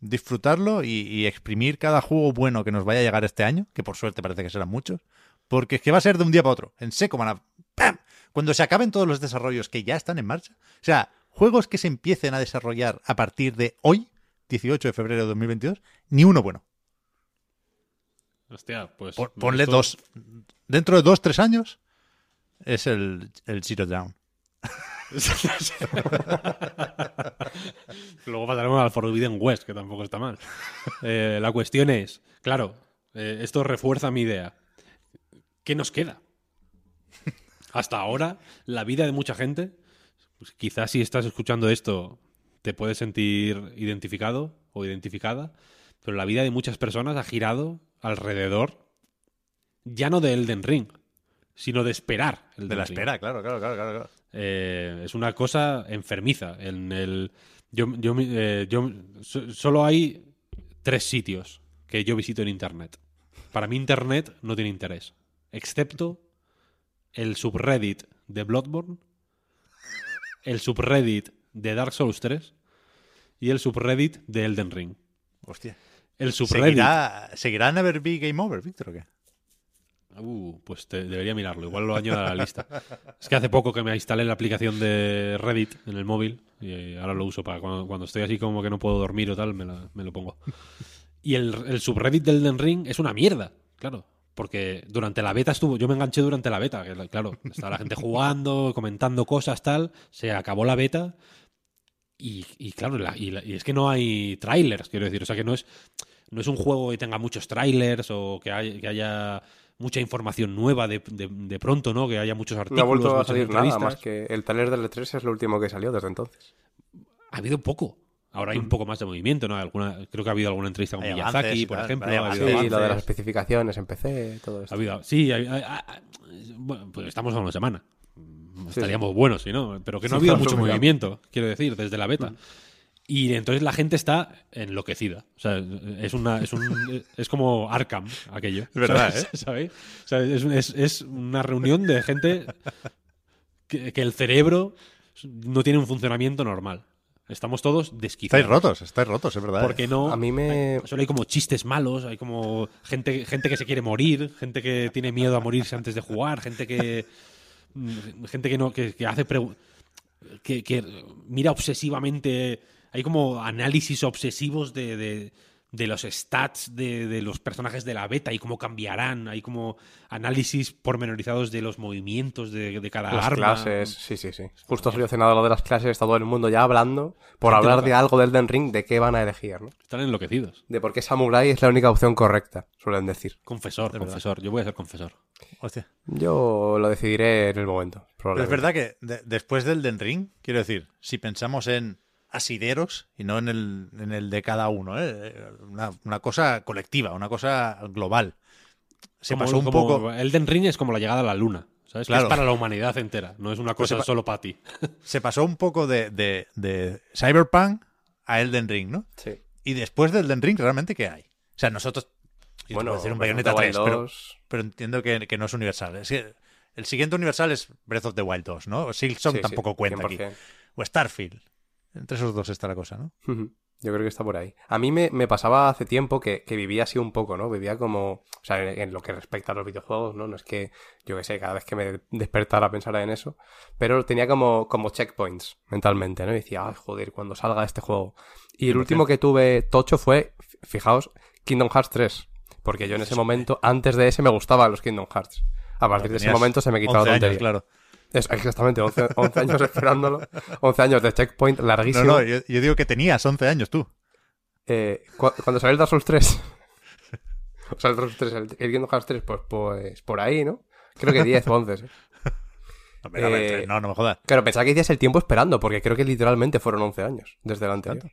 disfrutarlo y, y exprimir cada juego bueno que nos vaya a llegar este año, que por suerte parece que serán muchos, porque es que va a ser de un día para otro. En seco van a... ¡pam! Cuando se acaben todos los desarrollos que ya están en marcha, o sea, juegos que se empiecen a desarrollar a partir de hoy, 18 de febrero de 2022, ni uno bueno. Hostia, pues. Pon- ponle esto- dos. Dentro de dos, tres años, es el, el Zero Down. Luego pasaremos al Forbidden West, que tampoco está mal. Eh, la cuestión es, claro, eh, esto refuerza mi idea. ¿Qué nos queda? Hasta ahora, la vida de mucha gente, pues quizás si estás escuchando esto, te puedes sentir identificado o identificada, pero la vida de muchas personas ha girado alrededor, ya no de Elden Ring, sino de esperar. Elden De la espera, claro, claro, claro, claro. Eh, es una cosa enfermiza. En el, yo, yo, eh, yo- so- solo hay tres sitios que yo visito en Internet. Para mí Internet no tiene interés, excepto el subreddit de Bloodborne, el subreddit de Dark Souls 3 y el subreddit de Elden Ring. Hostia. El subreddit... ¿Seguirá, ¿Seguirá Never Be Game Over, Víctor, o qué? Uh, pues debería mirarlo. Igual lo añado a la lista. Es que hace poco que me instalé la aplicación de Reddit en el móvil y ahora lo uso para cuando, estoy así como que no puedo dormir o tal, me, la- lo pongo. Y el, el subreddit del Den Ring es una mierda, claro. Porque durante la beta estuvo, yo me enganché durante la beta, claro, estaba la gente jugando, comentando cosas, tal, se acabó la beta y, y claro, la- y, es que no hay trailers, quiero decir, o sea que no es, no es un juego que tenga muchos trailers o que haya mucha información nueva de, de- de pronto, ¿no? Que haya muchos No artículos, ha vuelto a salir nada más que el taller del E3 es lo último que salió desde entonces. Ha habido poco. Ahora hay un poco más de movimiento, ¿no? Alguna, creo que ha habido alguna entrevista con Hay Miyazaki, avances por ejemplo. ha habido Sí, lo de las especificaciones en PC, todo esto. Ha habido- sí, hay- hay- hay- bueno, pues estamos a una semana. Estaríamos buenos, si no, pero que no Sí, ha habido mucho movimiento, quiero decir, desde la beta. Y entonces la gente está enloquecida. O sea, es una, es un, es como Arkham aquello. Es verdad, ¿sabes? ¿eh? ¿Sabéis? O sea, es, es- es una reunión de gente que, que el cerebro no tiene un funcionamiento normal. Estamos todos desquiciados. Estáis rotos, estáis rotos, es verdad. ¿eh? Porque no. A mí me... Solo hay como chistes malos, hay como gente, gente que se quiere morir, gente que tiene miedo a morirse antes de jugar, gente que. mm, gente que no. que, que hace que mira obsesivamente. Hay como análisis obsesivos de, de- de los stats de, de los personajes de la beta y cómo cambiarán. Hay como análisis pormenorizados de los movimientos de, de cada Las arma. clases, sí, sí, sí. Justo solucionado lo de las clases, está todo el mundo ya hablando por Gente hablar loca. de algo del Den Ring, de qué van a elegir, ¿no? Están enloquecidos. De por qué Samurai es la única opción correcta, suelen decir. Confesor, confesor. Yo voy a ser confesor. Hostia. Yo lo decidiré en el momento. Pero es verdad que de- después del Den Ring, quiero decir, si pensamos en asideros y no en el, en el de cada uno, ¿eh? una, una cosa colectiva, una cosa global. Se Como- pasó un como poco, Elden Ring es como la llegada a la luna. ¿Sabes? Que es para la humanidad entera. No es una Pues cosa pa- solo para ti. se pasó un poco de, de- de Cyberpunk a Elden Ring, ¿no? Sí. Y después del Elden Ring, ¿realmente qué hay? O sea, nosotros. Yo Bueno, puedo decir un Bayonetta the 3, Wild pero, 2, pero entiendo que, que no es universal. Es que el siguiente universal es Breath of the Wild 2, ¿no? Silksong sí, sí, tampoco cuenta aquí. 100%. O Starfield. Entre esos dos está la cosa, ¿no? Yo creo que está por ahí. A mí me, me pasaba hace tiempo que, que vivía así un poco, ¿no? Vivía como, o sea, en, en lo que respecta a los videojuegos, ¿no? No es que, yo que sé, cada vez que me despertara pensara en eso, pero tenía como, como checkpoints mentalmente, ¿no? Y decía, ay, joder, cuando salga este juego. Y el último que tuve tocho fue, fijaos, Kingdom Hearts 3. Porque yo en ese momento, antes de ese, me gustaban los Kingdom Hearts. A partir de ese momento se me quitó la 11 años, tontería. claro. Es exactamente, 11, 11 años esperándolo. 11 años de checkpoint No, larguísimo. no, yo, yo digo que tenías 11 años tú. Eh, cu- cuando salió el Dark Souls 3. o sea, el Dark Souls 3, el, el Kingdom Hearts 3, pues, pues por ahí, ¿no? Creo que 10 o 11. ¿sí? No, Eh, no, no me jodas. Claro, pensaba que decías el tiempo esperando, porque creo que literalmente fueron 11 años desde el anterior.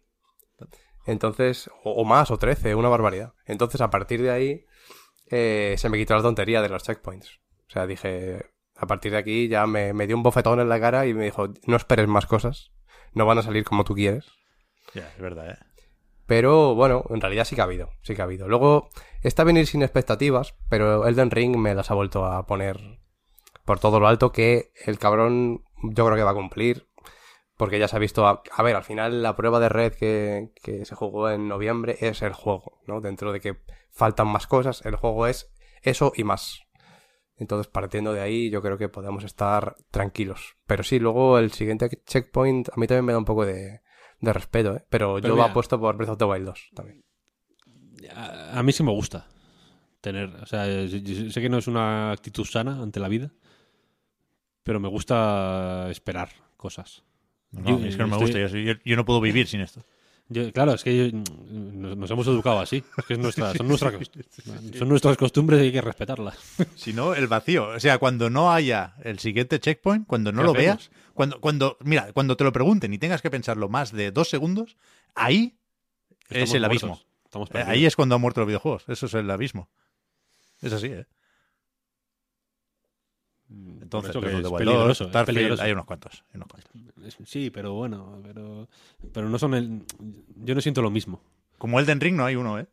Entonces, o, o más, o 13, una barbaridad. Entonces, a partir de ahí, eh, se me quitó la tontería de los checkpoints. O sea, dije, a partir de aquí ya me, me dio un bofetón en la cara y me dijo, no esperes más cosas, no van a salir como tú quieres. Ya, es verdad, ¿eh? Pero bueno, en realidad sí que ha habido, sí que ha habido. Luego, está venir sin expectativas, pero Elden Ring me las ha vuelto a poner por todo lo alto que el cabrón yo creo que va a cumplir. Porque ya se ha visto, a, a ver, al final la prueba de red que, que se jugó en noviembre es el juego, ¿no? Dentro de que faltan más cosas, el juego es eso y más. Entonces, partiendo de ahí, yo creo que podemos estar tranquilos. Pero sí, luego el siguiente checkpoint a mí también me da un poco de, de respeto, ¿eh? Pero, Pero yo lo mira. apuesto por Breath of the Wild 2 también. A, a mí sí me gusta tener. O sea, sé que no es una actitud sana ante la vida, pero me gusta esperar cosas. No, Yo- es que no me estoy- gusta. Yo no puedo vivir sin esto. Yo- claro, es que yo- nos, nos hemos educado así. Es que es nuestra, son, nuestra- son nuestras costumbres y hay que respetarlas. Si no, el vacío. O sea, cuando no haya el siguiente checkpoint, cuando no ¿Qué lo veas, cuando, cuando, mira, cuando te lo pregunten y tengas que pensarlo más de dos segundos, ahí es el muertos. abismo. Eh. Ahí es cuando han muerto los videojuegos. Eso es el abismo. Es así, ¿eh? Por Entonces, que es Wild peligroso, 2, es Starfield, peligroso. hay unos cuantos. hay unos cuantos. Es- Sí, pero bueno, pero, pero no son el... Yo no siento lo mismo. Como Elden Ring no hay uno, ¿eh?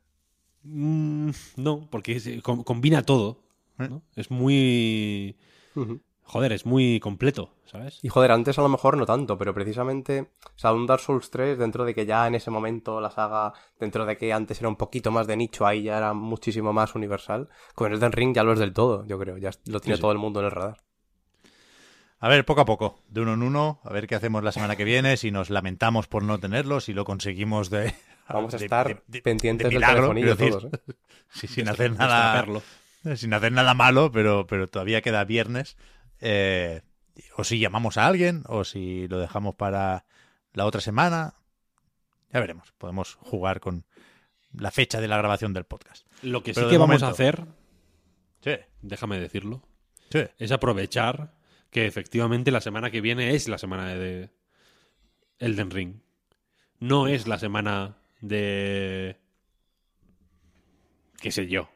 Mm, no, porque com- combina todo. ¿Eh? ¿no? Es muy... Joder, es muy completo, ¿sabes? Y joder, antes a lo mejor no tanto, pero precisamente, o sea, un Dark Souls 3, dentro de que ya en ese momento la saga, dentro de que antes era un poquito más de nicho, ahí ya era muchísimo más universal, con Elden Ring ya lo es del todo, yo creo, ya lo tiene sí. todo el mundo en el radar. A ver, poco a poco, de uno en uno, a ver qué hacemos la semana que viene, si nos lamentamos por no tenerlo, si lo conseguimos de... Vamos a de- estar de- de- pendientes de del quiero todos, decir. ¿eh? Sí, sin hacer nada sin hacer nada malo, pero, pero todavía queda viernes. Eh, o si llamamos a alguien, o si lo dejamos para la otra semana. Ya veremos. Podemos jugar con la fecha de la grabación del podcast. Lo que Pero sí que vamos a hacer, Sí, déjame decirlo, sí. es aprovechar que efectivamente la semana que viene es la semana de Elden Ring. No es la semana de... qué sé yo.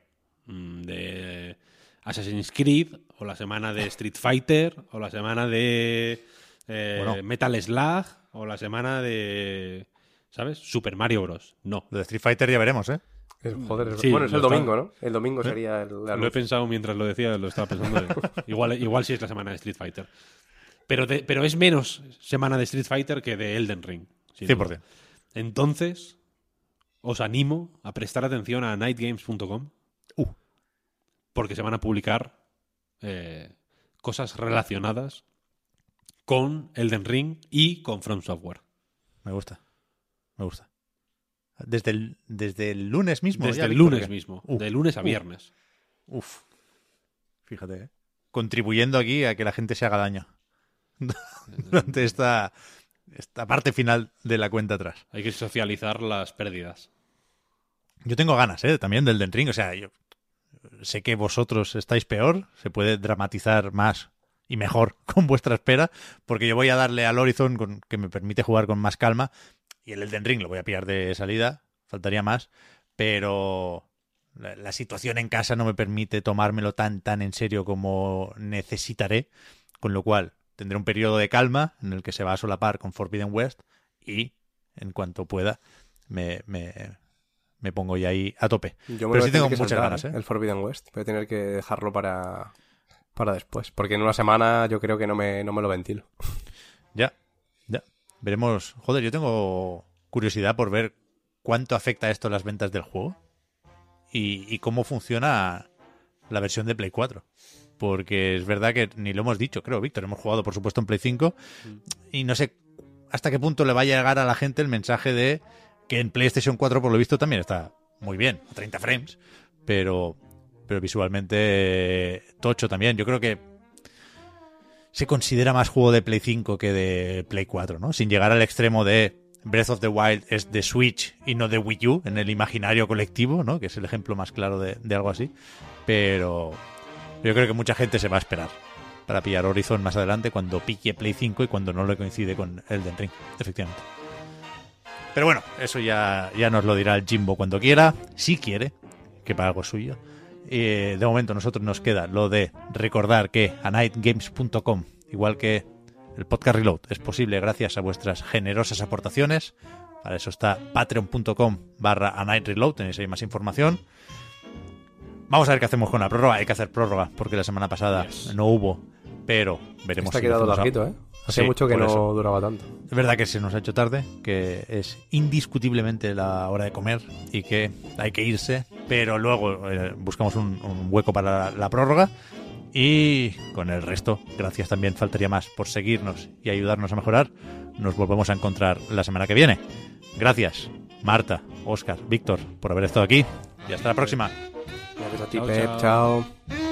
mm, De Assassin's Creed, o la semana de Street Fighter, o la semana de eh, Bueno. Metal Slug, o la semana de... ¿Sabes? Super Mario Bros. No. Lo de Street Fighter ya veremos, ¿eh? Es- joder, es- Sí, bueno, es el está- domingo, ¿no? El domingo sería el, la Lo he pensado mientras lo decía, lo estaba pensando. de- igual, igual sí es la semana de Street Fighter. Pero, de- pero es menos semana de Street Fighter que de Elden Ring. sin 100%. duda. Entonces, os animo a prestar atención a nightgames.com. Uh. Porque se van a publicar eh, cosas relacionadas con Elden Ring y con From Software. Me gusta. Me gusta. Desde el, desde el lunes mismo. Desde ya, el lunes mismo, Uf, de lunes a viernes. Uf. Fíjate, ¿eh? Contribuyendo aquí a que la gente se haga daño. Durante esta, esta parte final de la cuenta atrás. Hay que socializar las pérdidas. Yo tengo ganas, ¿eh? También del Den Ring. O sea, yo sé que vosotros estáis peor. Se puede dramatizar más y mejor con vuestra espera. Porque yo voy a darle al Horizon con, que me permite jugar con más calma. Y el Elden Ring lo voy a pillar de salida. Faltaría más. Pero la, situación en casa no me permite tomármelo tan, tan en serio como necesitaré. Con lo cual, tendré un periodo de calma en el que se va a solapar con Forbidden West. Y, en cuanto pueda, me, me, me pongo ya ahí a tope. Yo me Pero sí tengo muchas saltar, ganas, ¿eh? El Forbidden West. Voy a tener que dejarlo para, para después. Porque en una semana yo creo que no me, no me lo ventilo. Ya, ya. Veremos. Joder, yo tengo curiosidad por ver cuánto afecta esto a las ventas del juego y, y cómo funciona la versión de Play 4. Porque es verdad que ni lo hemos dicho, creo, Víctor. Hemos jugado, por supuesto, en Play 5 y no sé hasta qué punto le va a llegar a la gente el mensaje de que en PlayStation 4, por lo visto, también está muy bien, a 30 frames, pero, pero visualmente tocho también. Yo creo que se considera más juego de Play 5 que de Play 4, ¿no? Sin llegar al extremo de Breath of the Wild es de Switch y no de Wii U en el imaginario colectivo, ¿no? Que es el ejemplo más claro de, de algo así. Pero yo creo que mucha gente se va a esperar para pillar Horizon más adelante cuando pique Play 5 y cuando no le coincide con Elden Ring, efectivamente. Pero bueno, eso ya, ya nos lo dirá el Jimbo cuando quiera, si quiere, que para algo suyo. Eh, de momento, nosotros nos queda lo de recordar que a nightgames.com, igual que el podcast Reload, es posible gracias a vuestras generosas aportaciones. Para eso está patreon.com barra a night reload, tenéis ahí más información. Vamos a ver qué hacemos con la prórroga. Hay que hacer prórroga, porque la semana pasada Yes. no hubo, pero veremos ha si quedado larguito, ¿eh? Hace Sí, mucho que no eso. duraba tanto. Es verdad que se nos ha hecho tarde, que es indiscutiblemente la hora de comer y que hay que irse, pero luego eh, buscamos un, un hueco para la, la prórroga y con el resto, gracias también, faltaría más por seguirnos y ayudarnos a mejorar. Nos volvemos a encontrar la semana que viene. Gracias, Marta, Oscar, Víctor, por haber estado aquí y hasta la próxima. Gracias a ti, Chao, Pep. chao. chao.